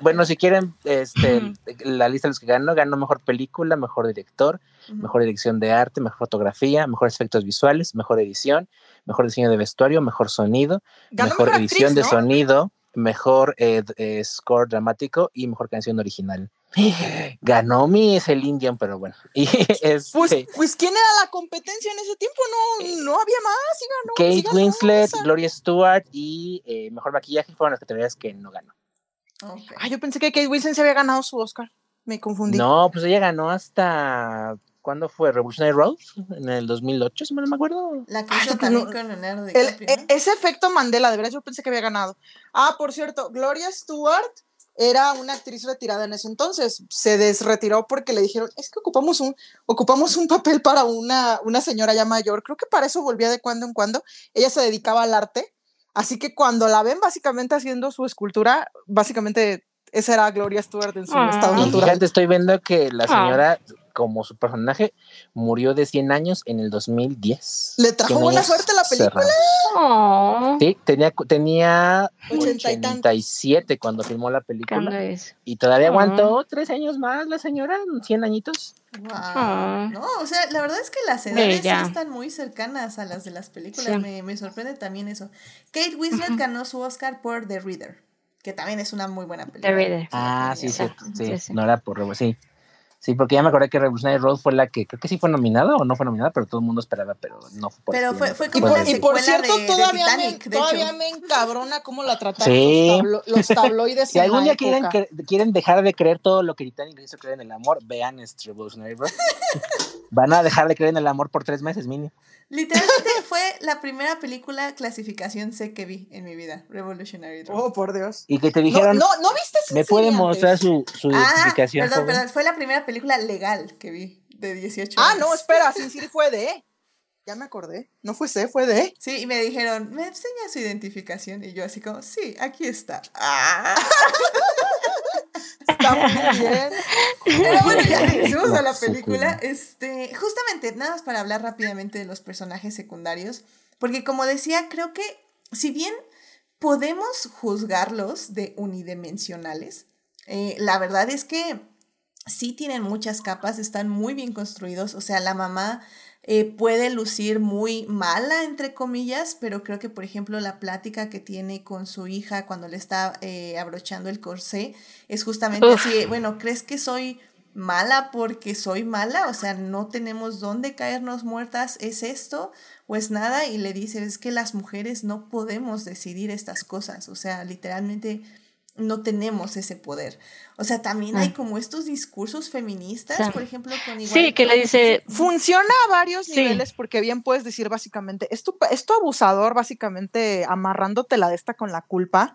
Speaker 2: Bueno, si quieren este, la lista de los que ganó, ganó mejor película, mejor director, Mejor dirección de arte, mejor fotografía, mejores efectos visuales, mejor edición, mejor diseño de vestuario, mejor sonido,
Speaker 5: Ganó
Speaker 2: mejor
Speaker 5: mejor
Speaker 2: edición
Speaker 5: actriz,
Speaker 2: de sonido, mejor eh, eh, score dramático y mejor canción original. Ganó mi Celine Dion, pero bueno. Y este,
Speaker 5: Pues, pues, ¿quién era la competencia en ese tiempo? No, no había más. Sí ganó, sí
Speaker 2: Kate
Speaker 5: ganó
Speaker 2: Winslet,
Speaker 5: esa.
Speaker 2: Gloria Stewart y eh, mejor maquillaje fueron las categorías que no ganó.
Speaker 1: Ok.
Speaker 5: Ah, yo pensé que Kate Winslet se había ganado su Oscar. Me confundí.
Speaker 2: No, pues ella ganó hasta. ¿Cuándo fue? Revolutionary Road, en el 2008, si mal no me acuerdo.
Speaker 1: La que
Speaker 5: Ay,
Speaker 1: hizo también
Speaker 5: no.
Speaker 1: con Leonardo
Speaker 5: El-
Speaker 1: DiCaprio.
Speaker 5: e-
Speaker 1: ¿no?
Speaker 5: ese efecto Mandela, de verdad, yo pensé que había ganado. Ah, por cierto, Gloria Stewart era una actriz retirada en ese entonces. Se desretiró porque le dijeron, es que ocupamos un, ocupamos un papel para una, una señora ya mayor. Creo que para eso volvía de cuando en cuando. Ella se dedicaba al arte. Así que cuando la ven básicamente haciendo su escultura, básicamente esa era Gloria Stewart en su
Speaker 3: Ah.
Speaker 5: estado
Speaker 2: Y
Speaker 5: natural.
Speaker 2: fíjate, estoy viendo que la
Speaker 3: Ah.
Speaker 2: Como su personaje, murió de 100 años en el 2010.
Speaker 5: ¿Le trajo
Speaker 2: 100
Speaker 5: buena suerte la película?
Speaker 3: Oh,
Speaker 2: Sí, tenía, tenía
Speaker 5: Ochenta y tantos.
Speaker 2: 87 cuando filmó la
Speaker 3: ¿cuándo
Speaker 2: película.
Speaker 3: es?
Speaker 2: Y todavía aguantó tres años más la señora, 100 añitos.
Speaker 1: Wow.
Speaker 3: Ah.
Speaker 1: No, o sea, la verdad es que las edades sí están muy cercanas a las de las películas.
Speaker 3: Sí.
Speaker 1: Me, me sorprende también eso. Kate Winslet ganó su Oscar por The Reader, que también es una muy buena película.
Speaker 3: The Reader.
Speaker 2: Ah, sí, sí, sí,
Speaker 3: Sí, sí.
Speaker 2: no era por sí. Sí, porque ya me acordé que Revolutionary Road fue la que creo que sí fue nominada o no fue nominada, pero todo el mundo esperaba, pero no fue por
Speaker 1: Pero fue- fue
Speaker 5: Y
Speaker 1: como la
Speaker 5: y por cierto,
Speaker 1: de- de
Speaker 5: todavía,
Speaker 1: Titanic,
Speaker 5: me, todavía me encabrona cómo la trataron
Speaker 2: Sí.
Speaker 5: los, tablo- los tabloides.
Speaker 2: Si
Speaker 5: en
Speaker 2: algún día quieren, quieren dejar de creer todo lo que Titanic hizo creer en el amor, vean este Revolutionary Road. Van a dejar de creer en el amor por tres meses, mínimo.
Speaker 1: Literalmente fue la primera película clasificación C que vi en mi vida, Revolutionary Road.
Speaker 5: Oh, por Dios.
Speaker 2: Y que te
Speaker 5: No,
Speaker 2: dijeron,
Speaker 5: no, ¿no viste esa
Speaker 2: ¿me puede mostrar su, su
Speaker 1: ah,
Speaker 2: identificación?
Speaker 1: perdón,
Speaker 2: joven?"
Speaker 1: perdón, fue la primera película legal que vi de 18
Speaker 5: Ah,
Speaker 1: años.
Speaker 5: no, espera, Sin City fue de. Ya me acordé. No fue C, fue de.
Speaker 1: Sí, y me dijeron, ¿me enseña su identificación? Y yo así como, sí, aquí está. Ah.
Speaker 5: Está muy bien.
Speaker 1: Pero bueno, ya regresemos a la película. Este, justamente, nada más para hablar rápidamente de los personajes secundarios. Porque como decía, creo que si bien podemos juzgarlos de unidimensionales, eh, la verdad es que sí tienen muchas capas, están muy bien construidos. O sea, la mamá eh, puede lucir muy mala, entre comillas, pero creo que, por ejemplo, la plática que tiene con su hija cuando le está eh, abrochando el corsé es justamente
Speaker 3: Uf.
Speaker 1: así, bueno, ¿crees que soy mala porque soy mala, o sea, no tenemos dónde caernos muertas, es esto o es nada, y le dice, es que las mujeres no podemos decidir estas cosas, o sea, literalmente no tenemos ese poder. O sea, también hay
Speaker 3: Ah.
Speaker 1: como estos discursos feministas,
Speaker 3: Sí.
Speaker 1: por ejemplo, con igual...
Speaker 3: Sí, que le dice,
Speaker 5: Funciona a varios
Speaker 3: Sí.
Speaker 5: niveles porque bien puedes decir básicamente, es tu, es tu abusador básicamente amarrándote la de esta con la culpa,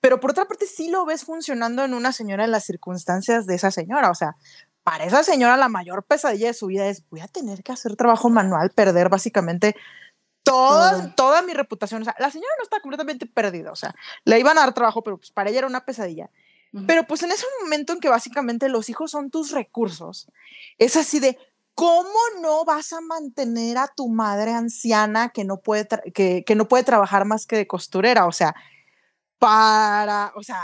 Speaker 5: pero por otra parte sí lo ves funcionando en una señora en las circunstancias de esa señora, o sea, para esa señora la mayor pesadilla de su vida es voy a tener que hacer trabajo manual, perder básicamente toda,
Speaker 3: Todo.
Speaker 5: toda mi reputación, o sea, la señora no está completamente perdida, o sea, le iban a dar trabajo, pero pues para ella era una pesadilla. Pero pues en ese momento en que básicamente los hijos son tus recursos, es así de, ¿cómo no vas a mantener a tu madre anciana que no puede, que, que no puede trabajar más que de costurera? O sea, para, o sea,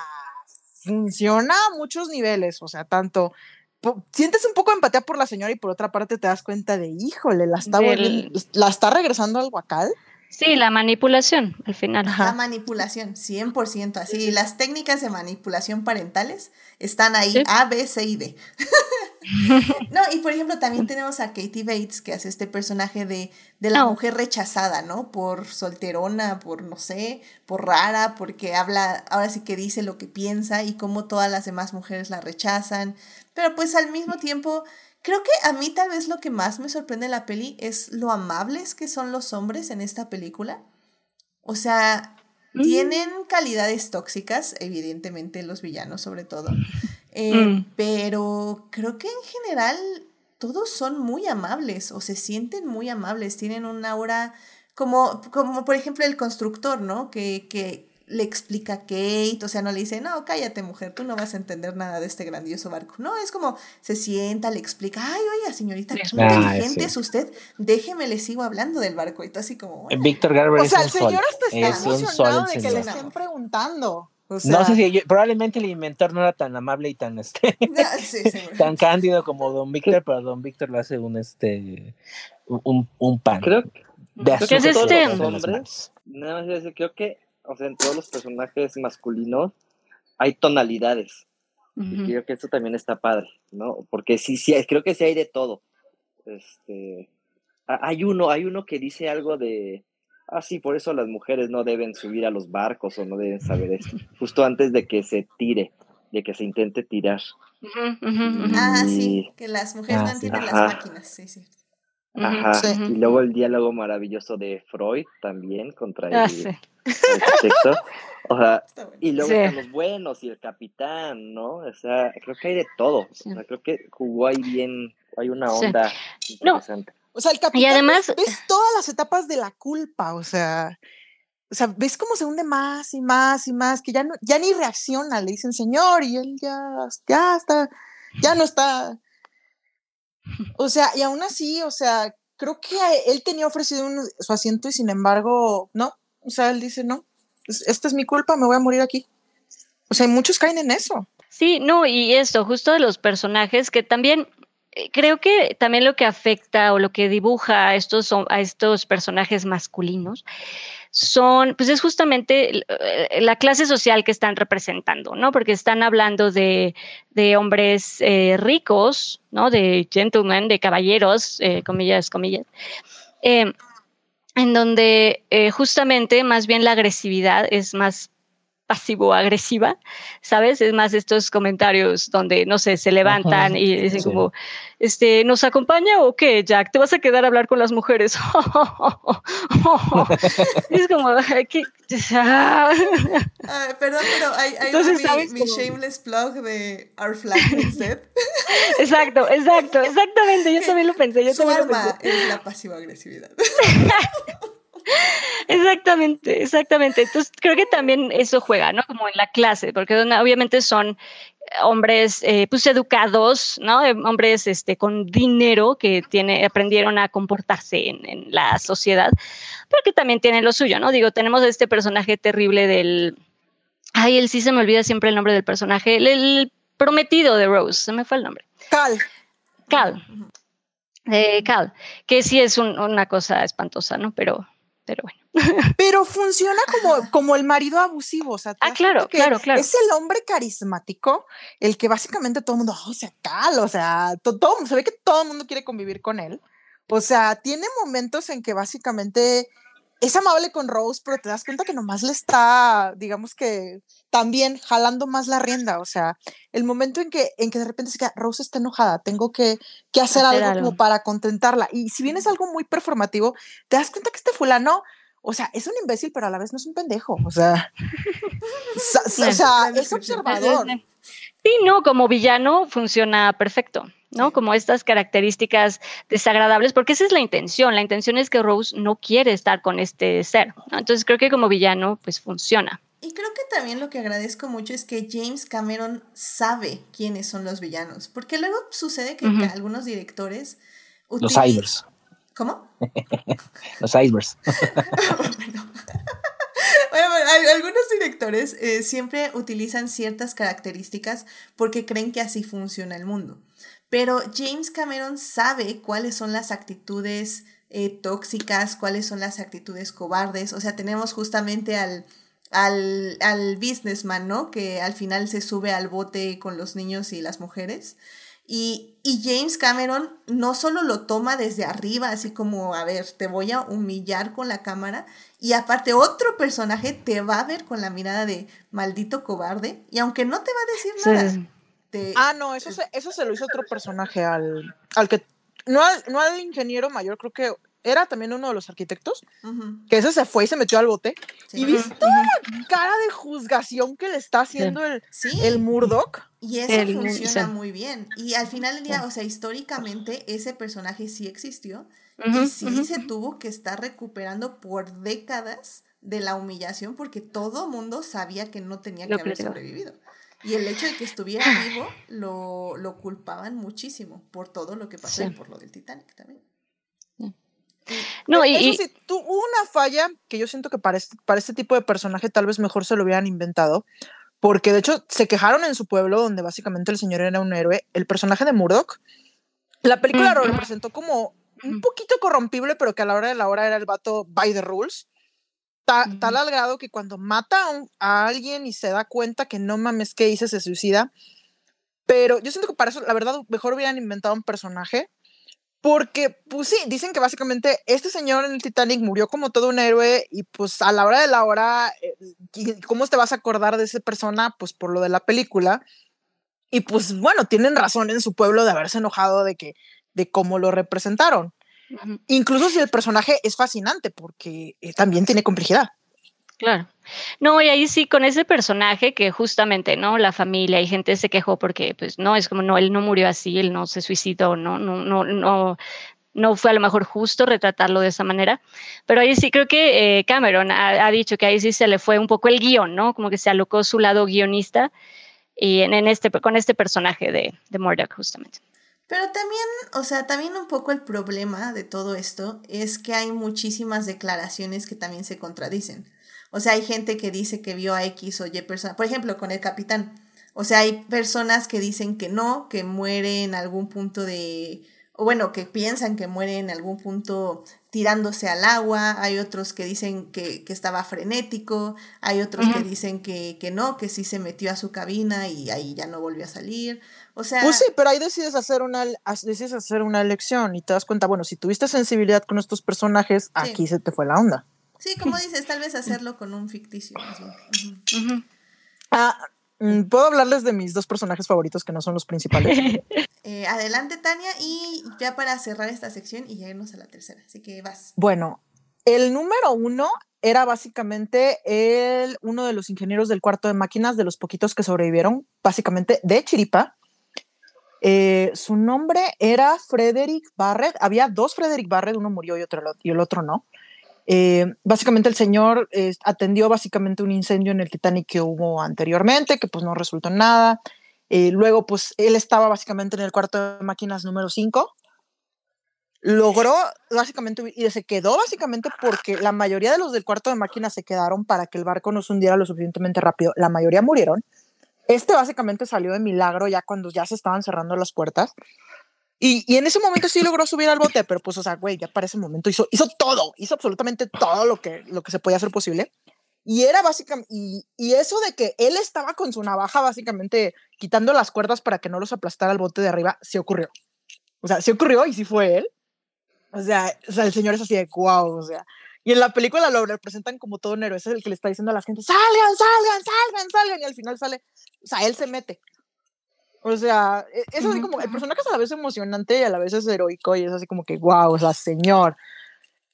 Speaker 5: funciona a muchos niveles, o sea, tanto... Sientes un poco de empatía por la señora y por otra parte te das cuenta de, híjole, la está,
Speaker 3: Del-
Speaker 5: volviendo- la está regresando al guacal.
Speaker 3: Sí, la manipulación al final.
Speaker 1: La manipulación, 100%, así. Las técnicas de manipulación parentales están ahí,
Speaker 3: Sí.
Speaker 1: A, B, C y D. no, y por ejemplo, también tenemos a Katie Bates, que hace este personaje de, de la mujer rechazada, ¿no? Por solterona, por no sé, por rara, porque habla, ahora sí que dice lo que piensa y cómo todas las demás mujeres la rechazan. Pero pues al mismo tiempo, creo que a mí tal vez lo que más me sorprende de la peli es lo amables que son los hombres en esta película. O sea,
Speaker 3: Mm.
Speaker 1: tienen calidades tóxicas, evidentemente los villanos sobre todo. Eh,
Speaker 3: Mm.
Speaker 1: Pero creo que en general todos son muy amables o se sienten muy amables, tienen un aura como, como por ejemplo el constructor, ¿no? Que, que le explica a Kate, o sea, no le dice, no, cállate mujer, tú no vas a entender nada de este grandioso barco. No, es como se sienta, le explica, ay, oiga, señorita, qué
Speaker 3: Ah,
Speaker 1: inteligente
Speaker 2: sí.
Speaker 1: es usted, déjeme, le sigo hablando del barco. Y tú así como, bueno,
Speaker 2: Víctor Garber
Speaker 5: O
Speaker 2: es
Speaker 5: sea,
Speaker 2: un
Speaker 5: el señor hasta está
Speaker 2: Es un sol
Speaker 5: emocionado de que le estén preguntando. O
Speaker 2: No sé si yo- probablemente el inventor no era tan amable y tan este
Speaker 1: no, sí, seguro.
Speaker 2: tan cándido como Don Víctor, pero Don Víctor lo hace un este un, un pan.
Speaker 4: Creo que
Speaker 2: de
Speaker 4: creo
Speaker 3: ¿Qué
Speaker 4: que
Speaker 3: es este?
Speaker 4: hombres, nada más decir, creo que, o sea, en todos los personajes masculinos hay tonalidades. Y creo que eso también está padre, ¿no? Porque sí, sí, creo que sí hay de todo. Este, ha- hay uno, hay uno que dice algo de, ah, sí, por eso las mujeres no deben subir a los barcos o no deben saber esto, justo antes de que se tire, de que se intente tirar.
Speaker 1: Ah,
Speaker 4: Y-
Speaker 1: sí, que las mujeres
Speaker 2: Ah,
Speaker 1: no entienden las máquinas, sí, sí.
Speaker 4: Ajá.
Speaker 5: Sí.
Speaker 4: Y luego el diálogo maravilloso de Freud también contra
Speaker 3: Ah,
Speaker 4: el
Speaker 3: sí.
Speaker 4: O sea, y luego
Speaker 3: Sí.
Speaker 4: están los buenos y el capitán, ¿no? O sea, creo que hay de todo.
Speaker 3: Sí.
Speaker 4: O sea, creo que jugó ahí bien, hay una
Speaker 3: Sí.
Speaker 4: onda
Speaker 3: No.
Speaker 4: interesante.
Speaker 5: O sea, el capitán
Speaker 3: además-
Speaker 5: ves, ves todas las etapas de la culpa, o sea, o sea, ves cómo se hunde más y más y más, que ya no, ya ni reacciona, le dicen señor, y él ya, ya está, ya no está. O sea, y aún así, o sea, creo que él tenía ofrecido su asiento y sin embargo, no. O sea, él dice, no, es- esta es mi culpa, me voy a morir aquí. O sea, muchos caen en eso.
Speaker 3: Sí, no, y esto, justo de los personajes, que también creo que también lo que afecta o lo que dibuja a estos, a estos personajes masculinos son, pues es justamente eh, la clase social que están representando, ¿no? Porque están hablando de, de hombres eh, ricos, ¿no? De gentlemen, de caballeros, eh, comillas, comillas, eh, en donde eh, justamente más bien la agresividad es más pasivo-agresiva, ¿sabes? Es más estos comentarios donde, no sé, se levantan
Speaker 2: Ajá,
Speaker 3: y dicen
Speaker 2: sí.
Speaker 3: como, este, ¿nos acompaña o qué, Jack? ¿Te vas a quedar a hablar con las mujeres? es como, ¿qué? Ah,
Speaker 1: perdón, pero ahí, ahí
Speaker 3: Entonces,
Speaker 1: mi,
Speaker 3: ¿sabes
Speaker 1: mi shameless plug de Our Flag Set.
Speaker 3: exacto, exacto, exactamente, yo también lo pensé, yo
Speaker 1: Su
Speaker 3: también lo
Speaker 1: arma
Speaker 3: pensé.
Speaker 1: es la pasiva agresividad.
Speaker 3: Exactamente, exactamente. Entonces creo que también eso juega, ¿no? Como en la clase, porque obviamente son hombres eh, pues educados, ¿no? Eh, Hombres este, con dinero que tiene, aprendieron a comportarse en, en la sociedad, pero que también tienen lo suyo, ¿no? Digo, tenemos este personaje terrible del... Ay, él sí se me olvida siempre el nombre del personaje, el, el prometido de Rose, se me fue el nombre.
Speaker 5: Cal,
Speaker 3: Cal, de Cal, que sí es un- una cosa espantosa, ¿no? Pero, pero bueno.
Speaker 5: Pero funciona como, como el marido abusivo. O sea,
Speaker 3: Ah, claro,
Speaker 5: que
Speaker 3: claro, claro.
Speaker 5: Es el hombre carismático, el que básicamente todo el mundo, "Oh, o sea, cal, o sea, to- todo, se ve que todo el mundo quiere convivir con él. O sea, tiene momentos en que básicamente es amable con Rose, pero te das cuenta que nomás le está, digamos que también jalando más la rienda. O sea, el momento en que, en que de repente se queda, Rose está enojada, tengo que, que hacer,
Speaker 3: Hacer
Speaker 5: algo,
Speaker 3: algo.
Speaker 5: como para contentarla. Y si bien es algo muy performativo, te das cuenta que este fulano, o sea, es un imbécil, pero a la vez no es un pendejo. O sea, sa- sa- o sea, es observador.
Speaker 3: Sí, no, como villano funciona perfecto, ¿no? Como estas características desagradables, porque esa es la intención. La intención es que Rose no quiere estar con este ser. ¿no? Entonces creo que como villano, pues funciona.
Speaker 1: Y creo que también lo que agradezco mucho es que James Cameron sabe quiénes son los villanos. Porque luego sucede que algunos directores.
Speaker 2: Los.
Speaker 1: ¿Cómo?
Speaker 2: Los Ivers.
Speaker 1: bueno, Bueno, bueno, al- algunos directores eh, siempre utilizan ciertas características porque creen que así funciona el mundo. Pero James Cameron sabe cuáles son las actitudes eh, tóxicas, cuáles son las actitudes cobardes. O sea, tenemos justamente al, al, al businessman, ¿no? Que al final se sube al bote con los niños y las mujeres. Y, y James Cameron no solo lo toma desde arriba, así como, a ver, te voy a humillar con la cámara, y aparte otro personaje te va a ver con la mirada de maldito cobarde, y aunque no te va a decir
Speaker 3: Sí,
Speaker 1: nada,
Speaker 3: sí, sí.
Speaker 1: te-
Speaker 5: Ah, no, eso se, eso se lo hizo otro personaje al, al que, no al, no al ingeniero mayor, creo que era también uno de los arquitectos, que ese se fue y se metió al bote.
Speaker 1: sí.
Speaker 5: Y viste la cara de juzgación que le está haciendo el,
Speaker 1: Sí,
Speaker 5: el Murdoch.
Speaker 1: y eso
Speaker 3: El-
Speaker 1: funciona
Speaker 3: sí.
Speaker 1: muy bien. Y al final del día, o sea, históricamente ese personaje sí existió, y sí se tuvo que estar recuperando por décadas de la humillación porque todo mundo sabía que no tenía que
Speaker 3: Lo
Speaker 1: haber
Speaker 3: creo.
Speaker 1: sobrevivido. Y el hecho de que estuviera vivo lo, lo culpaban muchísimo por todo lo que pasó y por lo del Titanic también.
Speaker 3: No, y,
Speaker 5: Eso sí, hubo una falla que yo siento que para este, para este tipo de personaje tal vez mejor se lo hubieran inventado, porque de hecho se quejaron en su pueblo, donde básicamente el señor era un héroe, el personaje de Murdoch. La película lo representó como un
Speaker 3: Ujú.
Speaker 5: poquito corrompible, pero que a la hora de la hora era el vato by the rules. Ta-. Tal al grado que cuando mata a, un- a alguien y se da cuenta que no mames que hice, se suicida. Pero yo siento que para eso, la verdad, mejor hubieran inventado un personaje. Porque, pues sí, dicen que básicamente este señor en el Titanic murió como todo un héroe y pues a la hora de la hora, eh, ¿y ¿cómo te vas a acordar de esa persona? Pues por lo de la película. Y pues bueno, tienen razón en su pueblo de haberse enojado de que de cómo lo representaron.
Speaker 3: ujú,
Speaker 5: Incluso si el personaje es fascinante porque eh, también tiene complejidad.
Speaker 3: Claro. No, y ahí sí, con ese personaje que justamente, ¿no? La familia y gente se quejó porque, pues, no, es como, no, él no murió así, él no se suicidó, no, no, no, no, no fue a lo mejor justo retratarlo de esa manera. Pero ahí sí creo que eh, Cameron ha, dicho que ahí sí se le fue un poco el guion, ¿no? Como que se alocó su lado guionista y en este, con este personaje de, de Murdoch, justamente.
Speaker 1: Pero también, o sea, también un poco el problema de todo esto es que hay muchísimas declaraciones que también se contradicen. O sea, hay gente que dice que vio a X o Y persona, por ejemplo, con el capitán. O sea, hay personas que dicen que no, que muere en algún punto de, o bueno, que piensan que muere en algún punto tirándose al agua, hay otros que dicen que, que estaba frenético, hay otros que dicen que, que no, que sí se metió a su cabina y ahí ya no volvió a salir. O sea,
Speaker 5: Pues sí, pero ahí decides hacer una decides hacer una elección y te das cuenta, bueno, si tuviste sensibilidad con estos personajes, aquí se te fue la onda.
Speaker 1: Sí, como dices, tal vez hacerlo con un ficticio. más bien.
Speaker 5: Ah, mm, puedo hablarles de mis dos personajes favoritos que no son los principales.
Speaker 1: Eh, adelante, Tania, y ya para cerrar esta sección y ya irnos a la tercera. Así que vas.
Speaker 5: Bueno, el número uno era básicamente el, uno de los ingenieros del cuarto de máquinas, de los poquitos que sobrevivieron, básicamente de Chiripa. Eh, su nombre era Frederick Barrett. Había dos Frederick Barrett, uno murió y, otro, y el otro no. Eh, básicamente el señor eh, atendió básicamente un incendio en el Titanic que hubo anteriormente, que pues no resultó en nada. Eh, luego pues él estaba básicamente en el cuarto de máquinas número 5 logró básicamente y se quedó básicamente porque la mayoría de los del cuarto de máquinas se quedaron para que el barco no se hundiera lo suficientemente rápido. La mayoría murieron. Este básicamente salió de milagro ya cuando ya se estaban cerrando las puertas. Y, y, en ese momento sí logró subir al bote, pero pues, o sea, güey, ya para ese momento hizo, hizo todo, hizo absolutamente todo lo que, lo que se podía hacer posible. Y era básicamente, y, y, eso de que él estaba con su navaja básicamente quitando las cuerdas para que no los aplastara el bote de arriba, sí ocurrió. O sea, sí ocurrió y sí fue él. O sea, o sea el señor es así de wow, o sea. Y en la película lo representan como todo un héroe, es el que le está diciendo a la gente, salgan, salgan, salgan, salgan, y al final sale, o sea, él se mete. O sea, e, es así como, el personaje es a la vez emocionante y a la vez es heroico y es así como que, wow, o sea, señor.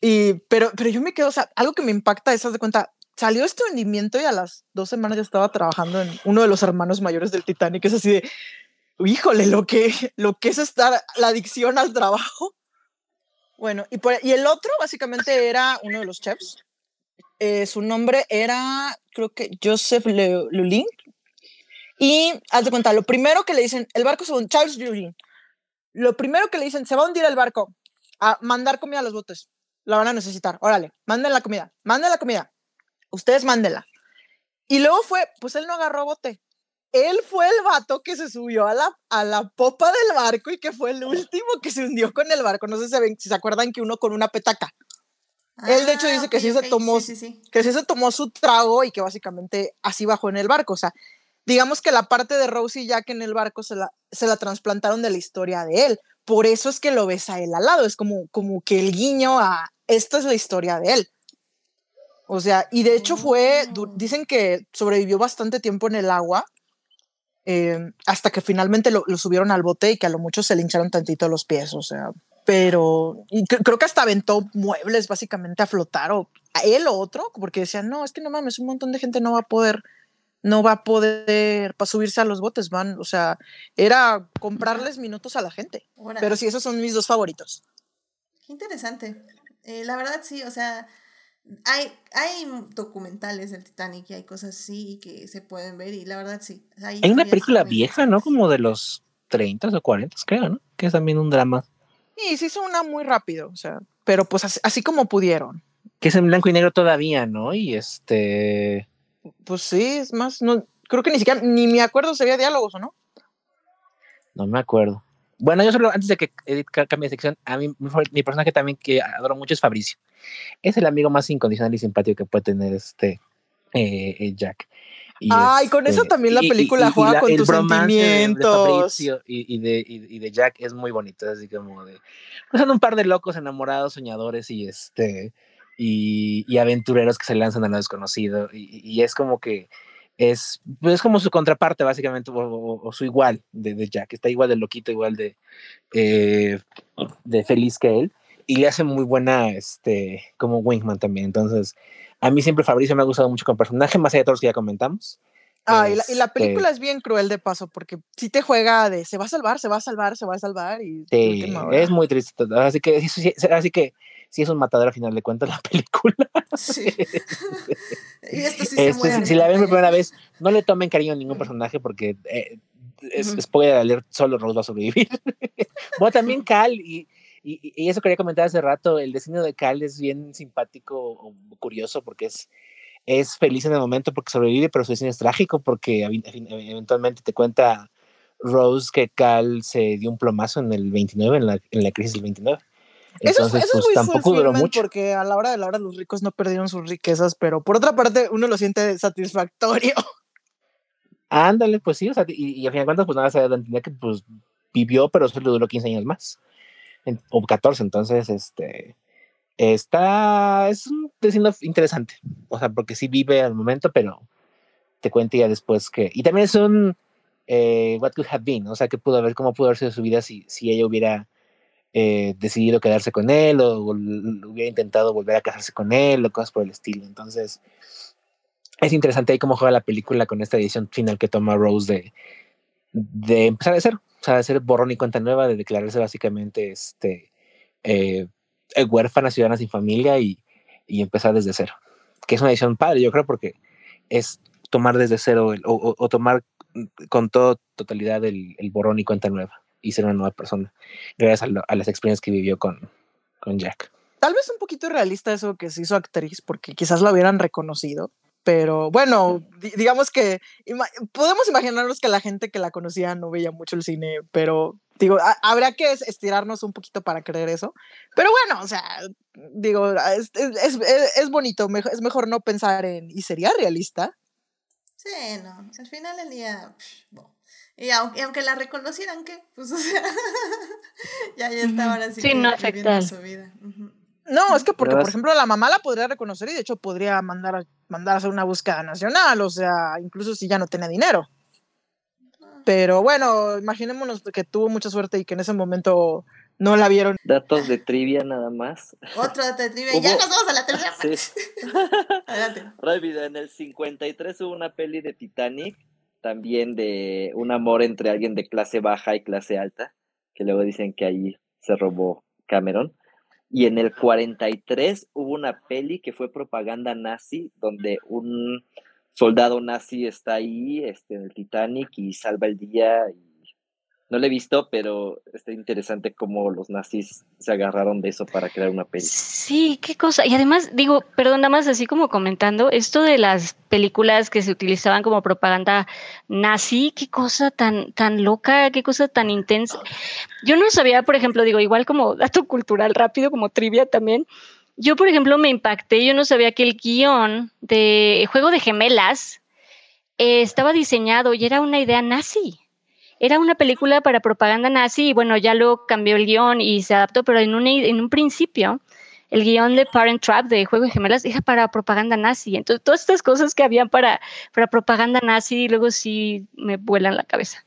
Speaker 5: Y, pero, pero yo me quedo, o sea, algo que me impacta es, haz de cuenta, salió este hundimiento y a las dos semanas ya estaba trabajando en uno de los hermanos mayores del Titanic. Es así de, híjole, lo que, lo que es estar, la adicción al trabajo. Bueno, y, por, y el otro básicamente era uno de los chefs. Eh, su nombre era, creo que Joseph Lulin, y haz de cuenta, lo primero que le dicen, el barco se Charles Jury. Lo primero que le dicen, se va a hundir el barco, a mandar comida a los botes. La van a necesitar. Órale, manden la comida, manden la comida. Ustedes mándenla. Y luego fue, pues él no agarró bote. Él fue el vato que se subió a la, a la popa del barco y que fue el último que se hundió con el barco. No sé si se, si se acuerdan que uno con una petaca. él de hecho dice que sí se tomó sí, sí, sí. que sí se tomó su trago y que básicamente así bajó en el barco, o sea, digamos que la parte de Rose y Jack en el barco se la, se la trasplantaron de la historia de él. Por eso es que lo ves a él al lado. Es como, como que el guiño a esta es la historia de él. O sea, y de hecho fue, dicen que sobrevivió bastante tiempo en el agua eh, hasta que finalmente lo, lo, subieron al bote y que a lo mucho se le hincharon tantito los pies. O sea, pero y creo que hasta aventó muebles básicamente a flotar o a él o otro, porque decían, no, es que no mames, un montón de gente no va a poder no va a poder para subirse a los botes, van, o sea, era comprarles minutos a la gente. Ahora. Pero sí, esos son mis dos favoritos.
Speaker 1: Qué interesante. Eh, la verdad sí, o sea, hay, hay documentales del Titanic y hay cosas así que se pueden ver y la verdad sí.
Speaker 2: Hay, hay una película vieja, ¿no? Como de los 30 o 40, creo, ¿no? Que es también un drama.
Speaker 5: Sí, sí hizo una muy rápido, o sea, pero pues así, así como pudieron.
Speaker 2: Que es en blanco y negro todavía, ¿no? Y este
Speaker 5: pues sí, es más, no, creo que ni siquiera, ni me acuerdo si había diálogos o no.
Speaker 2: No me acuerdo. Bueno, yo solo, antes de que Edith cambie de sección, a mí, mi personaje también que adoro mucho es Fabricio. Es el amigo más incondicional y simpático que puede tener este eh, Jack.
Speaker 5: Y Ay, este, con eso también la película y, y, juega la, con tus sentimientos.
Speaker 2: De, de y, de, y, de, Jack es muy bonito, así como de. Pues son un par de locos enamorados, soñadores y este y, y, aventureros que se lanzan a lo desconocido. Y, y es como que es, pues es como su contraparte, básicamente, o, o, o su igual de, de, Jack. Está igual de loquito, igual de, eh, de feliz que él. Y le hace muy buena, este, como Wingman también. Entonces, a mí siempre Fabricio me ha gustado mucho como personaje, más allá de todos los que ya comentamos.
Speaker 5: Ah, y la, y la, película este es bien cruel de paso, porque si te juega de se va a salvar, se va a salvar, se va a salvar. Y
Speaker 2: sí, es muy triste. Así que, así que sí es un matador a final de cuentas la película. Sí. y esto sí este, se si, si, la ven por primera vez, no le tomen cariño a ningún personaje porque eh, es, uh -huh. spoiler alert, solo Rose va a sobrevivir. bueno, también Cal, y, y, y, eso quería comentar hace rato, el diseño de Cal es bien simpático o curioso porque es, es feliz en el momento porque sobrevive, pero su diseño es trágico porque eventualmente te cuenta Rose que Cal se dio un plomazo en el 29, en la, en la crisis del 29.
Speaker 5: Entonces, eso, eso pues, es muy tampoco duró mucho. Porque a la hora de la hora los ricos no perdieron sus riquezas, pero por otra parte uno lo siente satisfactorio.
Speaker 2: Ándale, pues sí, o sea, y, y a fin de cuentas, pues nada, se da a entender que pues vivió, pero solo duró 15 años más, en, o 14, entonces, este, está, es un destino interesante, o sea, porque sí vive al momento, pero te cuenta ya después que, y también es un, eh, what could have been, o sea, que pudo haber, cómo pudo haber sido su vida si, si ella hubiera eh, decidido quedarse con él o, o, hubiera intentado volver a casarse con él o cosas por el estilo. Entonces, es interesante ahí cómo juega la película con esta edición final que toma Rose de, de empezar a hacer, o sea, de hacer borrón y cuenta nueva, de declararse básicamente este, eh, huérfana, ciudadana sin familia y, y, empezar desde cero. Que es una edición padre, yo creo, porque es tomar desde cero el, o, o, tomar con toda totalidad el, el borrón y cuenta nueva y ser una nueva persona, gracias a, lo, a las experiencias que vivió con, con Jack.
Speaker 5: Tal vez un poquito realista eso que se hizo actriz, porque quizás la hubieran reconocido, pero bueno, digamos que ima podemos imaginarnos que la gente que la conocía no veía mucho el cine, pero digo, ha- habrá que es- estirarnos un poquito para creer eso. Pero bueno, o sea, digo, es, es, es- es bonito, es mejor no pensar en, ¿y sería realista?
Speaker 1: Sí, no, al final del día, pff, bo. Y aunque, y aunque la reconocieran, ¿qué? Pues, o sea, ya, ya está ahora sí,
Speaker 3: Sí,
Speaker 1: que
Speaker 3: no
Speaker 1: viviendo
Speaker 3: afecta.
Speaker 1: su vida.
Speaker 5: No, es que porque, por ejemplo, la mamá la podría reconocer y de hecho podría mandar a, mandar a hacer una búsqueda nacional, o sea, incluso si ya no tenía dinero. Pero bueno, imaginémonos que tuvo mucha suerte y que en ese momento no la vieron.
Speaker 4: Datos de trivia nada más.
Speaker 1: Otro dato de trivia. Ya
Speaker 4: Hubo-
Speaker 1: nos vamos a la tercera parte.
Speaker 4: Sí.
Speaker 1: Adelante.
Speaker 4: Rápido, en el 53 hubo una peli de Titanic, también de un amor entre alguien de clase baja y clase alta, que luego dicen que ahí se robó Cameron. Y en el 43 hubo una peli que fue propaganda nazi, donde un soldado nazi está ahí este, en el Titanic y salva el día. Y no lo he visto, pero está interesante cómo los nazis se agarraron de eso para crear una peli.
Speaker 3: Sí, qué cosa. Y además, digo, perdón, nada más así como comentando, esto de las películas que se utilizaban como propaganda nazi, qué cosa tan, tan loca, qué cosa tan intensa. Yo no sabía, por ejemplo, digo, igual como dato cultural rápido, como trivia también. Yo, por ejemplo, me impacté, yo no sabía que el guion de Juego de Gemelas eh, estaba diseñado y era una idea nazi. Era una película para propaganda nazi y bueno, ya luego cambió el guion y se adaptó, pero en un, en un principio el guion de Parent Trap de Juego de Gemelas era para propaganda nazi. Entonces, todas estas cosas que habían para, para propaganda nazi, luego sí me vuelan la cabeza.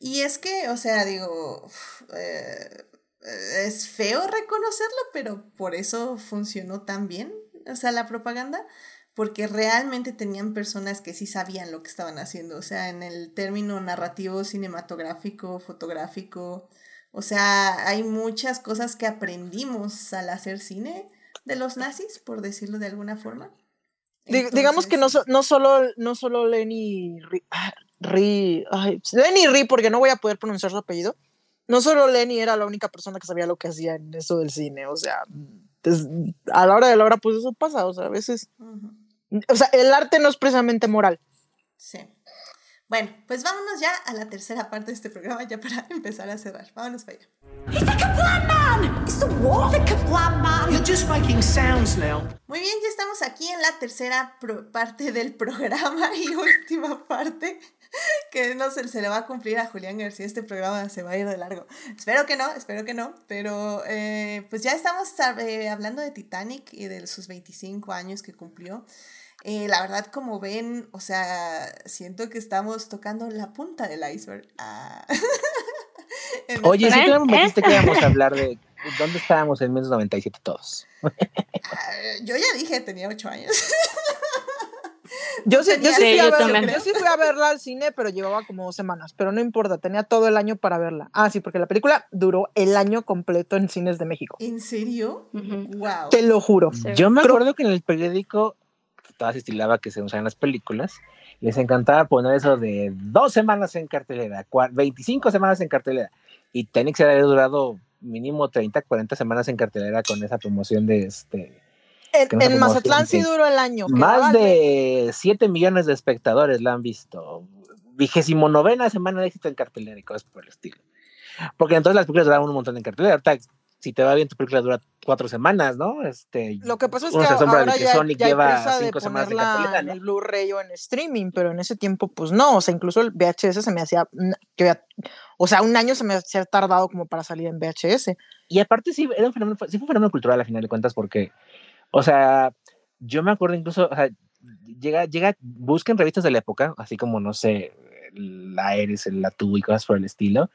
Speaker 1: Y es que, o sea, digo, eh, es feo reconocerlo, pero por eso funcionó tan bien, o sea, la propaganda, porque realmente tenían personas que sí sabían lo que estaban haciendo, o sea, en el término narrativo, cinematográfico, fotográfico, o sea, hay muchas cosas que aprendimos al hacer cine de los nazis, por decirlo de alguna forma.
Speaker 5: Di- digamos que no,
Speaker 1: Entonces,
Speaker 5: no solo no solo Lenny Ri, ah, Ri- ay, Lenny Ri, porque no voy a poder pronunciar su apellido. No solo Lenny era la única persona que sabía lo que hacía en eso del cine, o sea, des- a la hora de la hora, pues eso pasa, o sea, a veces,
Speaker 1: ujú.
Speaker 5: O sea, el arte no es precisamente moral.
Speaker 1: Sí. Bueno, pues vámonos ya a la tercera parte de este programa, ya para empezar a cerrar. Vámonos para allá. Muy bien, ya estamos aquí en la tercera pro- parte del programa y última parte que no se, se le va a cumplir a Julián García. Este programa se va a ir de largo. Espero que no, espero que no. Pero eh, pues ya estamos eh, hablando de Titanic y de sus 25 años que cumplió. Eh, la verdad, como ven, o sea, siento que estamos tocando la punta del iceberg. Ah.
Speaker 2: Oye, si tú me metiste que íbamos a hablar de dónde estábamos en 1997 todos.
Speaker 1: Ah, yo ya dije, tenía 8 años.
Speaker 5: Yo sí, yo sí fui a
Speaker 3: yo
Speaker 5: ver-
Speaker 3: también.
Speaker 5: yo sí fui a verla al cine, pero llevaba como dos semanas, pero no importa, tenía todo el año para verla. Ah, sí, porque la película duró el año completo en cines de México.
Speaker 1: ¿En serio? Wow.
Speaker 5: Te lo juro.
Speaker 3: Sí.
Speaker 2: Yo me acuerdo que en el periódico todas estilaba que se usaban las películas. Les encantaba poner eso de dos semanas en cartelera, cua- 25 semanas en cartelera. Y se había durado mínimo 30, 40 semanas en cartelera con esa promoción de este.
Speaker 5: En,
Speaker 2: no
Speaker 5: en Mazatlán sí duró el año.
Speaker 2: Más de 7 millones de espectadores la han visto. Vigésimo novena semana de éxito en cartelera y cosas por el estilo. Porque entonces las películas duraban un montón en cartelera. Ahorita, si te va bien, tu película dura cuatro semanas, ¿no? Este,
Speaker 5: Lo que pasa es que ahora
Speaker 2: de que
Speaker 5: ya,
Speaker 2: Sonic
Speaker 5: ya
Speaker 2: lleva
Speaker 5: presa de
Speaker 2: cinco semanas en
Speaker 5: ponerla
Speaker 2: cartelera,
Speaker 5: en
Speaker 2: ¿no?
Speaker 5: el Blu-ray o en streaming, pero en ese tiempo pues no, o sea, incluso el VHS se me hacía, que había- o sea, un año se me hacía tardado como para salir en VHS.
Speaker 2: Y aparte sí, era un fenómeno, sí fue un fenómeno cultural a final de cuentas porque, o sea, yo me acuerdo incluso, o sea, llega, llega, busquen revistas de la época, así como, no sé, la Eres, el Latú y cosas por el estilo,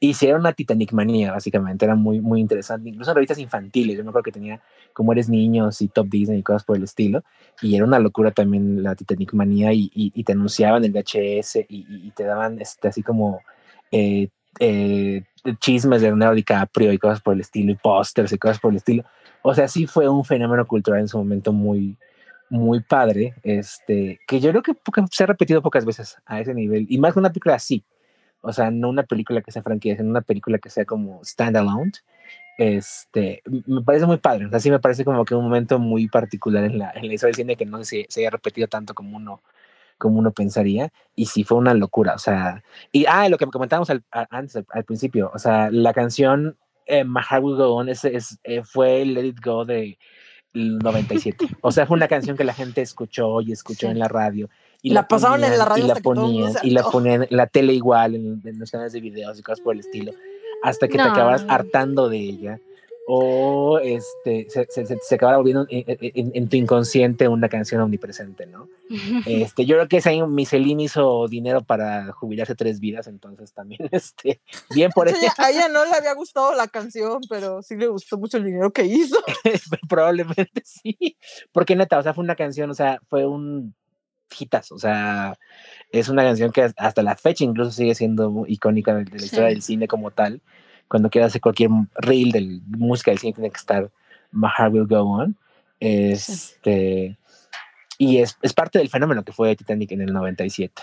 Speaker 2: hicieron una Titanic manía, básicamente, era muy, muy interesante, incluso revistas infantiles, yo me acuerdo que tenía como Eres Niños y Top Disney y cosas por el estilo, y era una locura también la Titanic manía y, y, y te anunciaban el VHS y, y, te daban este, así como... Eh, eh, chismes de Leonardo DiCaprio y cosas por el estilo, y pósters y cosas por el estilo. O sea, sí fue un fenómeno cultural en su momento muy, muy padre, este, que yo creo que se ha repetido pocas veces a ese nivel, y más una película así. O sea, no una película que sea franquicia, sino una película que sea como standalone. Este, me parece muy padre. O sea, sí me parece como que un momento muy particular en la, en la historia del cine que no sé si se haya repetido tanto como uno como uno pensaría, y sí fue una locura, o sea, y, ah, lo que comentábamos al, antes, al, principio, o sea, la canción eh, My Heart Will Go On es, es eh, fue Let It Go de 97, o sea, fue una canción que la gente escuchó y escuchó en la radio, y
Speaker 5: la, pasaban en la radio
Speaker 2: y la ponían, y la ponían en la tele igual, en, en, los canales de videos y cosas por el estilo, hasta que te acabas hartando de ella o este, se, se, se acaba volviendo en, tu inconsciente una canción omnipresente, ¿no? Este, yo creo que ese año Michelin hizo dinero para jubilarse tres vidas, entonces también, este, bien por
Speaker 5: eso. A ella no le había gustado la canción, pero sí le gustó mucho el dinero que hizo.
Speaker 2: Probablemente sí, porque neta, o sea, fue una canción, o sea, fue un o sea, es una canción que hasta la fecha incluso sigue siendo icónica de, la historia del cine como tal cuando quieras hacer cualquier reel de música del cine tiene que estar My Heart Will Go On. Este, Y es, es, parte del fenómeno que fue Titanic en el 97.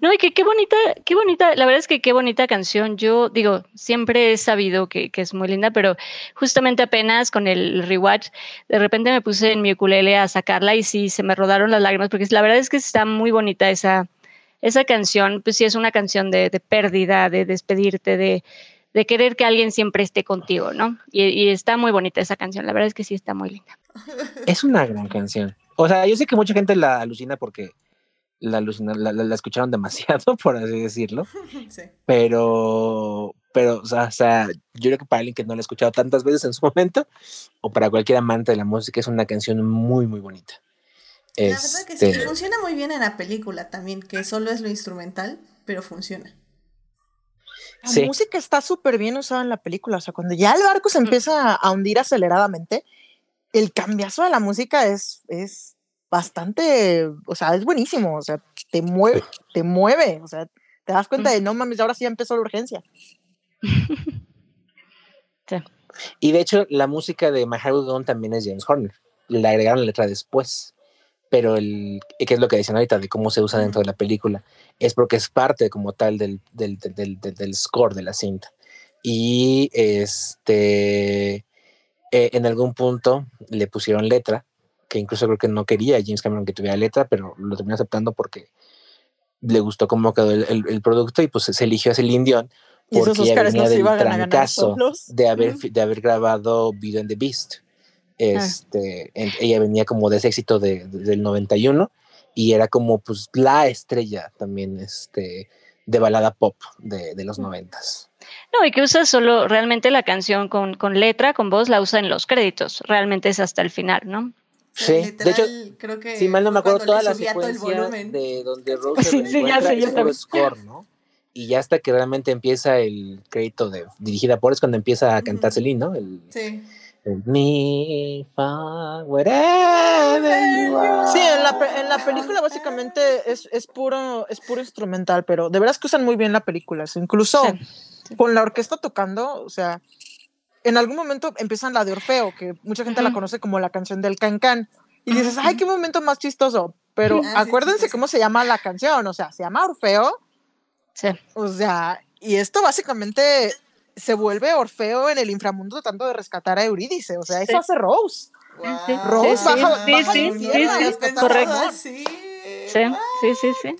Speaker 3: No, y que qué bonita, qué bonita, la verdad es que qué bonita canción. Yo digo, siempre he sabido que, que, es muy linda, pero justamente apenas con el rewatch, de repente me puse en mi ukulele a sacarla y sí, se me rodaron las lágrimas, porque la verdad es que está muy bonita esa, esa canción, pues sí es una canción de, pérdida, de despedirte, de, querer que alguien siempre esté contigo, ¿no? Y, está muy bonita esa canción, la verdad es que sí está muy linda.
Speaker 2: Es una gran canción. O sea, yo sé que mucha gente la alucina porque la, alucina, la, escucharon demasiado, por así decirlo. Sí. Pero, pero, o sea, yo creo que para alguien que no la ha escuchado tantas veces en su momento, o para cualquier amante de la música, es una canción muy, muy bonita.
Speaker 1: La verdad que sí, y este funciona muy bien en la película también, que solo es lo instrumental, pero funciona.
Speaker 5: La música está súper bien usada en la película, o sea, cuando ya el barco se empieza a hundir aceleradamente, el cambiazo de la música es, es bastante, o sea, es buenísimo, o sea, te mueve, te mueve, o sea, te das cuenta de, no mames, ahora sí ya empezó la urgencia.
Speaker 2: Y de hecho, la música de My Heart también es James Horner. Le agregaron la letra después pero el, que es lo que dicen ahorita de cómo se usa dentro de la película, es porque es parte como tal del, del, del, del score de la cinta. Y este, eh, en algún punto le pusieron letra, que incluso creo que no quería James Cameron que tuviera letra, pero lo terminó aceptando porque le gustó cómo quedó el, el, producto y pues se eligió a Celine Dion porque ella venía del trancazo de haber, de haber grabado Beauty and the Beast. Ah. Este, ella venía como de ese éxito de, del 91 y era como pues la estrella también este, de balada pop de, de los noventas.
Speaker 3: No, y que usa solo realmente la canción con, con, letra, con voz, la usa en los créditos. Realmente es hasta el final, ¿no?
Speaker 2: Sí, de hecho, creo que si mal no me acuerdo, toda la secuencia de donde Rose sí, sí, ya sé, el score, ¿no? Y ya hasta que realmente empieza el crédito de dirigida por es cuando empieza a cantar Celine, ¿no? El, sí. Me,
Speaker 5: whatever Sí, en la, en la película básicamente es, es, puro, es puro instrumental, pero de veras que usan muy bien la película. Incluso con la orquesta tocando, o sea, en algún momento empiezan la de Orfeo, que mucha gente la conoce como la canción del Can Can. Y dices, ay, qué momento más chistoso. Pero ah, acuérdense cómo se llama la canción, o sea, se llama Orfeo. Sí. O sea, y esto básicamente se vuelve Orfeo en el inframundo tratando de rescatar a Eurídice. O sea, eso hace Rose. Rose baja, sí, baja sí, sí,
Speaker 3: sí, correcto. Sí, sí, sí, sí.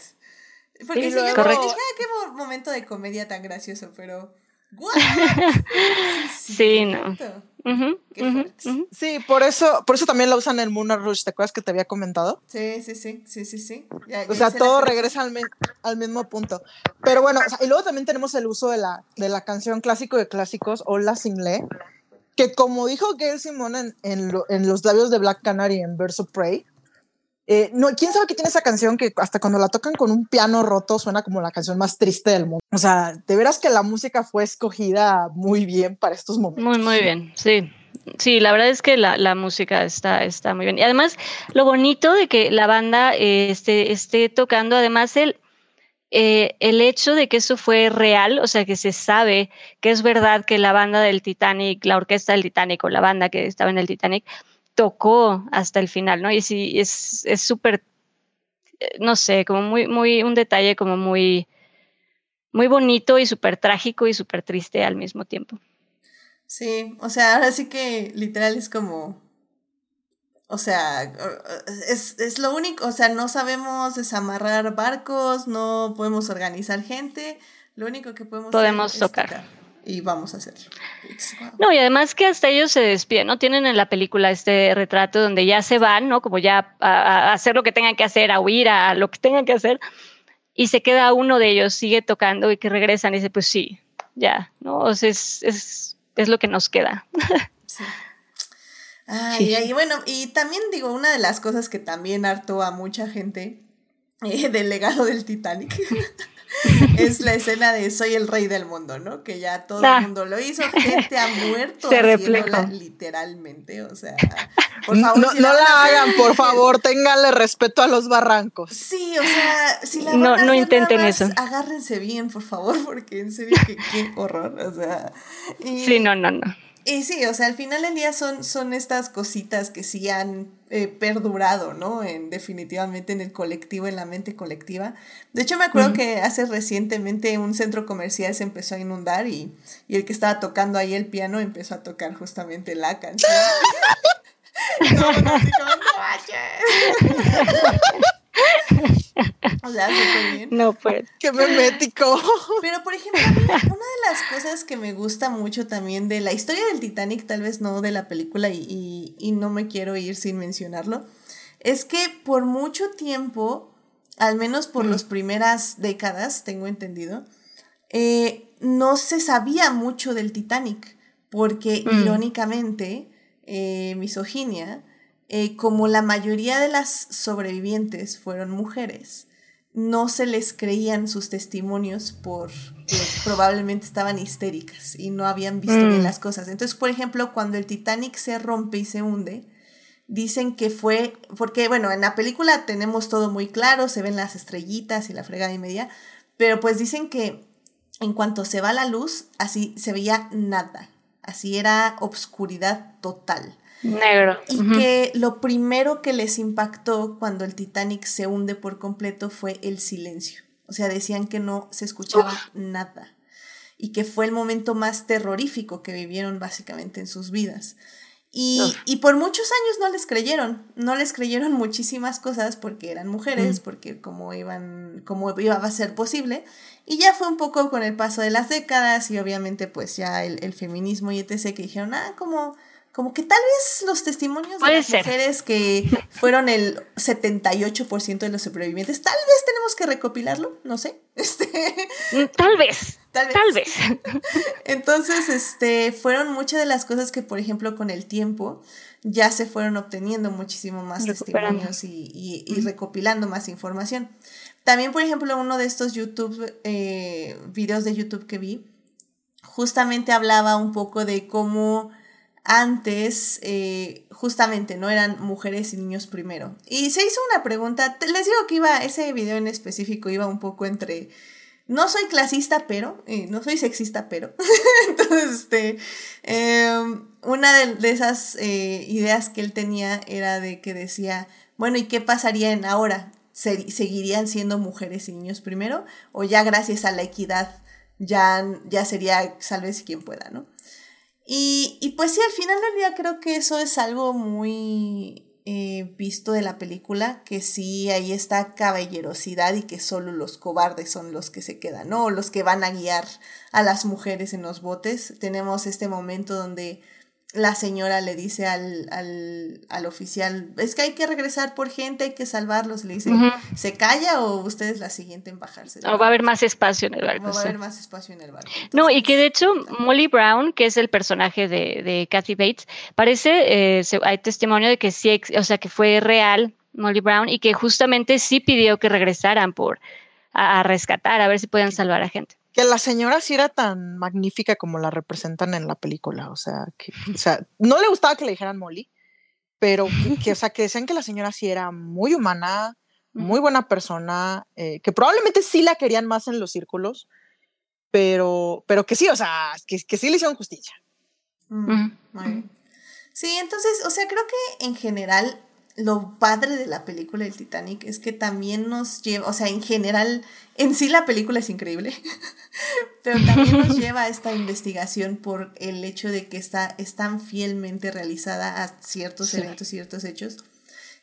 Speaker 1: Porque si yo correcto. dije, qué momento de comedia tan gracioso, pero
Speaker 3: sí, no.
Speaker 5: Sí, por eso, por eso también la usan en Moon Rush, ¿te acuerdas que te había comentado?
Speaker 1: Sí, sí, sí, sí, sí, sí.
Speaker 5: o sea, todo regresa al, al, mismo punto. Pero bueno, y luego también tenemos el uso de la, de la canción clásico de clásicos, Hola Single, que como dijo Gail Simon en, en, en, los labios de Black Canary en Verso Prey, eh, no, quién sabe qué tiene esa canción que hasta cuando la tocan con un piano roto suena como la canción más triste del mundo. O sea, de veras que la música fue escogida muy bien para estos momentos.
Speaker 3: Muy, muy bien, sí. Sí, la verdad es que la, la música está, está muy bien. Y además, lo bonito de que la banda eh, esté, esté tocando, además, el, eh, el hecho de que eso fue real, o sea, que se sabe que es verdad que la banda del Titanic, la orquesta del Titanic o la banda que estaba en el Titanic, tocó hasta el final, ¿no? Y sí, es súper, eh, no sé, como muy, muy, un detalle como muy, muy bonito y súper trágico y súper triste al mismo tiempo.
Speaker 1: Sí, o sea, ahora sí que literal es como O sea, es, es, lo único, o sea, no sabemos desamarrar barcos, no podemos organizar gente, lo único que podemos,
Speaker 3: podemos hacer tocar. Es tocar.
Speaker 1: Y vamos a hacerlo.
Speaker 3: No, y además que hasta ellos se despiden, ¿no? Tienen en la película este retrato donde ya se van, ¿no? Como ya a, a hacer lo que tengan que hacer, a huir, a lo que tengan que hacer, y se queda uno de ellos, sigue tocando y que regresan y dice, pues sí, ya, ¿no? O sea, es, es, es lo que nos queda. Sí.
Speaker 1: Ay, y bueno, y también digo, una de las cosas que también hartó a mucha gente eh, del legado del Titanic es la escena de Soy el rey del mundo, ¿no? Que ya todo el mundo lo hizo, gente ha muerto
Speaker 3: Se refleja.
Speaker 1: literalmente, o sea,
Speaker 5: por favor, no, si no la, hagan, por favor, ténganle respeto a los barrancos.
Speaker 1: Sí, o sea, si la
Speaker 3: no, no intenten más, eso.
Speaker 1: Agárrense bien, por favor, porque en serio que qué horror, o sea.
Speaker 3: Y, sí, no, no, no.
Speaker 1: Y sí, o sea, al final del día son, son estas cositas que sí han eh, perdurado, ¿no? En, definitivamente en el colectivo, en la mente colectiva. De hecho, me acuerdo que hace recientemente un centro comercial se empezó a inundar y, y, el que estaba tocando ahí el piano empezó a tocar justamente la canción. no, no, así como, O sea, súper bien.
Speaker 3: No, pues.
Speaker 5: Qué memético.
Speaker 1: Pero, por ejemplo, una de las cosas que me gusta mucho también de la historia del Titanic, tal vez no de la película, y, y, y no me quiero ir sin mencionarlo, es que por mucho tiempo, al menos por mm. las primeras décadas, tengo entendido, eh, no se sabía mucho del Titanic, porque mm. irónicamente, eh, misoginia, eh, como la mayoría de las sobrevivientes fueron mujeres, no se les creían sus testimonios porque probablemente estaban histéricas y no habían visto bien mm. las cosas. Entonces, por ejemplo, cuando el Titanic se rompe y se hunde, dicen que fue, porque bueno, en la película tenemos todo muy claro, se ven las estrellitas y la fregada y media, pero pues dicen que en cuanto se va la luz, así se veía nada, así era obscuridad total.
Speaker 3: Negro.
Speaker 1: Y que lo primero que les impactó cuando el Titanic se hunde por completo fue el silencio. O sea, decían que no se escuchaba nada. Y que fue el momento más terrorífico que vivieron básicamente en sus vidas. Y, y, por muchos años no les creyeron, no les creyeron muchísimas cosas porque eran mujeres, porque cómo iban, cómo iba a ser posible. Y ya fue un poco con el paso de las décadas y obviamente pues ya el, el feminismo y etc. que dijeron, ah, como como que tal vez los testimonios de las mujeres que fueron el 78% de los sobrevivientes, tal vez tenemos que recopilarlo, no sé. Este,
Speaker 3: mm, tal vez. Tal vez. Tal vez.
Speaker 1: Entonces, este, fueron muchas de las cosas que, por ejemplo, con el tiempo ya se fueron obteniendo muchísimo más testimonios y, y, recopilando más información. También, por ejemplo, uno de estos YouTube, eh, videos de YouTube que vi, justamente hablaba un poco de cómo antes eh, justamente no eran mujeres y niños primero. Y se hizo una pregunta, les digo que iba, ese video en específico iba un poco entre, no soy clasista, pero, eh, no soy sexista, pero. Entonces, este, em, una de, esas eh, ideas que él tenía era de que decía, bueno, ¿y qué pasaría en ahora? ¿Seguirían siendo mujeres y niños primero? ¿O ya gracias a la equidad ya, ya sería salves quien pueda, ¿no? Y, y, pues sí, al final del día creo que eso es algo muy eh, visto de la película, que sí, ahí está caballerosidad y que solo los cobardes son los que se quedan, ¿no? O los que van a guiar a las mujeres en los botes. Tenemos este momento donde la señora le dice al, al, al, oficial, es que hay que regresar por gente, hay que salvarlos. Le dice, ¿se calla o usted es la siguiente en bajarse?
Speaker 3: O va a haber más espacio en el barco.
Speaker 1: va a haber más espacio en el barco.
Speaker 3: no, y que de hecho Molly Brown, que es el personaje de, de Kathy Bates, parece, eh, hay testimonio de que sí, o sea, que fue real Molly Brown y que justamente sí pidió que regresaran por a, a rescatar, a ver si pueden salvar a gente
Speaker 5: que la señora sí era tan magnífica como la representan en la película. O sea, que, o sea no le gustaba que le dijeran Molly, pero que, o sea, que decían que la señora sí era muy humana, muy buena persona, eh, que probablemente sí la querían más en los círculos, pero, pero que sí, o sea, que, que sí le hicieron justicia.
Speaker 1: Sí, entonces, o sea, creo que en general lo padre de la película del Titanic es que también nos lleva, o sea, en general, en sí la película es increíble, Pero también nos lleva a esta investigación por el hecho de que está, es tan fielmente realizada a ciertos
Speaker 3: Sí.
Speaker 1: eventos, ciertos hechos,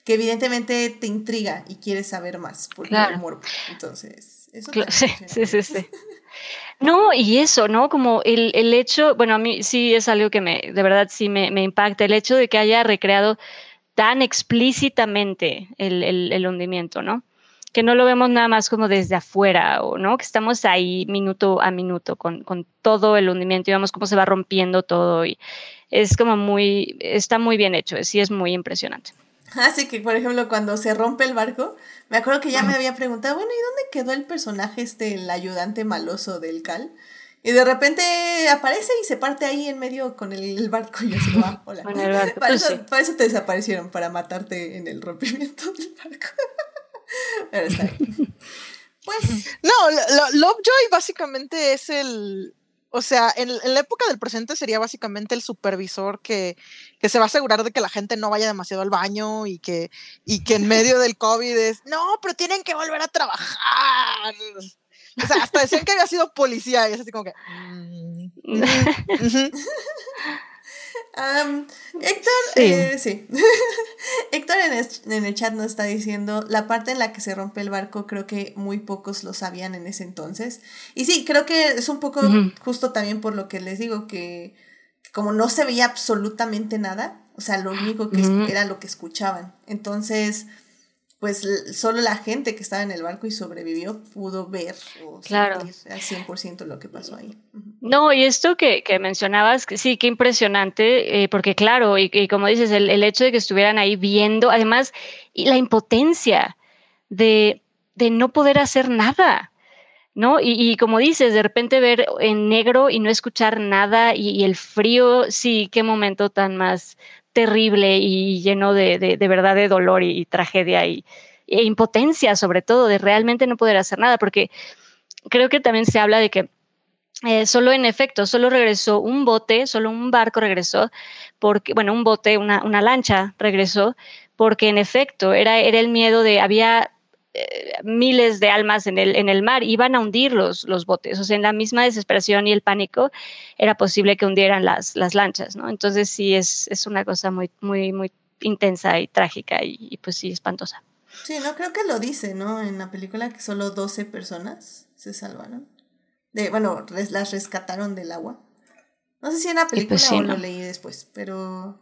Speaker 1: que evidentemente te intriga y quieres saber más por
Speaker 3: Claro.
Speaker 1: el morbo. Entonces, eso
Speaker 3: Cla-
Speaker 1: también
Speaker 3: Sí, sí, sí, sí. No, y eso, ¿no? Como el, el hecho, bueno, a mí sí es algo que me, de verdad sí me, me impacta, el hecho de que haya recreado tan explícitamente el, el- el hundimiento, ¿no? Que no lo vemos nada más como desde afuera, o no, que estamos ahí minuto a minuto con, con todo el hundimiento y vemos cómo se va rompiendo todo y es como muy, está muy bien hecho, sí es muy impresionante.
Speaker 1: Así que, por ejemplo, cuando se rompe el barco, me acuerdo que ya me había preguntado, bueno, ¿y dónde quedó el personaje este, el ayudante maloso del Cal? Y de repente aparece y se parte ahí en medio con el, el barco y así, ah, hola.
Speaker 3: Con el barco,
Speaker 1: Para eso,
Speaker 3: sí.
Speaker 1: para eso te desaparecieron, para matarte en el rompimiento del barco. Pero está bien. Pues,
Speaker 5: No, lo- lo- Lovejoy básicamente es el. O sea, en, en la época del presente sería básicamente el supervisor que, que se va a asegurar de que la gente no vaya demasiado al baño y que, y que en medio del COVID es, no, pero tienen que volver a trabajar. O sea, hasta decían que había sido policía y es así como que. mm,
Speaker 1: Héctor,
Speaker 3: Sí.
Speaker 1: eh, sí. Héctor en el, en el chat nos está diciendo la parte en la que se rompe el barco, creo que muy pocos lo sabían en ese entonces. Y sí, creo que es un poco justo también por lo que les digo, que, que como no se veía absolutamente nada, o sea, lo único que era lo que escuchaban. Entonces, pues solo la gente que estaba en el barco y sobrevivió pudo ver o
Speaker 3: Claro.
Speaker 1: sentir al 100% lo que pasó ahí.
Speaker 3: No, y esto que, que mencionabas, que sí, qué impresionante, eh, porque claro, y, y como dices, el, el hecho de que estuvieran ahí viendo, además, y la impotencia de, de no poder hacer nada, ¿no? Y, y como dices, de repente ver en negro y no escuchar nada, y, y el frío, sí, qué momento tan más terrible y lleno de, de, verdad de dolor y, y tragedia y, e impotencia, sobre todo, de realmente no poder hacer nada, porque creo que también se habla de que eh, solo en efecto, solo regresó un bote, solo un barco regresó, porque, bueno, un bote, una, una lancha regresó, porque en efecto era, era el miedo de, había eh, miles de almas en el, en el mar, iban a hundir los, los botes, o sea, en la misma desesperación y el pánico era posible que hundieran las, las lanchas, ¿no? Entonces sí, es, es una cosa muy, muy, muy intensa y trágica y, y pues sí, espantosa.
Speaker 1: Sí, no creo que lo dice, ¿no? En la película que solo 12 personas se salvaron. De, bueno, res- las rescataron del agua. No sé si en la película
Speaker 3: pues sí,
Speaker 1: o
Speaker 3: ¿no?
Speaker 1: lo leí después, pero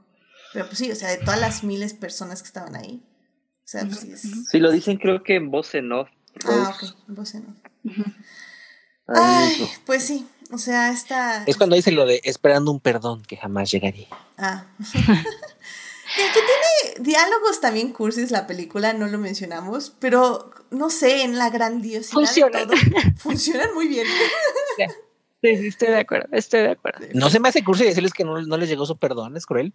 Speaker 1: pero pues sí, o sea, de todas las miles personas que estaban ahí. Sea, pues sí es.
Speaker 4: Si lo dicen, creo que en voz en off.
Speaker 1: Ah, ok, vos no.
Speaker 4: Ahí
Speaker 1: Ay,
Speaker 4: mismo.
Speaker 1: pues sí, o sea, esta
Speaker 2: Es cuando dicen lo de esperando un perdón que jamás llegaría.
Speaker 1: Ah. que, tiene diálogos también cursis la película, no lo mencionamos, pero no sé, en la grandiosidad
Speaker 3: Funcionan.
Speaker 1: de todo, funcionan muy bien.
Speaker 3: Sí, sí, estoy de acuerdo, estoy de acuerdo.
Speaker 2: No se me hace cursi decirles que no, no les llegó su perdón, es cruel.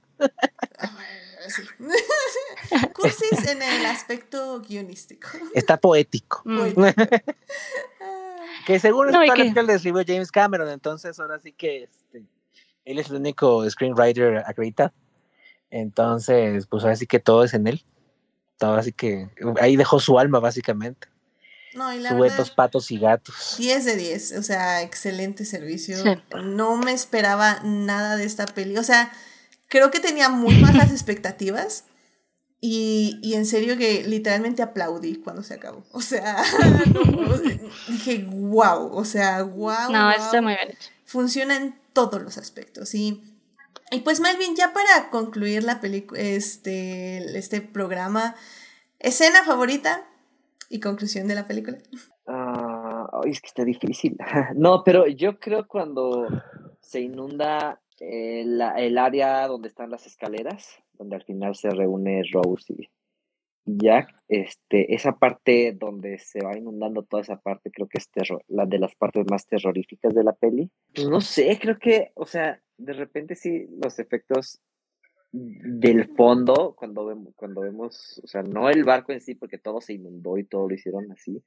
Speaker 1: Sí. cursis en el aspecto guionístico.
Speaker 2: Está poético.
Speaker 3: Mm.
Speaker 2: Que según
Speaker 3: No,
Speaker 2: esto
Speaker 3: que-
Speaker 2: que... le escribió James Cameron, entonces ahora sí que este, él es el único screenwriter acreditado. Entonces, pues ahora sí que todo es en él. Todo así que ahí dejó su alma básicamente.
Speaker 1: No, y la verdad,
Speaker 2: Duetos, patos y gatos.
Speaker 1: 10 de 10, o sea, excelente servicio.
Speaker 3: Sí.
Speaker 1: No me esperaba nada de esta peli, o sea, creo que tenía muy bajas expectativas. Y, y en serio que literalmente aplaudí cuando se acabó. O sea, no, dije, wow, o sea, wow.
Speaker 3: No,
Speaker 1: wow.
Speaker 3: está muy bien hecho.
Speaker 1: Funciona en todos los aspectos. Y, y pues Melvin, ya para concluir la película, este, este programa, escena favorita y conclusión de la película.
Speaker 4: Ah, ay, es que está difícil. No, pero yo creo cuando se inunda eh, la- el área donde están las escaleras, donde al final se reúne Rose y, y Jack, este, esa parte donde se va inundando toda esa parte, creo que es terror, la de las partes más terroríficas de la peli. Pues no sé, creo que, o sea, de repente sí, los efectos del fondo, cuando vemos, cuando vemos, o sea, no el barco en sí, porque todo se inundó y todo lo hicieron así,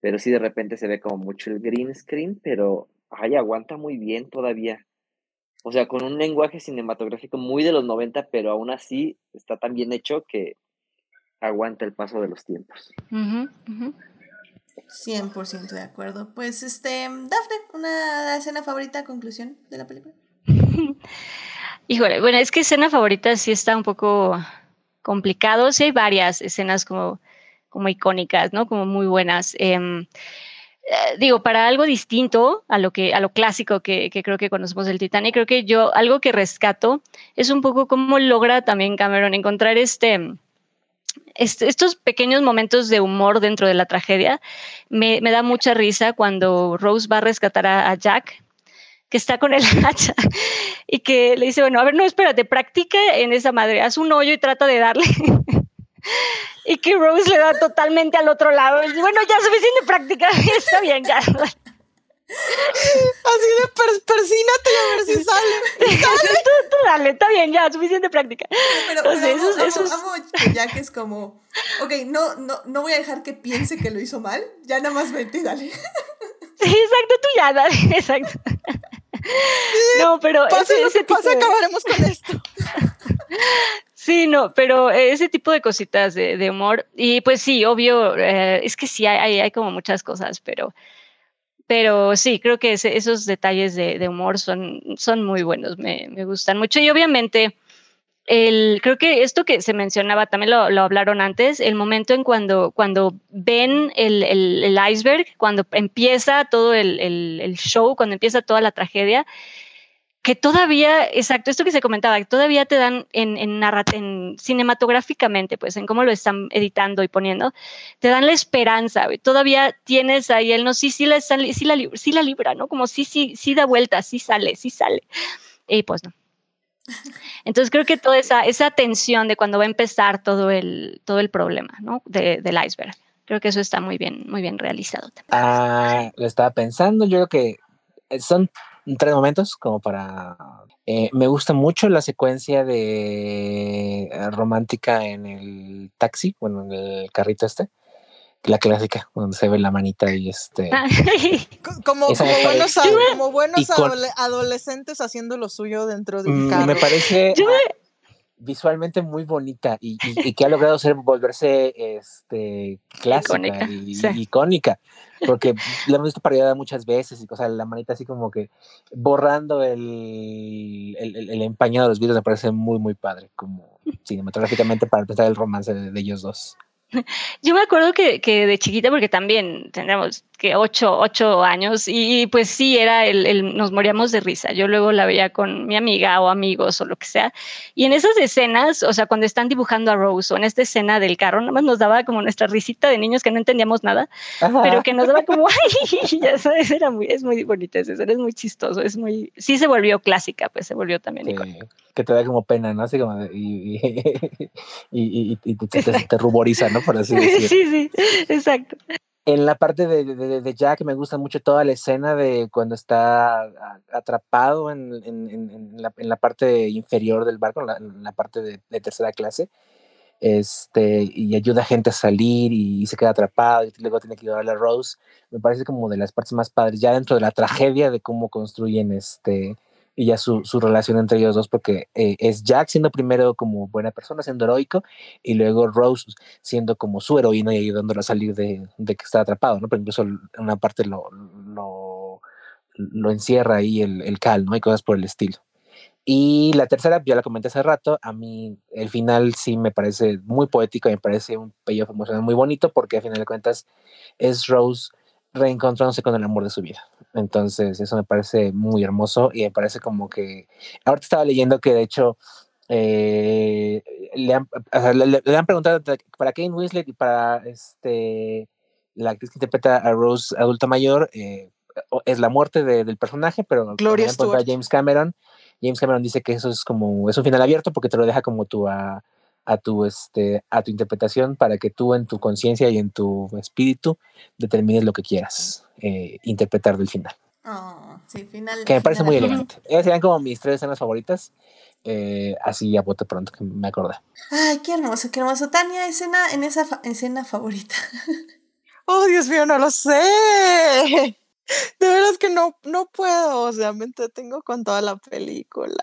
Speaker 4: pero sí de repente se ve como mucho el green screen, pero ay, aguanta muy bien todavía. O sea, con un lenguaje cinematográfico muy de los 90, pero aún así está tan bien hecho que aguanta el paso de los tiempos.
Speaker 3: Ujú, ujú.
Speaker 1: 100% de acuerdo. Pues, este, Dafne, ¿una escena favorita, conclusión de la película?
Speaker 3: Híjole, bueno, es que escena favorita sí está un poco complicado. Sí hay varias escenas como, como icónicas, ¿no? Como muy buenas. Em, eh, digo, para algo distinto a lo que a lo clásico que, creo que conocemos del Titanic, creo que yo algo que rescato es un poco cómo logra también Cameron encontrar este, estos pequeños momentos de humor dentro de la tragedia. Me, me da mucha risa cuando Rose va a rescatar a, a Jack que está con el hacha y que le dice, bueno, a ver, no, espérate, practica en esa madre, haz un hoyo y trata de darle. Y que Rose le da totalmente al otro lado. Bueno, ya suficiente práctica, está bien, ya.
Speaker 5: Así de per persínate y a ver si sale.
Speaker 3: ¿Sale? tú, tú, dale, está bien, ya, suficiente práctica.
Speaker 1: Pero, pero Entonces, amo, eso, amo, amo que es como, ok, no, no, no voy a dejar que piense que lo hizo mal, ya nada más vete y dale.
Speaker 3: Sí, exacto, tú ya, dale, exacto. No, pero
Speaker 5: pase ese, lo que pase, acabaremos con esto.
Speaker 3: Sí, no, pero ese tipo de cositas de, humor, y pues sí, obvio, eh, es que sí, hay, hay, como muchas cosas, pero, pero sí, creo que esos detalles de, humor son, son muy buenos, me, gustan mucho, y obviamente el, creo que esto que se mencionaba, también lo, lo hablaron antes, el momento en cuando, cuando ven el, el, el iceberg, cuando empieza todo el, show, cuando empieza toda la tragedia, que todavía, exacto, esto que se comentaba, que todavía te dan en, en, en, cinematográficamente, pues en cómo lo están editando y poniendo, te dan la esperanza, todavía tienes ahí el no, sí, sí la, sí la, sí la libra, ¿no? Como sí, sí, sí da vuelta, sí sale, sí sale. Y pues no, entonces creo que toda esa, esa tensión de cuando va a empezar todo el, todo el problema ¿no? de, del iceberg, creo que eso está muy bien, muy bien realizado. También.
Speaker 2: Ah, lo estaba pensando, yo creo que son tres momentos como para... Eh, me gusta mucho la secuencia de romántica en el taxi, bueno, en el carrito este la clásica, donde se ve la manita y este.
Speaker 5: como, como buenos, como buenos adolescentes haciendo lo suyo dentro de un carro.
Speaker 2: Me parece visualmente muy bonita y, y, y, que ha logrado ser volverse este, clásica icónica, y sí. icónica. Porque la hemos visto parodiada muchas veces y cosas, la manita así como que borrando el, el, el, empañado de los videos me parece muy, muy padre, como cinematográficamente para empezar el romance de, de ellos dos.
Speaker 3: Yo me acuerdo que, que, de chiquita, porque también tendríamos que ocho, ocho años, y pues sí, era el, el, nos moríamos de risa. Yo luego la veía con mi amiga o amigos o lo que sea. Y en esas escenas, o sea, cuando están dibujando a Rose o en esta escena del carro, nada más nos daba como nuestra risita de niños que no entendíamos nada, Ajá. pero que nos daba como, ay, ya sabes, era muy, es muy bonita esa escena, es muy chistoso, es muy, sí se volvió clásica, pues se volvió también sí. icónica
Speaker 2: que te da como pena, ¿no? Así como de, y, y, y, y, te, te, te, ruboriza, ¿no? Por así decirlo.
Speaker 3: Sí, sí, exacto.
Speaker 2: En la parte de, de, de, Jack me gusta mucho toda la escena de cuando está atrapado en, en, en, la, en la, parte inferior del barco, en la, la parte de, de, tercera clase, este, y ayuda a gente a salir y, se queda atrapado y luego tiene que llevar a Rose. Me parece como de las partes más padres, ya dentro de la tragedia de cómo construyen este, y ya su, su, relación entre ellos dos, porque eh, es Jack siendo primero como buena persona, siendo heroico, y luego Rose siendo como su heroína y ayudándolo a salir de, de que está atrapado, ¿no? Pero incluso en una parte lo, lo, lo encierra ahí el, el, cal, ¿no? Y cosas por el estilo. Y la tercera, ya la comenté hace rato, a mí el final sí me parece muy poético, me parece un payoff emocional muy bonito, porque a final de cuentas es Rose reencontrándose con el amor de su vida. Entonces, eso me parece muy hermoso y me parece como que. Ahorita estaba leyendo que de hecho. Eh, le, han, o sea, le, le, han, preguntado para Kane Winslet y para este la actriz que interpreta a Rose adulta mayor eh, es la muerte de, del personaje pero
Speaker 5: Gloria
Speaker 2: a James Cameron James Cameron dice que eso es como es un final abierto porque te lo deja como tú a, a tu, este, a tu interpretación para que tú en tu conciencia y en tu espíritu determines lo que quieras eh, interpretar del final.
Speaker 1: Oh, sí, final.
Speaker 2: Que me parece
Speaker 1: final
Speaker 2: muy elegante. Esas serían como mis tres escenas favoritas. Eh, así a bote pronto que me acordé.
Speaker 1: Ay, qué hermoso, qué hermoso. Tania, escena en esa fa escena favorita.
Speaker 5: oh, Dios mío, no lo sé. De veras que no, no puedo. O sea, me entretengo con toda la película.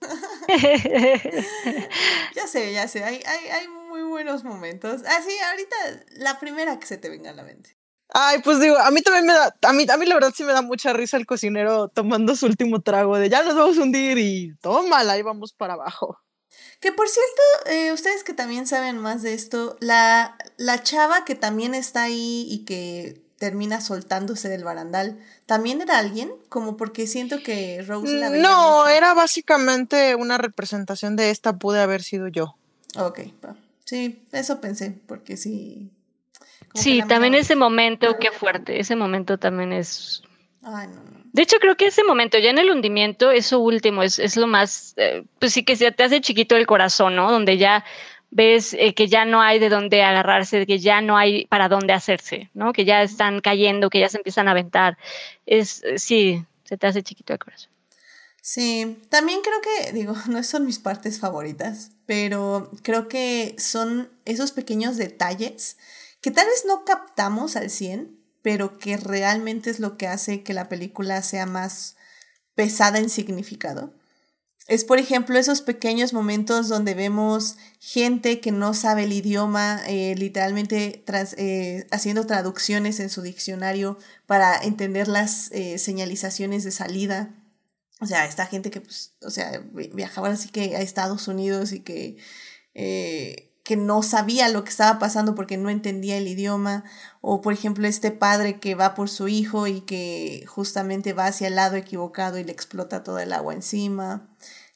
Speaker 1: ya sé, ya sé, hay, hay, hay, muy buenos momentos. Así, ah, ahorita la primera que se te venga a la mente.
Speaker 5: Ay, pues digo, a mí también me da, a mí, a mí la verdad sí me da mucha risa el cocinero tomando su último trago de ya nos vamos a hundir y tómala, ahí vamos para abajo.
Speaker 1: Que por cierto, eh, ustedes que también saben más de esto, la, la chava que también está ahí y que termina soltándose del barandal, ¿también era alguien? Como porque siento que Rose la veía
Speaker 5: No,
Speaker 1: mucho.
Speaker 5: era básicamente una representación de esta pude haber sido yo.
Speaker 1: Ok, sí, eso pensé, porque sí.
Speaker 3: Sí, también ese momento, qué fuerte, ese momento también es...
Speaker 1: Ay, no, no.
Speaker 3: De hecho, creo que ese momento, ya en el hundimiento, eso último es, es lo más, eh, pues sí que se te hace chiquito el corazón, ¿no? Donde ya ves eh, que ya no hay de dónde agarrarse, que ya no hay para dónde hacerse, ¿no? Que ya están cayendo, que ya se empiezan a aventar. Es, eh, sí, se te hace chiquito el corazón.
Speaker 1: Sí, también creo que, digo, no son mis partes favoritas, pero creo que son esos pequeños detalles que tal vez no captamos al 100, pero que realmente es lo que hace que la película sea más pesada en significado. Es, por ejemplo, esos pequeños momentos donde vemos gente que no sabe el idioma, eh, literalmente eh, haciendo traducciones en su diccionario para entender las eh, señalizaciones de salida. O sea, esta gente que, pues, o sea, así que a Estados Unidos y que, que no sabía lo que estaba pasando porque no entendía el idioma. O, por ejemplo, este padre que va por su hijo y que justamente va hacia el lado equivocado y le explota todo el agua encima.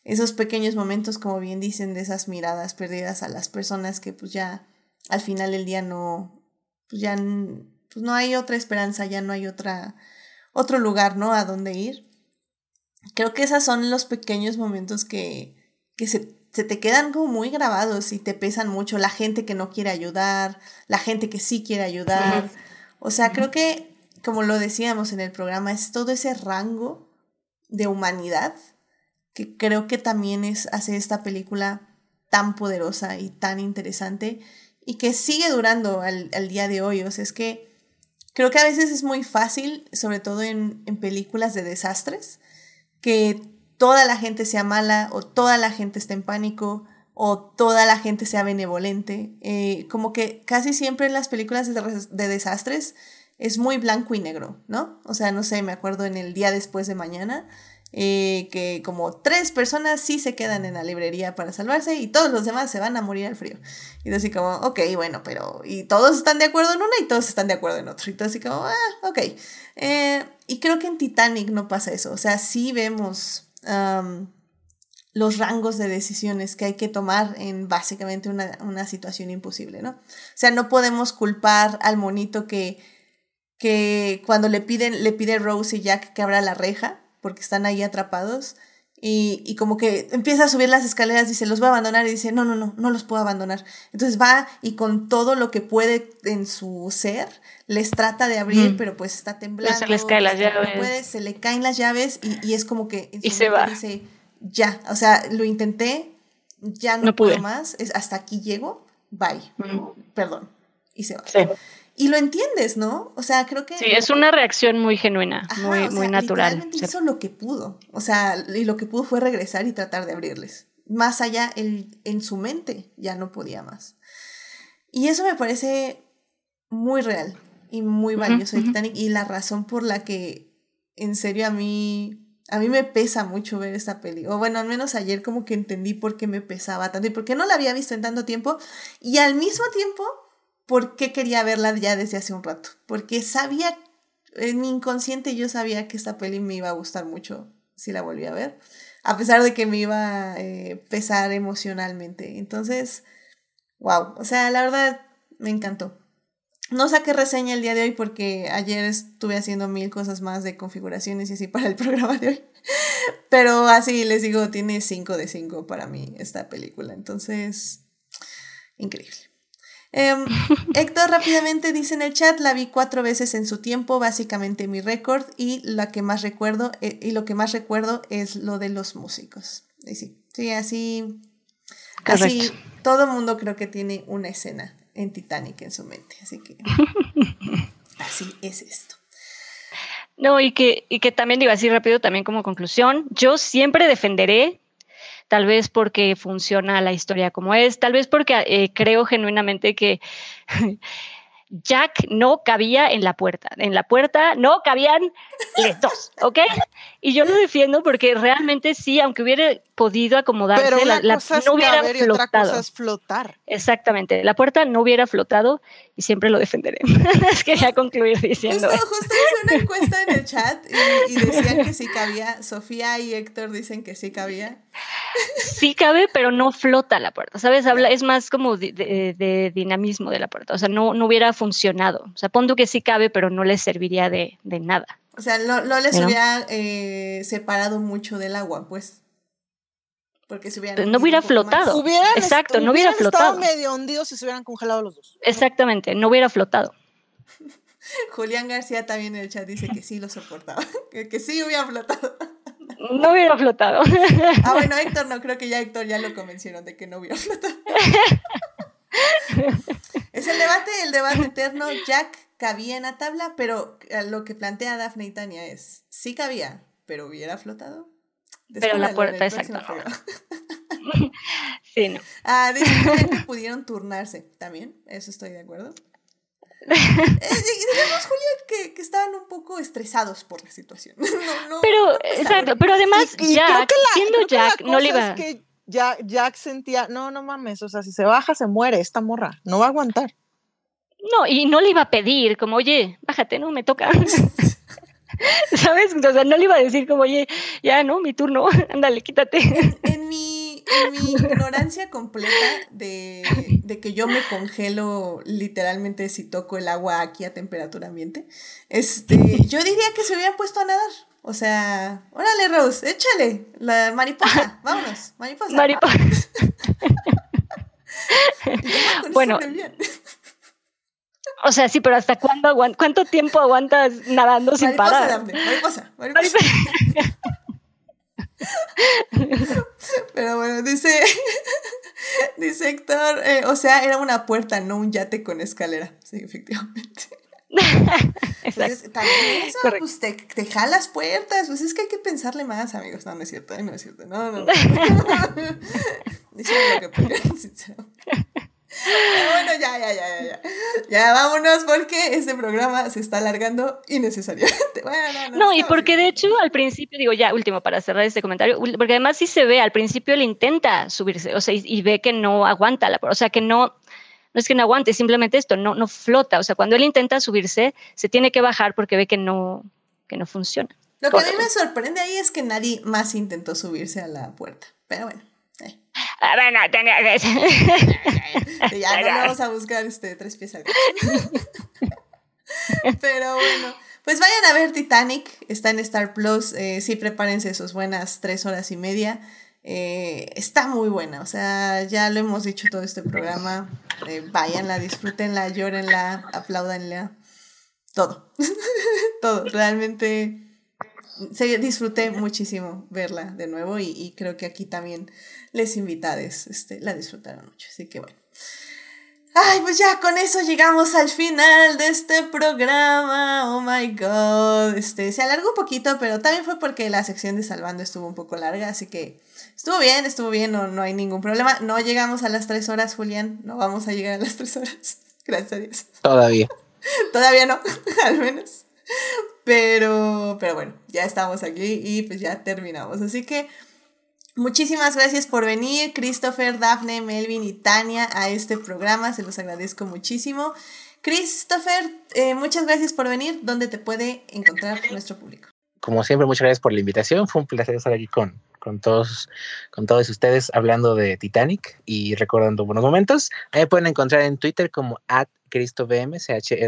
Speaker 1: Esos pequeños momentos, como bien dicen, de esas miradas perdidas a las personas que pues ya al final del día no, pues ya pues no hay otra esperanza, ya no hay otra, otro lugar, ¿no? A dónde ir. Creo que esos son los pequeños momentos que, que se, se te quedan como muy grabados y te pesan mucho. La gente que no quiere ayudar, la gente que sí quiere ayudar. O sea, creo que, como lo decíamos en el programa, es todo ese rango de humanidad que creo que también es, hace esta película tan poderosa y tan interesante y que sigue durando al, al día de hoy. O sea, es que creo que a veces es muy fácil, sobre todo en, en películas de desastres, que toda la gente sea mala o toda la gente esté en pánico o toda la gente sea benevolente. Eh, como que casi siempre en las películas de, de desastres es muy blanco y negro, ¿no? O sea, no sé, me acuerdo en el día después de mañana. Que como tres personas sí se quedan en la librería para salvarse y todos los demás se van a morir al frío. Y así como, ok, bueno, pero... Y todos están de acuerdo en una y todos están de acuerdo en otro. Y todo así como, ah, ok. Eh, y creo que en Titanic no pasa eso. O sea, sí vemos los rangos de decisiones que hay que tomar en básicamente una, una situación imposible, ¿no? O sea, no podemos culpar al monito que, que cuando le piden, le pide Rose y Jack que abra la reja, porque están ahí atrapados, y, y como que empieza a subir las escaleras, dice, los voy a abandonar, y dice, no, no, no, no los puedo abandonar. Entonces va y con todo lo que puede en su ser, les trata de abrir,
Speaker 3: Mm.
Speaker 1: pero pues está temblando.
Speaker 3: se les caen las
Speaker 1: no
Speaker 3: llaves.
Speaker 1: puede, se le caen las llaves y, y es como que en
Speaker 3: Y se va.
Speaker 1: dice, ya, o sea, lo intenté, ya no,
Speaker 3: No
Speaker 1: puedo
Speaker 3: pude.
Speaker 1: más, es, hasta aquí llego, bye, perdón, y se va.
Speaker 3: Sí.
Speaker 1: Y lo entiendes, ¿no? O sea, creo que...
Speaker 3: Sí, es una reacción muy genuina,
Speaker 1: Ajá,
Speaker 3: muy,
Speaker 1: o sea,
Speaker 3: muy natural. Sí.
Speaker 1: hizo lo que pudo. O sea, y lo que pudo fue regresar y tratar de abrirles. Más allá, él, en su mente ya no podía más. Y eso me parece muy real y muy valioso de
Speaker 3: ujú.
Speaker 1: Titanic y la razón por la que, en serio, a mí, a mí me pesa mucho ver esta peli. O bueno, al menos ayer como que entendí por qué me pesaba tanto y por qué no la había visto en tanto tiempo. Y al mismo tiempo, por qué quería verla ya desde hace un rato. Porque sabía, en mi inconsciente yo sabía que esta peli me iba a gustar mucho si la volví a ver. A pesar de que me iba a eh, pesar emocionalmente. Entonces, wow. O sea, la verdad, me encantó. No saqué reseña el día de hoy porque ayer estuve haciendo mil cosas más de configuraciones y así para el programa de hoy. Pero así les digo, tiene 5 de 5 para mí esta película. Entonces, increíble. Em, Héctor rápidamente dice en el chat, la vi cuatro veces en su tiempo, básicamente mi récord, y la que más recuerdo, eh, y lo que más recuerdo es lo de los músicos. Y sí, sí, así, así, todo mundo creo que tiene una escena en Titanic en su mente, así que así es esto.
Speaker 3: No, y que, y que también digo así rápido, también como conclusión, yo siempre defenderé, tal vez porque funciona la historia como es, tal vez porque eh, creo genuinamente que Jack no cabía en la puerta. En la puerta no cabían los dos, ¿ok? Y yo lo defiendo porque realmente sí, aunque hubiera podido acomodarse,
Speaker 5: Pero una
Speaker 3: la, la-
Speaker 5: cosa
Speaker 3: no hubiera
Speaker 5: y otra
Speaker 3: flotado.
Speaker 5: cosa es flotar.
Speaker 3: Exactamente, la puerta no hubiera flotado y siempre lo defenderé. es que ya concluir diciendo
Speaker 1: Justo, justo hice una encuesta en el chat y, y decían que sí cabía. Sofía y Héctor dicen que sí cabía.
Speaker 3: sí cabe, pero no flota la puerta, ¿sabes? Habla, es más como de, de- de dinamismo de la puerta, o sea, no, no hubiera funcionado. O sea, pon tú que sí cabe, pero no le serviría de, de nada.
Speaker 1: O sea, no, no les
Speaker 3: Pero-
Speaker 1: hubiera eh, separado mucho del agua, pues. Porque se hubieran.
Speaker 3: Pero no
Speaker 1: hundido
Speaker 3: hubiera flotado.
Speaker 5: Hubieran
Speaker 3: Exacto, no hubiera
Speaker 5: hubieran
Speaker 3: flotado.
Speaker 5: estado medio hundidos si se hubieran congelado los dos.
Speaker 3: Exactamente, no hubiera flotado.
Speaker 1: Julián García también en el chat dice que sí lo soportaba. Que, que sí hubiera flotado.
Speaker 3: No hubiera flotado.
Speaker 1: Ah, bueno, Héctor no, creo que ya Héctor ya lo convencieron de que no hubiera flotado. Es el debate, el debate eterno. Jack cabía en la tabla, pero eh, lo que plantea Daphne y Tania es, sí cabía, pero hubiera flotado.
Speaker 3: Pero la puerta, exacto. Sí, no.
Speaker 1: Ah, que pudieron turnarse. También, eso estoy de acuerdo. Eh, digamos, Julián, que, que estaban un poco estresados por la situación. No, no,
Speaker 3: Pero, exacto, pero además,
Speaker 5: Y- y creo
Speaker 3: Jack,
Speaker 5: que la-
Speaker 3: siendo
Speaker 5: creo que la
Speaker 3: Jack, no le iba.
Speaker 5: es que Jack, Jack sentía, no, no mames, o sea, si se baja se muere esta morra, no va a aguantar.
Speaker 3: No, y no le iba a pedir, como, oye, bájate, no, me toca. ¿Sabes? O sea, no le iba a decir como, oye, ya, no, mi turno, ándale, quítate.
Speaker 1: En mi, en mi ignorancia completa de, de que yo me congelo literalmente si toco el agua aquí a temperatura ambiente, este, yo diría que se hubieran puesto a nadar. O sea, órale, Rose, échale, la mariposa, vámonos, mariposa.
Speaker 3: Mariposa. Bueno. O sea, sí, pero ¿hasta cuándo aguant ¿Cuánto tiempo aguantas nadando sin
Speaker 1: mariposa,
Speaker 3: parar?
Speaker 1: Daphne, mariposa, mariposa. Pero bueno, dice, dice Héctor, eh, o sea, era una puerta, no un yate con escalera. Sí, efectivamente. Entonces, también eso, pues te, te jalas puertas, pues es que hay que pensarle más, amigos. No, no es cierto, no es cierto. No, no, no. Dicen lo que pudieran, sincero. Pero bueno, ya, ya, ya, ya, ya. Ya vámonos porque este programa se está alargando innecesariamente. Bueno, no, no,
Speaker 3: No, y porque de hecho al principio, digo ya último para cerrar este comentario, porque además sí se ve, al principio él intenta subirse, o sea, y, y ve que no aguanta, la, o sea, que no, no es que no aguante, simplemente esto, no, no flota, o sea, cuando él intenta subirse, se tiene que bajar porque ve que no, que no funciona.
Speaker 1: Lo que a mí me sorprende ahí es que nadie más intentó subirse a la puerta. Pero bueno.
Speaker 3: Ah, bueno, tenía que-
Speaker 1: ya no le vamos a buscar este tres pies al gato. Pero bueno, pues vayan a ver Titanic, está en Star Plus, eh, sí prepárense sus buenas tres horas y media. Eh, está muy buena, o sea, ya lo hemos dicho todo este programa. Eh, váyanla, disfrútenla, llórenla, apláudanla, todo. todo, realmente se disfruté muchísimo verla de nuevo y, y creo que aquí también les invitades este, la disfrutaron mucho, así que bueno. Ay, pues ya con eso llegamos al final de este programa. Oh my god. Este, se alargó un poquito, pero también fue porque la sección de Salvando estuvo un poco larga, así que estuvo bien, estuvo bien, no, no hay ningún problema. No llegamos a las tres horas, Julián. No vamos a llegar a las tres horas. Gracias a Dios.
Speaker 2: Todavía.
Speaker 1: Todavía no, al menos. Pero, pero bueno, ya estamos aquí y pues ya terminamos. Así que muchísimas gracias por venir, Christopher, Daphne, Melvin y Tania, a este programa. Se los agradezco muchísimo. Christopher, eh, muchas gracias por venir. ¿Dónde te puede encontrar nuestro público?
Speaker 2: Como siempre, muchas gracias por la invitación. Fue un placer estar aquí con, con, todos, con todos ustedes hablando de Titanic y recordando buenos momentos. Ahí pueden encontrar en Twitter como at CristoVM, C-H-R-I-S-T-O-V-M.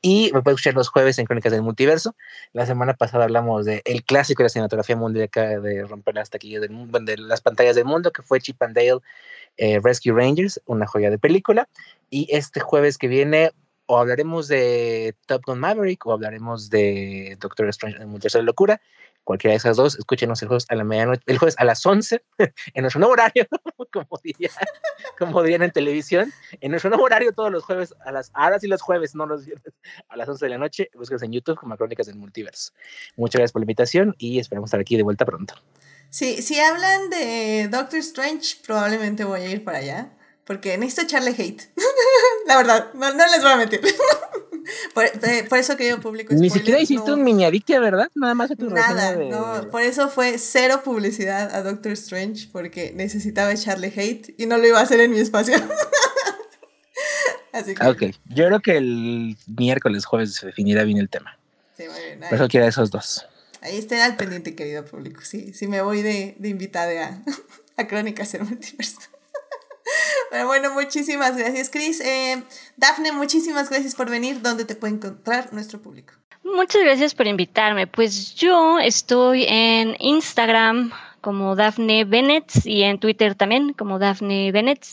Speaker 2: Y me pueden escuchar los jueves en Crónicas del Multiverso. La semana pasada hablamos de el clásico de la cinematografía mundial de romper las taquillas del mundo, de las pantallas del mundo, que fue Chip and Dale eh, Rescue Rangers, una joya de película. Y este jueves que viene o hablaremos de Top Gun Maverick o hablaremos de Doctor Strange en Multiverso de Locura. Cualquiera de esas dos, escúchenos el jueves a la medianoche, el jueves a las 11, en nuestro nuevo horario, como, diría, como dirían en televisión, en nuestro nuevo horario todos los jueves, a las, ahora sí los jueves, no los viernes, a las 11 de la noche, búsquenos en YouTube como Crónicas del Multiverso. Muchas gracias por la invitación y esperamos estar aquí de vuelta pronto.
Speaker 1: Sí, si hablan de Doctor Strange, probablemente voy a ir para allá. porque necesito echarle hate. la verdad, no, no les voy a mentir. por, por, eso, querido público.
Speaker 2: Ni siquiera hiciste
Speaker 1: no,
Speaker 2: un mini adictia, ¿verdad? Nada más a tu
Speaker 1: Nada,
Speaker 2: de...
Speaker 1: no. Por eso fue cero publicidad a Doctor Strange, porque necesitaba echarle hate y no lo iba a hacer en mi espacio.
Speaker 2: Así que. Ok, yo creo que el miércoles, jueves se definirá bien el tema.
Speaker 1: Sí, muy bien.
Speaker 2: Por eso quiero esos dos.
Speaker 1: Ahí estén al pendiente, querido público. Sí, sí me voy de, de invitada a, a Crónicas del Multiverso. Pero bueno, muchísimas gracias, Chris. Eh, Dafne, muchísimas gracias por venir. ¿Dónde te puede encontrar nuestro público?
Speaker 3: Muchas gracias por invitarme. Pues yo estoy en Instagram como Daphne Bennett y en Twitter también como Daphne Bennett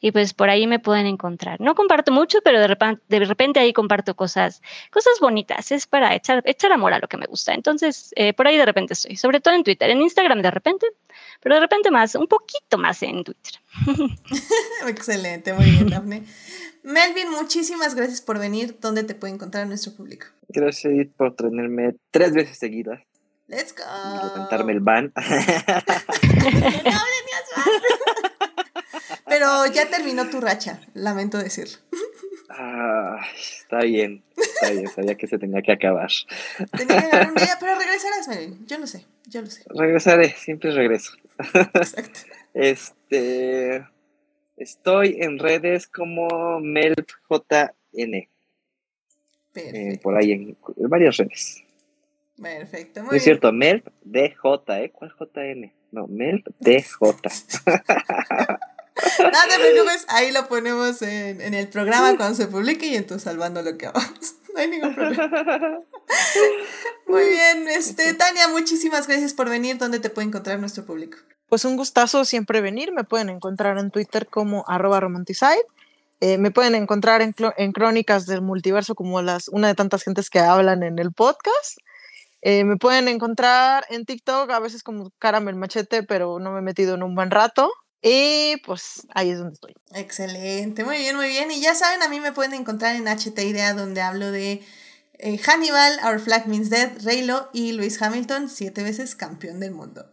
Speaker 3: y pues por ahí me pueden encontrar. No comparto mucho, pero de repente, de repente ahí comparto cosas, cosas bonitas, es para echar, echar amor a lo que me gusta. Entonces, eh, por ahí de repente estoy, sobre todo en Twitter, en Instagram de repente, pero de repente más, un poquito más en Twitter.
Speaker 1: Excelente, muy bien, Daphne. Melvin, muchísimas gracias por venir. ¿Dónde te puede encontrar nuestro público?
Speaker 4: Gracias por tenerme tres veces seguidas.
Speaker 1: Let's go.
Speaker 4: Levantarme el ban.
Speaker 1: Pero ya terminó tu racha, lamento decirlo.
Speaker 4: Ah, está bien, está bien, sabía que se tenía que acabar.
Speaker 1: Tenía que acabar un día, pero regresarás, Melvin. Yo lo sé, yo lo sé.
Speaker 4: Regresaré, siempre regreso. Exacto. Este. Estoy en redes como MelpJN. Eh, por ahí en, en varias redes.
Speaker 1: Perfecto, muy
Speaker 4: no es cierto, Melp DJ, ¿eh? ¿Cuál JN? No, Melp DJ.
Speaker 1: Nada te preocupes, ahí lo ponemos en, en, el programa cuando se publique y en tu salvando lo que vamos. No hay ningún problema. Muy bien, este, Tania, muchísimas gracias por venir. ¿Dónde te puede encontrar nuestro público?
Speaker 5: Pues un gustazo siempre venir. Me pueden encontrar en Twitter como arroba romanticide. Eh, me pueden encontrar en, en, Crónicas del Multiverso como las, una de tantas gentes que hablan en el podcast. Eh, me pueden encontrar en TikTok, a veces como Caramel Machete, pero no me he metido en un buen rato. Y pues ahí es donde estoy.
Speaker 1: Excelente, muy bien, muy bien. Y ya saben, a mí me pueden encontrar en HT Idea, donde hablo de eh, Hannibal, Our Flag Means Dead, Reylo y Luis Hamilton, siete veces campeón del mundo.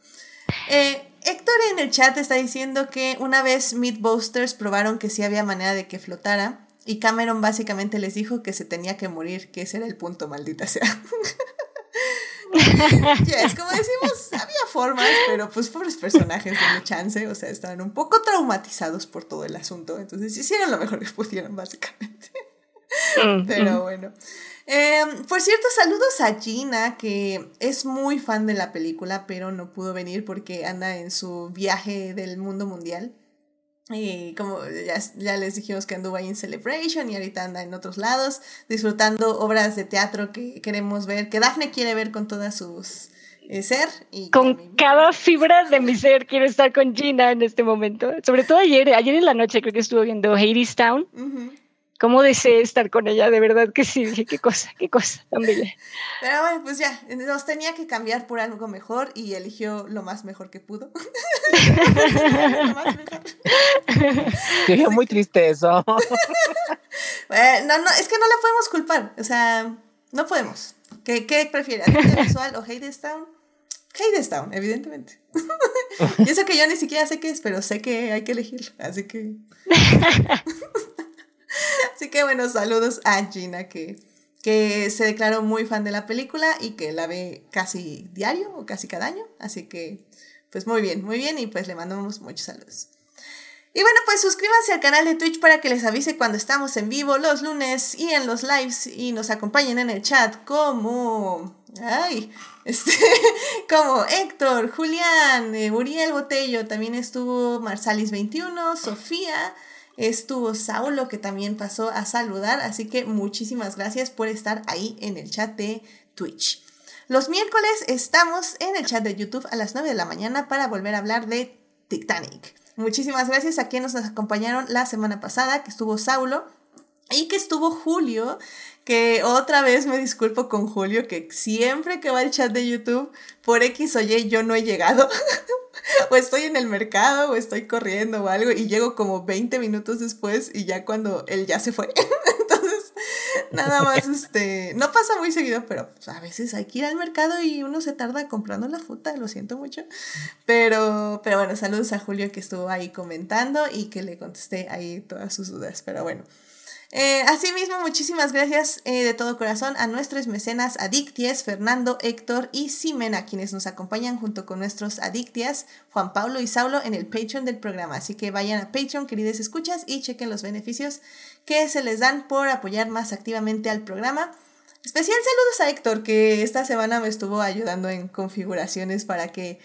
Speaker 1: Eh, Héctor en el chat está diciendo que una vez Meatbusters probaron que sí había manera de que flotara. Y Cameron básicamente les dijo que se tenía que morir, que ese era el punto, maldita sea. yes, como decimos, había formas, pero pues pobres personajes de chance, o sea, estaban un poco traumatizados por todo el asunto, entonces hicieron lo mejor que pudieron, básicamente. pero bueno. Eh, por cierto, saludos a Gina, que es muy fan de la película, pero no pudo venir porque anda en su viaje del mundo mundial. Y como ya, ya, les dijimos que anduvo ahí en Celebration y ahorita anda en otros lados, disfrutando obras de teatro que queremos ver, que Daphne quiere ver con todas sus eh, ser. Y
Speaker 3: con cada fibra de mi ser quiero estar con Gina en este momento. Sobre todo ayer, ayer en la noche creo que estuvo viendo Hades Town. Uh -huh. Cómo deseé estar con ella, de verdad que sí, dije, qué cosa, qué cosa tan bella.
Speaker 1: Pero bueno, pues ya, nos tenía que cambiar por algo mejor y eligió lo más mejor que pudo.
Speaker 2: lo más mejor. Qué muy triste eso.
Speaker 1: bueno, no, no, es que no la podemos culpar, o sea, no podemos. ¿Qué, qué prefiere, visual o Hadestown? Hadestown, evidentemente. y eso que yo ni siquiera sé qué es, pero sé que hay que elegirlo, así que... Así que bueno, saludos a Gina que, que se declaró muy fan de la película y que la ve casi diario o casi cada año. Así que pues muy bien, muy bien y pues le mandamos muchos saludos. Y bueno, pues suscríbanse al canal de Twitch para que les avise cuando estamos en vivo los lunes y en los lives y nos acompañen en el chat como... Ay, este, como Héctor, Julián, eh, Uriel Botello, también estuvo Marsalis21, Sofía, estuvo Saulo que también pasó a saludar, así que muchísimas gracias por estar ahí en el chat de Twitch. Los miércoles estamos en el chat de YouTube a las 9 de la mañana para volver a hablar de Titanic. Muchísimas gracias a quienes nos acompañaron la semana pasada, que estuvo Saulo y que estuvo Julio, que otra vez me disculpo con Julio, que siempre que va al chat de YouTube, por X o Y yo no he llegado. o estoy en el mercado o estoy corriendo o algo y llego como 20 minutos después y ya cuando él ya se fue. Entonces, Nada más, este, no pasa muy seguido, pero pues, a veces hay que ir al mercado y uno se tarda comprando la fruta, lo siento mucho. Pero, pero bueno, saludos a Julio que estuvo ahí comentando y que le contesté ahí todas sus dudas. Pero bueno. Eh, asimismo, muchísimas gracias eh, de todo corazón a nuestros mecenas Adicties, Fernando, Héctor y Simena, quienes nos acompañan junto con nuestros Adictias, Juan Pablo y Saulo, en el Patreon del programa. Así que vayan a Patreon, queridos escuchas, y chequen los beneficios que se les dan por apoyar más activamente al programa. Especial saludos a Héctor, que esta semana me estuvo ayudando en configuraciones para que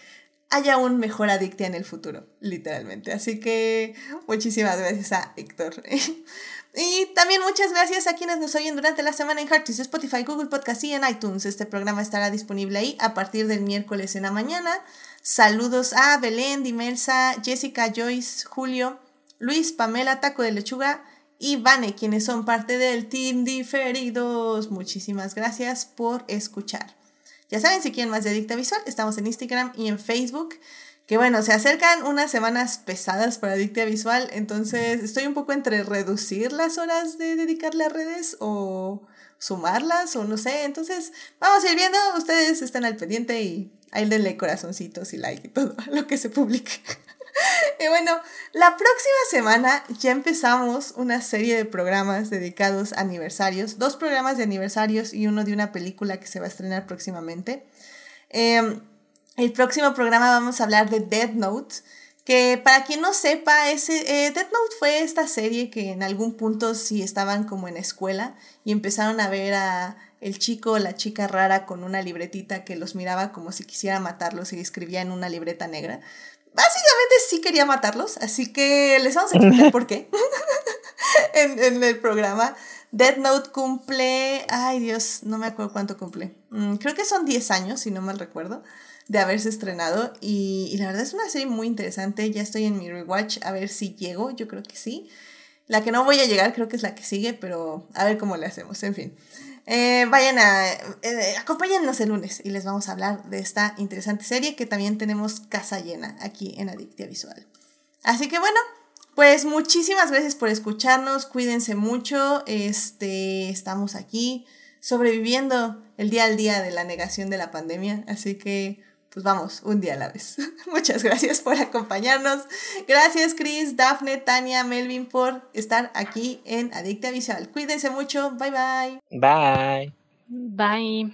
Speaker 1: haya un mejor adictia en el futuro, literalmente. Así que muchísimas gracias a Héctor. Y también muchas gracias a quienes nos oyen durante la semana en Heartis, Spotify, Google Podcast y en iTunes. Este programa estará disponible ahí a partir del miércoles en la mañana. Saludos a Belén, Dimelsa, Jessica, Joyce, Julio, Luis, Pamela, Taco de Lechuga y Vane, quienes son parte del Team Diferidos. Muchísimas gracias por escuchar. Ya saben, si quieren más de Dicta Visual, estamos en Instagram y en Facebook que bueno, se acercan unas semanas pesadas para Adictia Visual, entonces estoy un poco entre reducir las horas de dedicarle a redes o sumarlas o no sé, entonces vamos a ir viendo, ustedes están al pendiente y ahí denle corazoncitos y like y todo lo que se publique. y bueno, la próxima semana ya empezamos una serie de programas dedicados a aniversarios, dos programas de aniversarios y uno de una película que se va a estrenar próximamente. Eh, el próximo programa vamos a hablar de Dead Note, que para quien no sepa, ese, eh, Dead Note fue esta serie que en algún punto sí estaban como en escuela y empezaron a ver a el chico o la chica rara con una libretita que los miraba como si quisiera matarlos y escribía en una libreta negra. Básicamente sí quería matarlos, así que les vamos a explicar por qué en, en, el programa. Dead Note cumple, ay Dios, no me acuerdo cuánto cumple. Mm, creo que son 10 años, si no mal recuerdo de haberse estrenado y, la verdad es una serie muy interesante. Ya estoy en mi rewatch a ver si llego, yo creo que sí. La que no voy a llegar creo que es la que sigue, pero a ver cómo le hacemos, en fin. Eh, vayan a, eh, el lunes y les vamos a hablar de esta interesante serie que también tenemos casa llena aquí en Adictia Visual. Así que bueno, pues muchísimas gracias por escucharnos, cuídense mucho, este, estamos aquí sobreviviendo el día al día de la negación de la pandemia, así que pues vamos, un día a la vez. Muchas gracias por acompañarnos. Gracias Chris, Daphne, Tania, Melvin por estar aquí en Adicta Visual. Cuídense mucho. Bye bye.
Speaker 2: Bye.
Speaker 3: Bye.